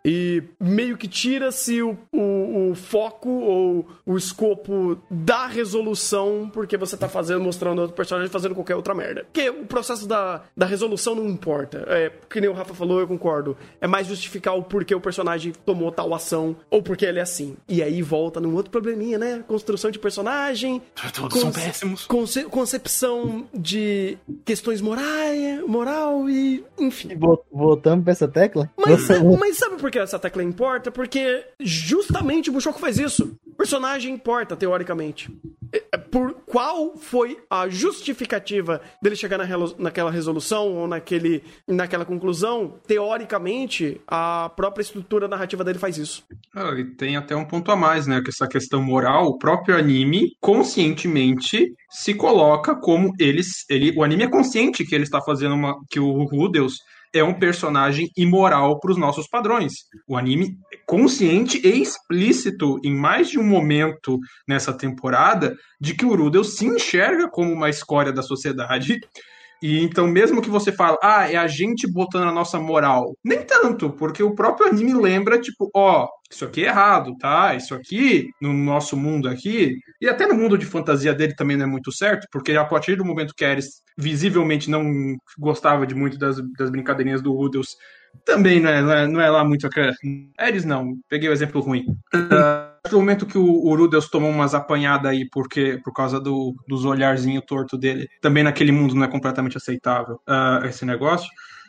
E meio que tira-se o, o, o foco ou o escopo da resolução, porque você tá fazendo, mostrando outro personagem fazendo qualquer outra merda. Porque o processo da, da resolução não importa. É, que nem o Rafa falou, eu concordo. É mais justificar o porquê o personagem tomou tal ação, ou porque ele é assim. E aí volta num outro probleminha, né? Construção de personagem. Todos são péssimos. conce- concepção de questões morais, moral e. enfim. Vol- Voltando pra essa tecla? Mas, mas sabe por que essa tecla importa? Porque justamente o Mushoku faz isso. O personagem importa, teoricamente. É, por qual foi a justificativa dele chegar na naquela resolução ou naquele, naquela conclusão, teoricamente, a própria estrutura narrativa dele faz isso. Ah, E tem até um ponto a mais, né? Que essa questão moral, o próprio anime conscientemente se coloca como eles. Ele, o anime é consciente que ele está fazendo uma. que o Rudeus é um personagem imoral para os nossos padrões. O anime é consciente e explícito em mais de um momento nessa temporada de que o Rudeus se enxerga como uma escória da sociedade. E então, mesmo que você fale, ah, é a gente botando a nossa moral. Nem tanto, porque o próprio anime lembra, tipo, ó, isso aqui é errado, tá? Isso aqui, no nosso mundo aqui, e até no mundo de fantasia dele também não é muito certo, porque a partir do momento que Ares visivelmente não gostava de muito das, das brincadeirinhas do Rudels, também não é, não é, não é lá muito. Ares não, peguei o exemplo ruim. Ah, no momento que o, o tomou umas apanhadas aí porque, por causa do, dos olharzinhos torto dele, também naquele mundo não é completamente aceitável ah, esse negócio.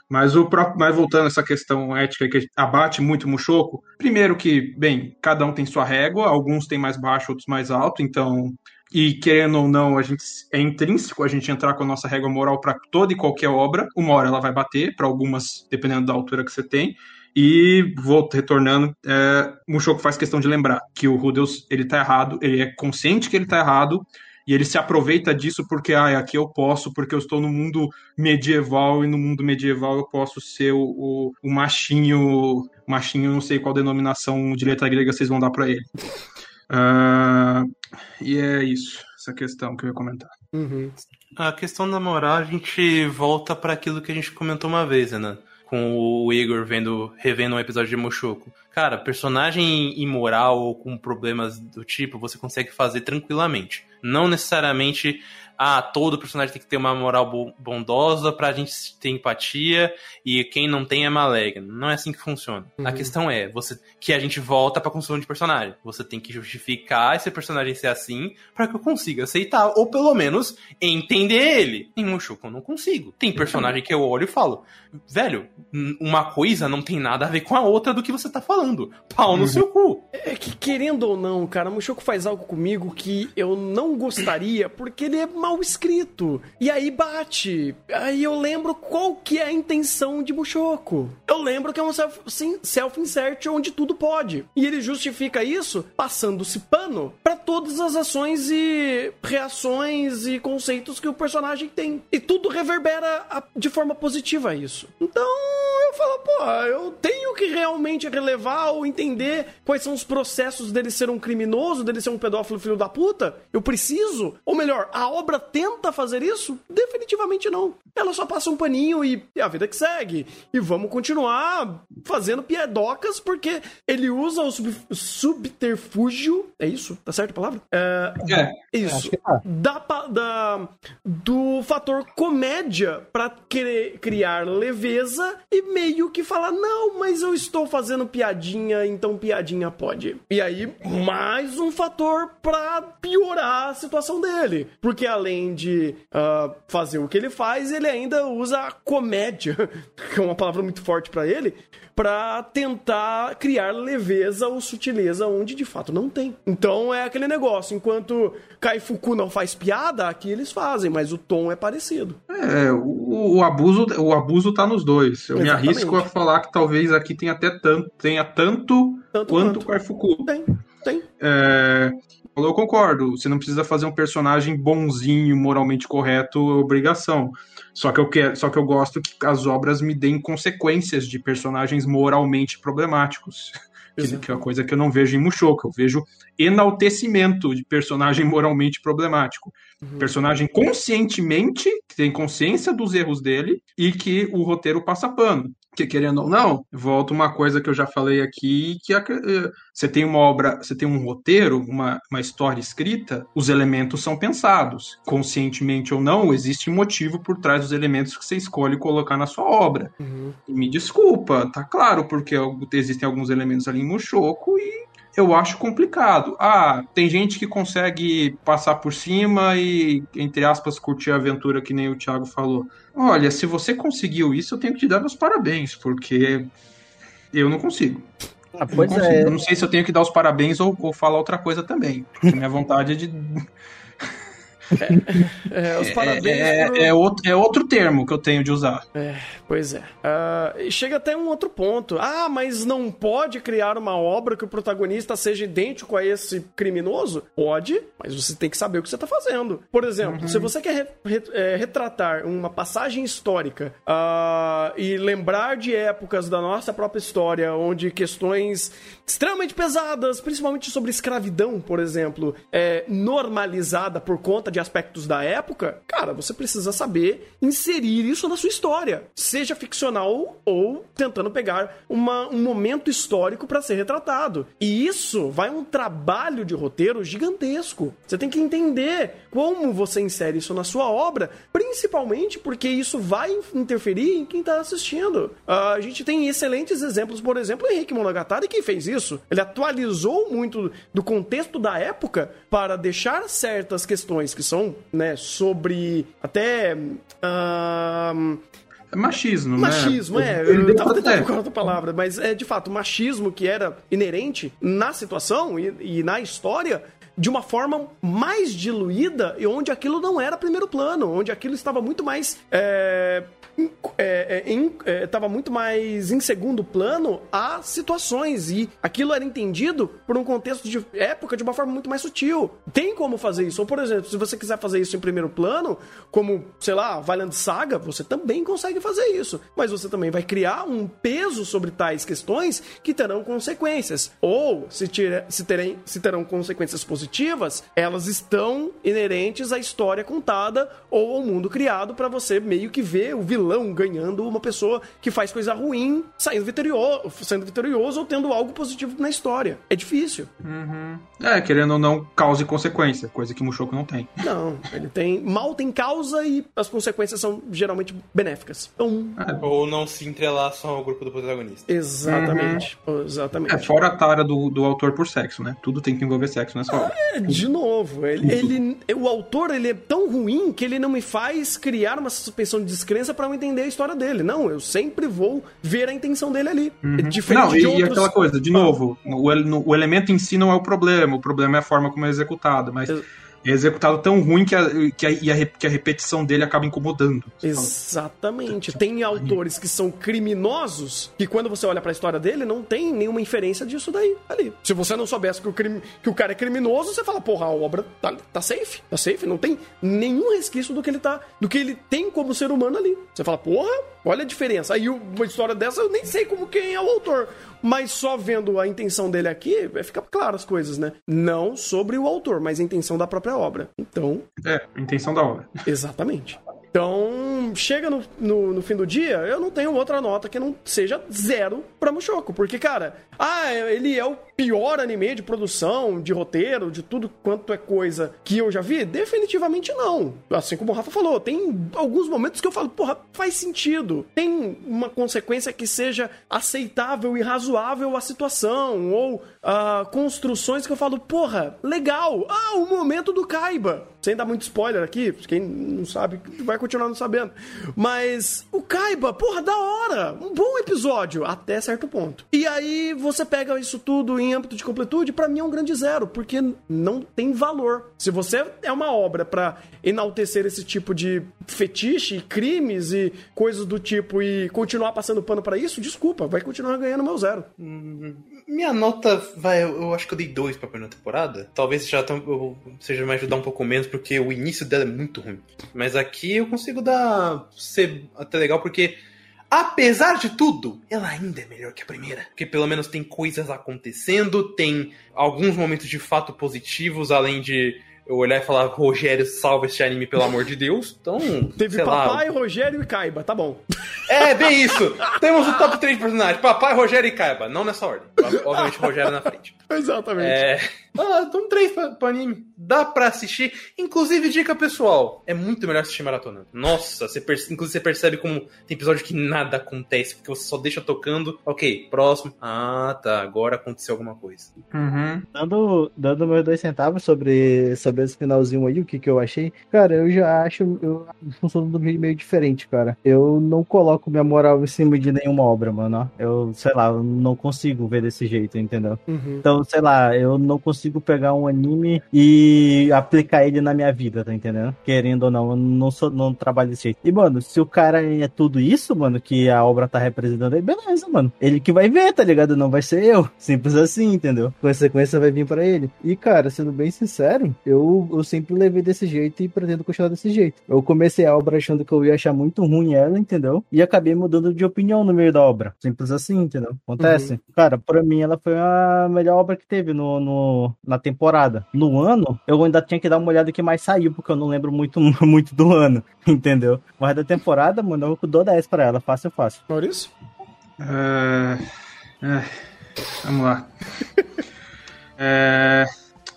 Mas o próprio, mas voltando a essa questão ética que abate muito o Mushoku, primeiro que, bem, cada um tem sua régua, alguns têm mais baixo, outros mais alto, então e querendo ou não, a gente é intrínseco a gente entrar com a nossa régua moral para toda e qualquer obra. Uma hora ela vai bater, para algumas, dependendo da altura que você tem. E volto retornando, é, Mushoku faz questão de lembrar que o Rudeus ele tá errado, ele é consciente que ele tá errado e ele se aproveita disso porque ah, aqui eu posso, porque eu estou no mundo medieval e no mundo medieval eu posso ser o, o, o machinho, machinho, não sei qual denominação de letra grega vocês vão dar para ele. Ah, e é isso, essa questão que eu ia comentar. A questão da moral, a gente volta para aquilo que a gente comentou uma vez, né? Com o Igor vendo, revendo um episódio de Mushoku. Cara, personagem imoral ou com problemas do tipo, você consegue fazer tranquilamente. Não necessariamente, ah, todo personagem tem que ter uma moral bo- bondosa pra gente ter empatia e quem não tem é maligno. Não é assim que funciona. A questão é você que a gente volta pra construção de personagem. Você tem que justificar esse personagem ser assim pra que eu consiga aceitar ou pelo menos entender ele. Em Mushoku eu não consigo. Tem personagem que eu olho e falo, velho, uma coisa não tem nada a ver com a outra do que você tá falando. Pau no seu cu. É que, querendo ou não, cara, Mushoku faz algo comigo que eu não gostaria, porque ele é mal escrito. E aí bate. Aí eu lembro qual que é a intenção de Mushoku. Eu lembro que é um self-insert onde tudo pode. E ele justifica isso passando-se pano pra todas as ações e reações e conceitos que o personagem tem. E tudo reverbera a- de forma positiva isso. Então eu falo, pô, eu tenho que realmente relevar ou entender quais são os processos dele ser um criminoso, dele ser um pedófilo filho da puta. Eu preciso? Ou melhor, a obra tenta fazer isso? Definitivamente não. Ela só passa um paninho e é a vida que segue. E vamos continuar fazendo piedocas porque ele usa o sub- subterfúgio. É isso? Tá certo a palavra? É, É, isso. Tá. Da, da- do fator comédia pra querer criar leveza e meio que falar, não, mas eu estou fazendo piadinha, então piadinha pode. E aí, mais um fator pra piorar a situação dele. Porque além de ah, fazer o que ele faz, ele ainda usa a comédia, que é uma palavra muito forte pra ele, pra tentar criar leveza ou sutileza onde de fato não tem. Então é aquele negócio, enquanto Kaifuku não faz piada, aqui eles fazem, mas o tom é parecido. É, o, o abuso, o abuso tá nos dois. Eu Exatamente. me arrisco a falar que talvez aqui tenha até tanto, tenha tanto, Tanto quanto quanto. o Kaifuku. Tem, tem. É, eu concordo. Você não precisa fazer um personagem bonzinho, moralmente correto, é obrigação. Só que eu quero, só que eu gosto que as obras me deem consequências de personagens moralmente problemáticos. Exato. que é uma coisa que eu não vejo em Mushoku. Eu vejo enaltecimento de personagem moralmente problemático. Personagem conscientemente, que tem consciência dos erros dele e que o roteiro passa pano. Que querendo ou não, volta uma coisa que eu já falei aqui, que é eh, você tem uma obra, você tem um roteiro, uma, uma história escrita, os elementos são pensados. Conscientemente ou não, existe um motivo por trás dos elementos que você escolhe colocar na sua obra. E me desculpa, tá claro, porque existem alguns elementos ali em Mushoku e eu acho complicado. Ah, tem gente que consegue passar por cima e, entre aspas, curtir a aventura, que nem o Thiago falou. Olha, se você conseguiu isso, eu tenho que te dar meus parabéns, porque eu não consigo. Ah, Eu pois não, consigo. é. Eu não sei se eu tenho que dar os parabéns ou, ou falar outra coisa também. Minha vontade é de. É, os É, parabéns é- pro- é outro, é outro termo que eu tenho de usar. Pois é. E chega até um outro ponto. Ah, mas não pode criar uma obra que o protagonista seja idêntico a esse criminoso? Pode, mas você tem que saber o que você está fazendo. Por exemplo, se você quer re- re- é, retratar uma passagem histórica ah, e lembrar de épocas da nossa própria história, onde questões extremamente pesadas, principalmente sobre escravidão, por exemplo, é normalizada por conta de aspectos da época, cara, você precisa saber inserir isso na sua história, seja ficcional ou tentando pegar uma- um momento histórico para ser retratado. E isso vai um trabalho de roteiro gigantesco. Você tem que entender como você insere isso na sua obra, principalmente porque isso vai interferir em quem tá assistindo. Ah, a gente tem excelentes exemplos, por exemplo, Henrique Monogatari que fez isso. Ele atualizou muito do contexto da época para deixar certas questões que né, sobre até É machismo, Machismo, né? é. Ele Eu tava tentando procurar outra palavra, mas é de fato, machismo que era inerente na situação e, e na história de uma forma mais diluída e onde aquilo não era primeiro plano, onde aquilo estava muito mais. É, é, é, em- é, estava muito mais em segundo plano a situações e aquilo era entendido por um contexto de época de uma forma muito mais sutil. Tem como fazer isso? Ou, por exemplo, se você quiser fazer isso em primeiro plano, como, sei lá, Valiant Saga, você também consegue fazer isso. Mas você também vai criar um peso sobre tais questões que terão consequências. Ou, se, tira, se, terem, se terão consequências positivas, elas estão inerentes à história contada ou ao mundo criado para você meio que ver o vilão ganhando uma pessoa que faz coisa ruim, saindo vitorioso, sendo vitorioso ou tendo algo positivo na história. É difícil. É, querendo ou não, causa e consequência, coisa que Mushoku não tem. Não, ele tem. Mal tem causa e as consequências são geralmente benéficas. Então, Ou não se entrelaçam ao grupo do protagonista. exatamente. Exatamente. É, fora a tara do, do autor por sexo, né? Tudo tem que envolver sexo nessa obra. É, De novo, ele, ele- o autor ele é tão ruim que ele não me faz criar uma suspensão de descrença pra eu entender a história dele. Não, eu sempre vou ver a intenção dele ali. É diferente Não, e, de e outros... aquela coisa, de novo, o, o elemento em si não é o problema, o problema é a forma como é executado, mas Ex- é executado tão ruim que a, que a, a que a repetição dele acaba incomodando. Exatamente. Tem autores que são criminosos que quando você olha pra história dele não tem nenhuma inferência disso daí ali. Se você não soubesse que o, crime, que o cara é criminoso, você fala, porra, a obra tá, tá safe, tá safe, não tem nenhum resquício do que ele tá, do que ele tem como ser humano ali. Você fala, porra, olha a diferença. Aí uma história dessa eu nem sei como quem é o autor. Mas só vendo a intenção dele aqui, vai ficar claro as coisas, né? Não sobre o autor, mas a intenção da própria obra. Então, É, a intenção da obra. Exatamente. Então, chega no, no, no fim do dia, eu não tenho outra nota que não seja zero pra Mushoku. Porque, cara, ah, ele é o pior anime de produção, de roteiro, de tudo quanto é coisa que eu já vi? Definitivamente não. Assim como o Rafa falou, tem alguns momentos que eu falo, porra, faz sentido. Tem uma consequência que seja aceitável e razoável à situação. Ou ah, construções que eu falo, porra, legal. Ah, o momento do Kaiba. Sem dar muito spoiler aqui, quem não sabe vai continuar não sabendo. Mas o Kaiba, porra, da hora. Um bom episódio, até certo ponto. E aí você pega isso tudo em âmbito de completude, pra mim é um grande zero, porque não tem valor. Se você é uma obra pra enaltecer esse tipo de fetiche, crimes e coisas do tipo e continuar passando pano pra isso, desculpa, vai continuar ganhando meu zero. Minha nota vai, eu acho que eu dei dois pra primeira temporada. Talvez já eu, seja me ajudar um pouco menos, porque o início dela é muito ruim. Mas aqui eu consigo dar. ser até legal, porque. Apesar de tudo, ela ainda é melhor que a primeira. Porque pelo menos tem coisas acontecendo, tem alguns momentos de fato positivos, além de eu olhar e falar, Rogério, salva este anime, pelo amor de Deus. Então, Teve sei lá, papai, Rogério e Kaiba, tá bom. é, bem isso. Temos o top 3 de personagens. Papai, Rogério e Kaiba. Não nessa ordem. Obviamente, Rogério na frente. Exatamente. É... Ah, então três pra, pra anime. Dá pra assistir. Inclusive, dica pessoal. É muito melhor assistir maratona. Nossa, você perce... inclusive você percebe como tem episódio que nada acontece, porque você só deixa tocando. Ok, próximo. Ah, tá. Agora aconteceu alguma coisa. Uhum. Dando, dando meus dois centavos sobre, sobre esse finalzinho aí, o que que eu achei. Cara, eu já acho, eu funciono do meio meio diferente, cara. Eu não coloco minha moral em cima de nenhuma obra, mano. Eu, sei lá, eu não consigo ver desse jeito, entendeu? Uhum. Então, sei lá, eu não consigo pegar um anime e aplicar ele na minha vida, tá entendendo? Querendo ou não, eu não sou, não trabalho desse jeito. E, mano, se o cara é tudo isso, mano, que a obra tá representando aí, beleza, mano. Ele que vai ver, tá ligado? Não vai ser eu. Simples assim, entendeu? Consequência vai vir pra ele. E, cara, sendo bem sincero, eu, eu sempre levei desse jeito e pretendo continuar desse jeito. Eu comecei a obra achando que eu ia achar muito ruim ela, entendeu? E acabei mudando de opinião no meio da obra. Simples assim, entendeu? Acontece. Cara, pra mim ela foi a melhor obra que teve no, no- na temporada. No ano, eu ainda tinha que dar uma olhada que mais saiu, porque eu não lembro muito, muito do ano, entendeu? Mas da temporada, mano, eu dou 10 pra ela, fácil, fácil. Maurício? É, é, vamos lá. É,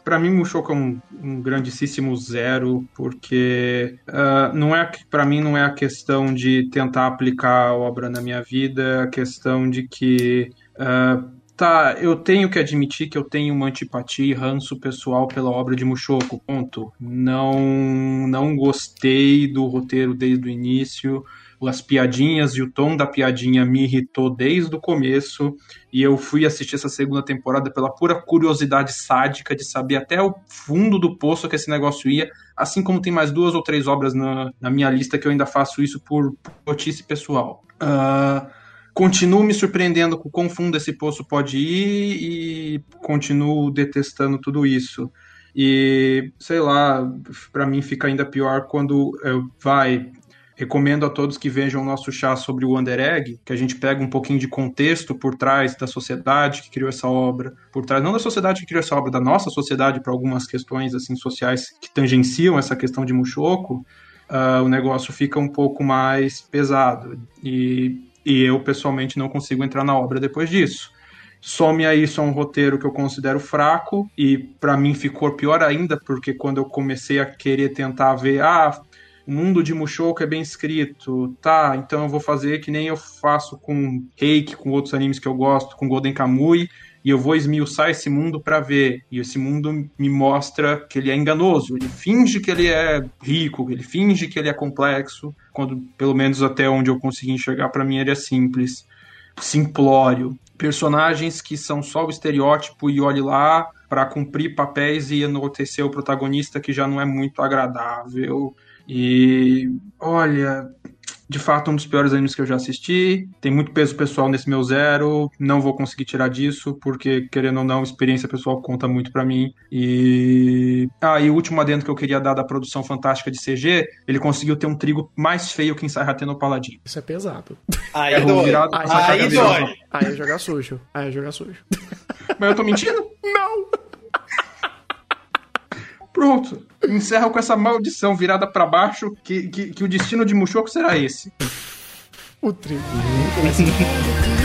para mim, Mushoku é um, um grandíssimo zero, porque ah, não é para mim não é a questão de tentar aplicar a obra na minha vida, é a questão de que ah, tá, eu tenho que admitir que eu tenho uma antipatia e ranço pessoal pela obra de Mushoku, ponto. Não, não gostei do roteiro desde o início as piadinhas e o tom da piadinha me irritou desde o começo e eu fui assistir essa segunda temporada pela pura curiosidade sádica de saber até o fundo do poço que esse negócio ia, assim como tem mais duas ou três obras na, na minha lista que eu ainda faço isso por notícia pessoal. Ah, continuo me surpreendendo com o quão fundo esse poço pode ir e continuo detestando tudo isso. E sei lá, pra mim fica ainda pior quando eu, vai, Recomendo a todos que vejam o nosso chá sobre o Under Egg, que a gente pega um pouquinho de contexto por trás da sociedade que criou essa obra, por trás não da sociedade que criou essa obra, da nossa sociedade para algumas questões assim sociais que tangenciam essa questão de Mushoku, ah, o negócio fica um pouco mais pesado. E, e eu pessoalmente não consigo entrar na obra depois disso. Some a isso um roteiro que eu considero fraco e para mim ficou pior ainda porque quando eu comecei a querer tentar ver, ah, o mundo de Mushoku é bem escrito, tá, então eu vou fazer que nem eu faço com Reiki, com outros animes que eu gosto, com Golden Kamui, e eu vou esmiuçar esse mundo para ver. E esse mundo me mostra que ele é enganoso, ele finge que ele é rico, ele finge que ele é complexo, quando pelo menos até onde eu consegui enxergar para mim ele é simples, simplório. Personagens que são só o estereótipo e olhe lá para cumprir papéis e enaltecer o protagonista que já não é muito agradável. E olha, de fato, um dos piores animes que eu já assisti. Tem muito peso pessoal nesse meu zero. Não vou conseguir tirar disso, porque, querendo ou não, experiência pessoal conta muito pra mim. E. Ah, e o último adendo que eu queria dar da produção fantástica de CG: ele conseguiu ter um trigo mais feio que Ensaihatê no Paladin. Isso é pesado. Aí É dói. virado Aí Aí dói. Aí é jogar sujo. Aí é jogar sujo. Mas eu tô mentindo? Não! Pronto. Encerra com essa maldição virada pra baixo, que, que, que o destino de Mushoku será esse. O trigo.「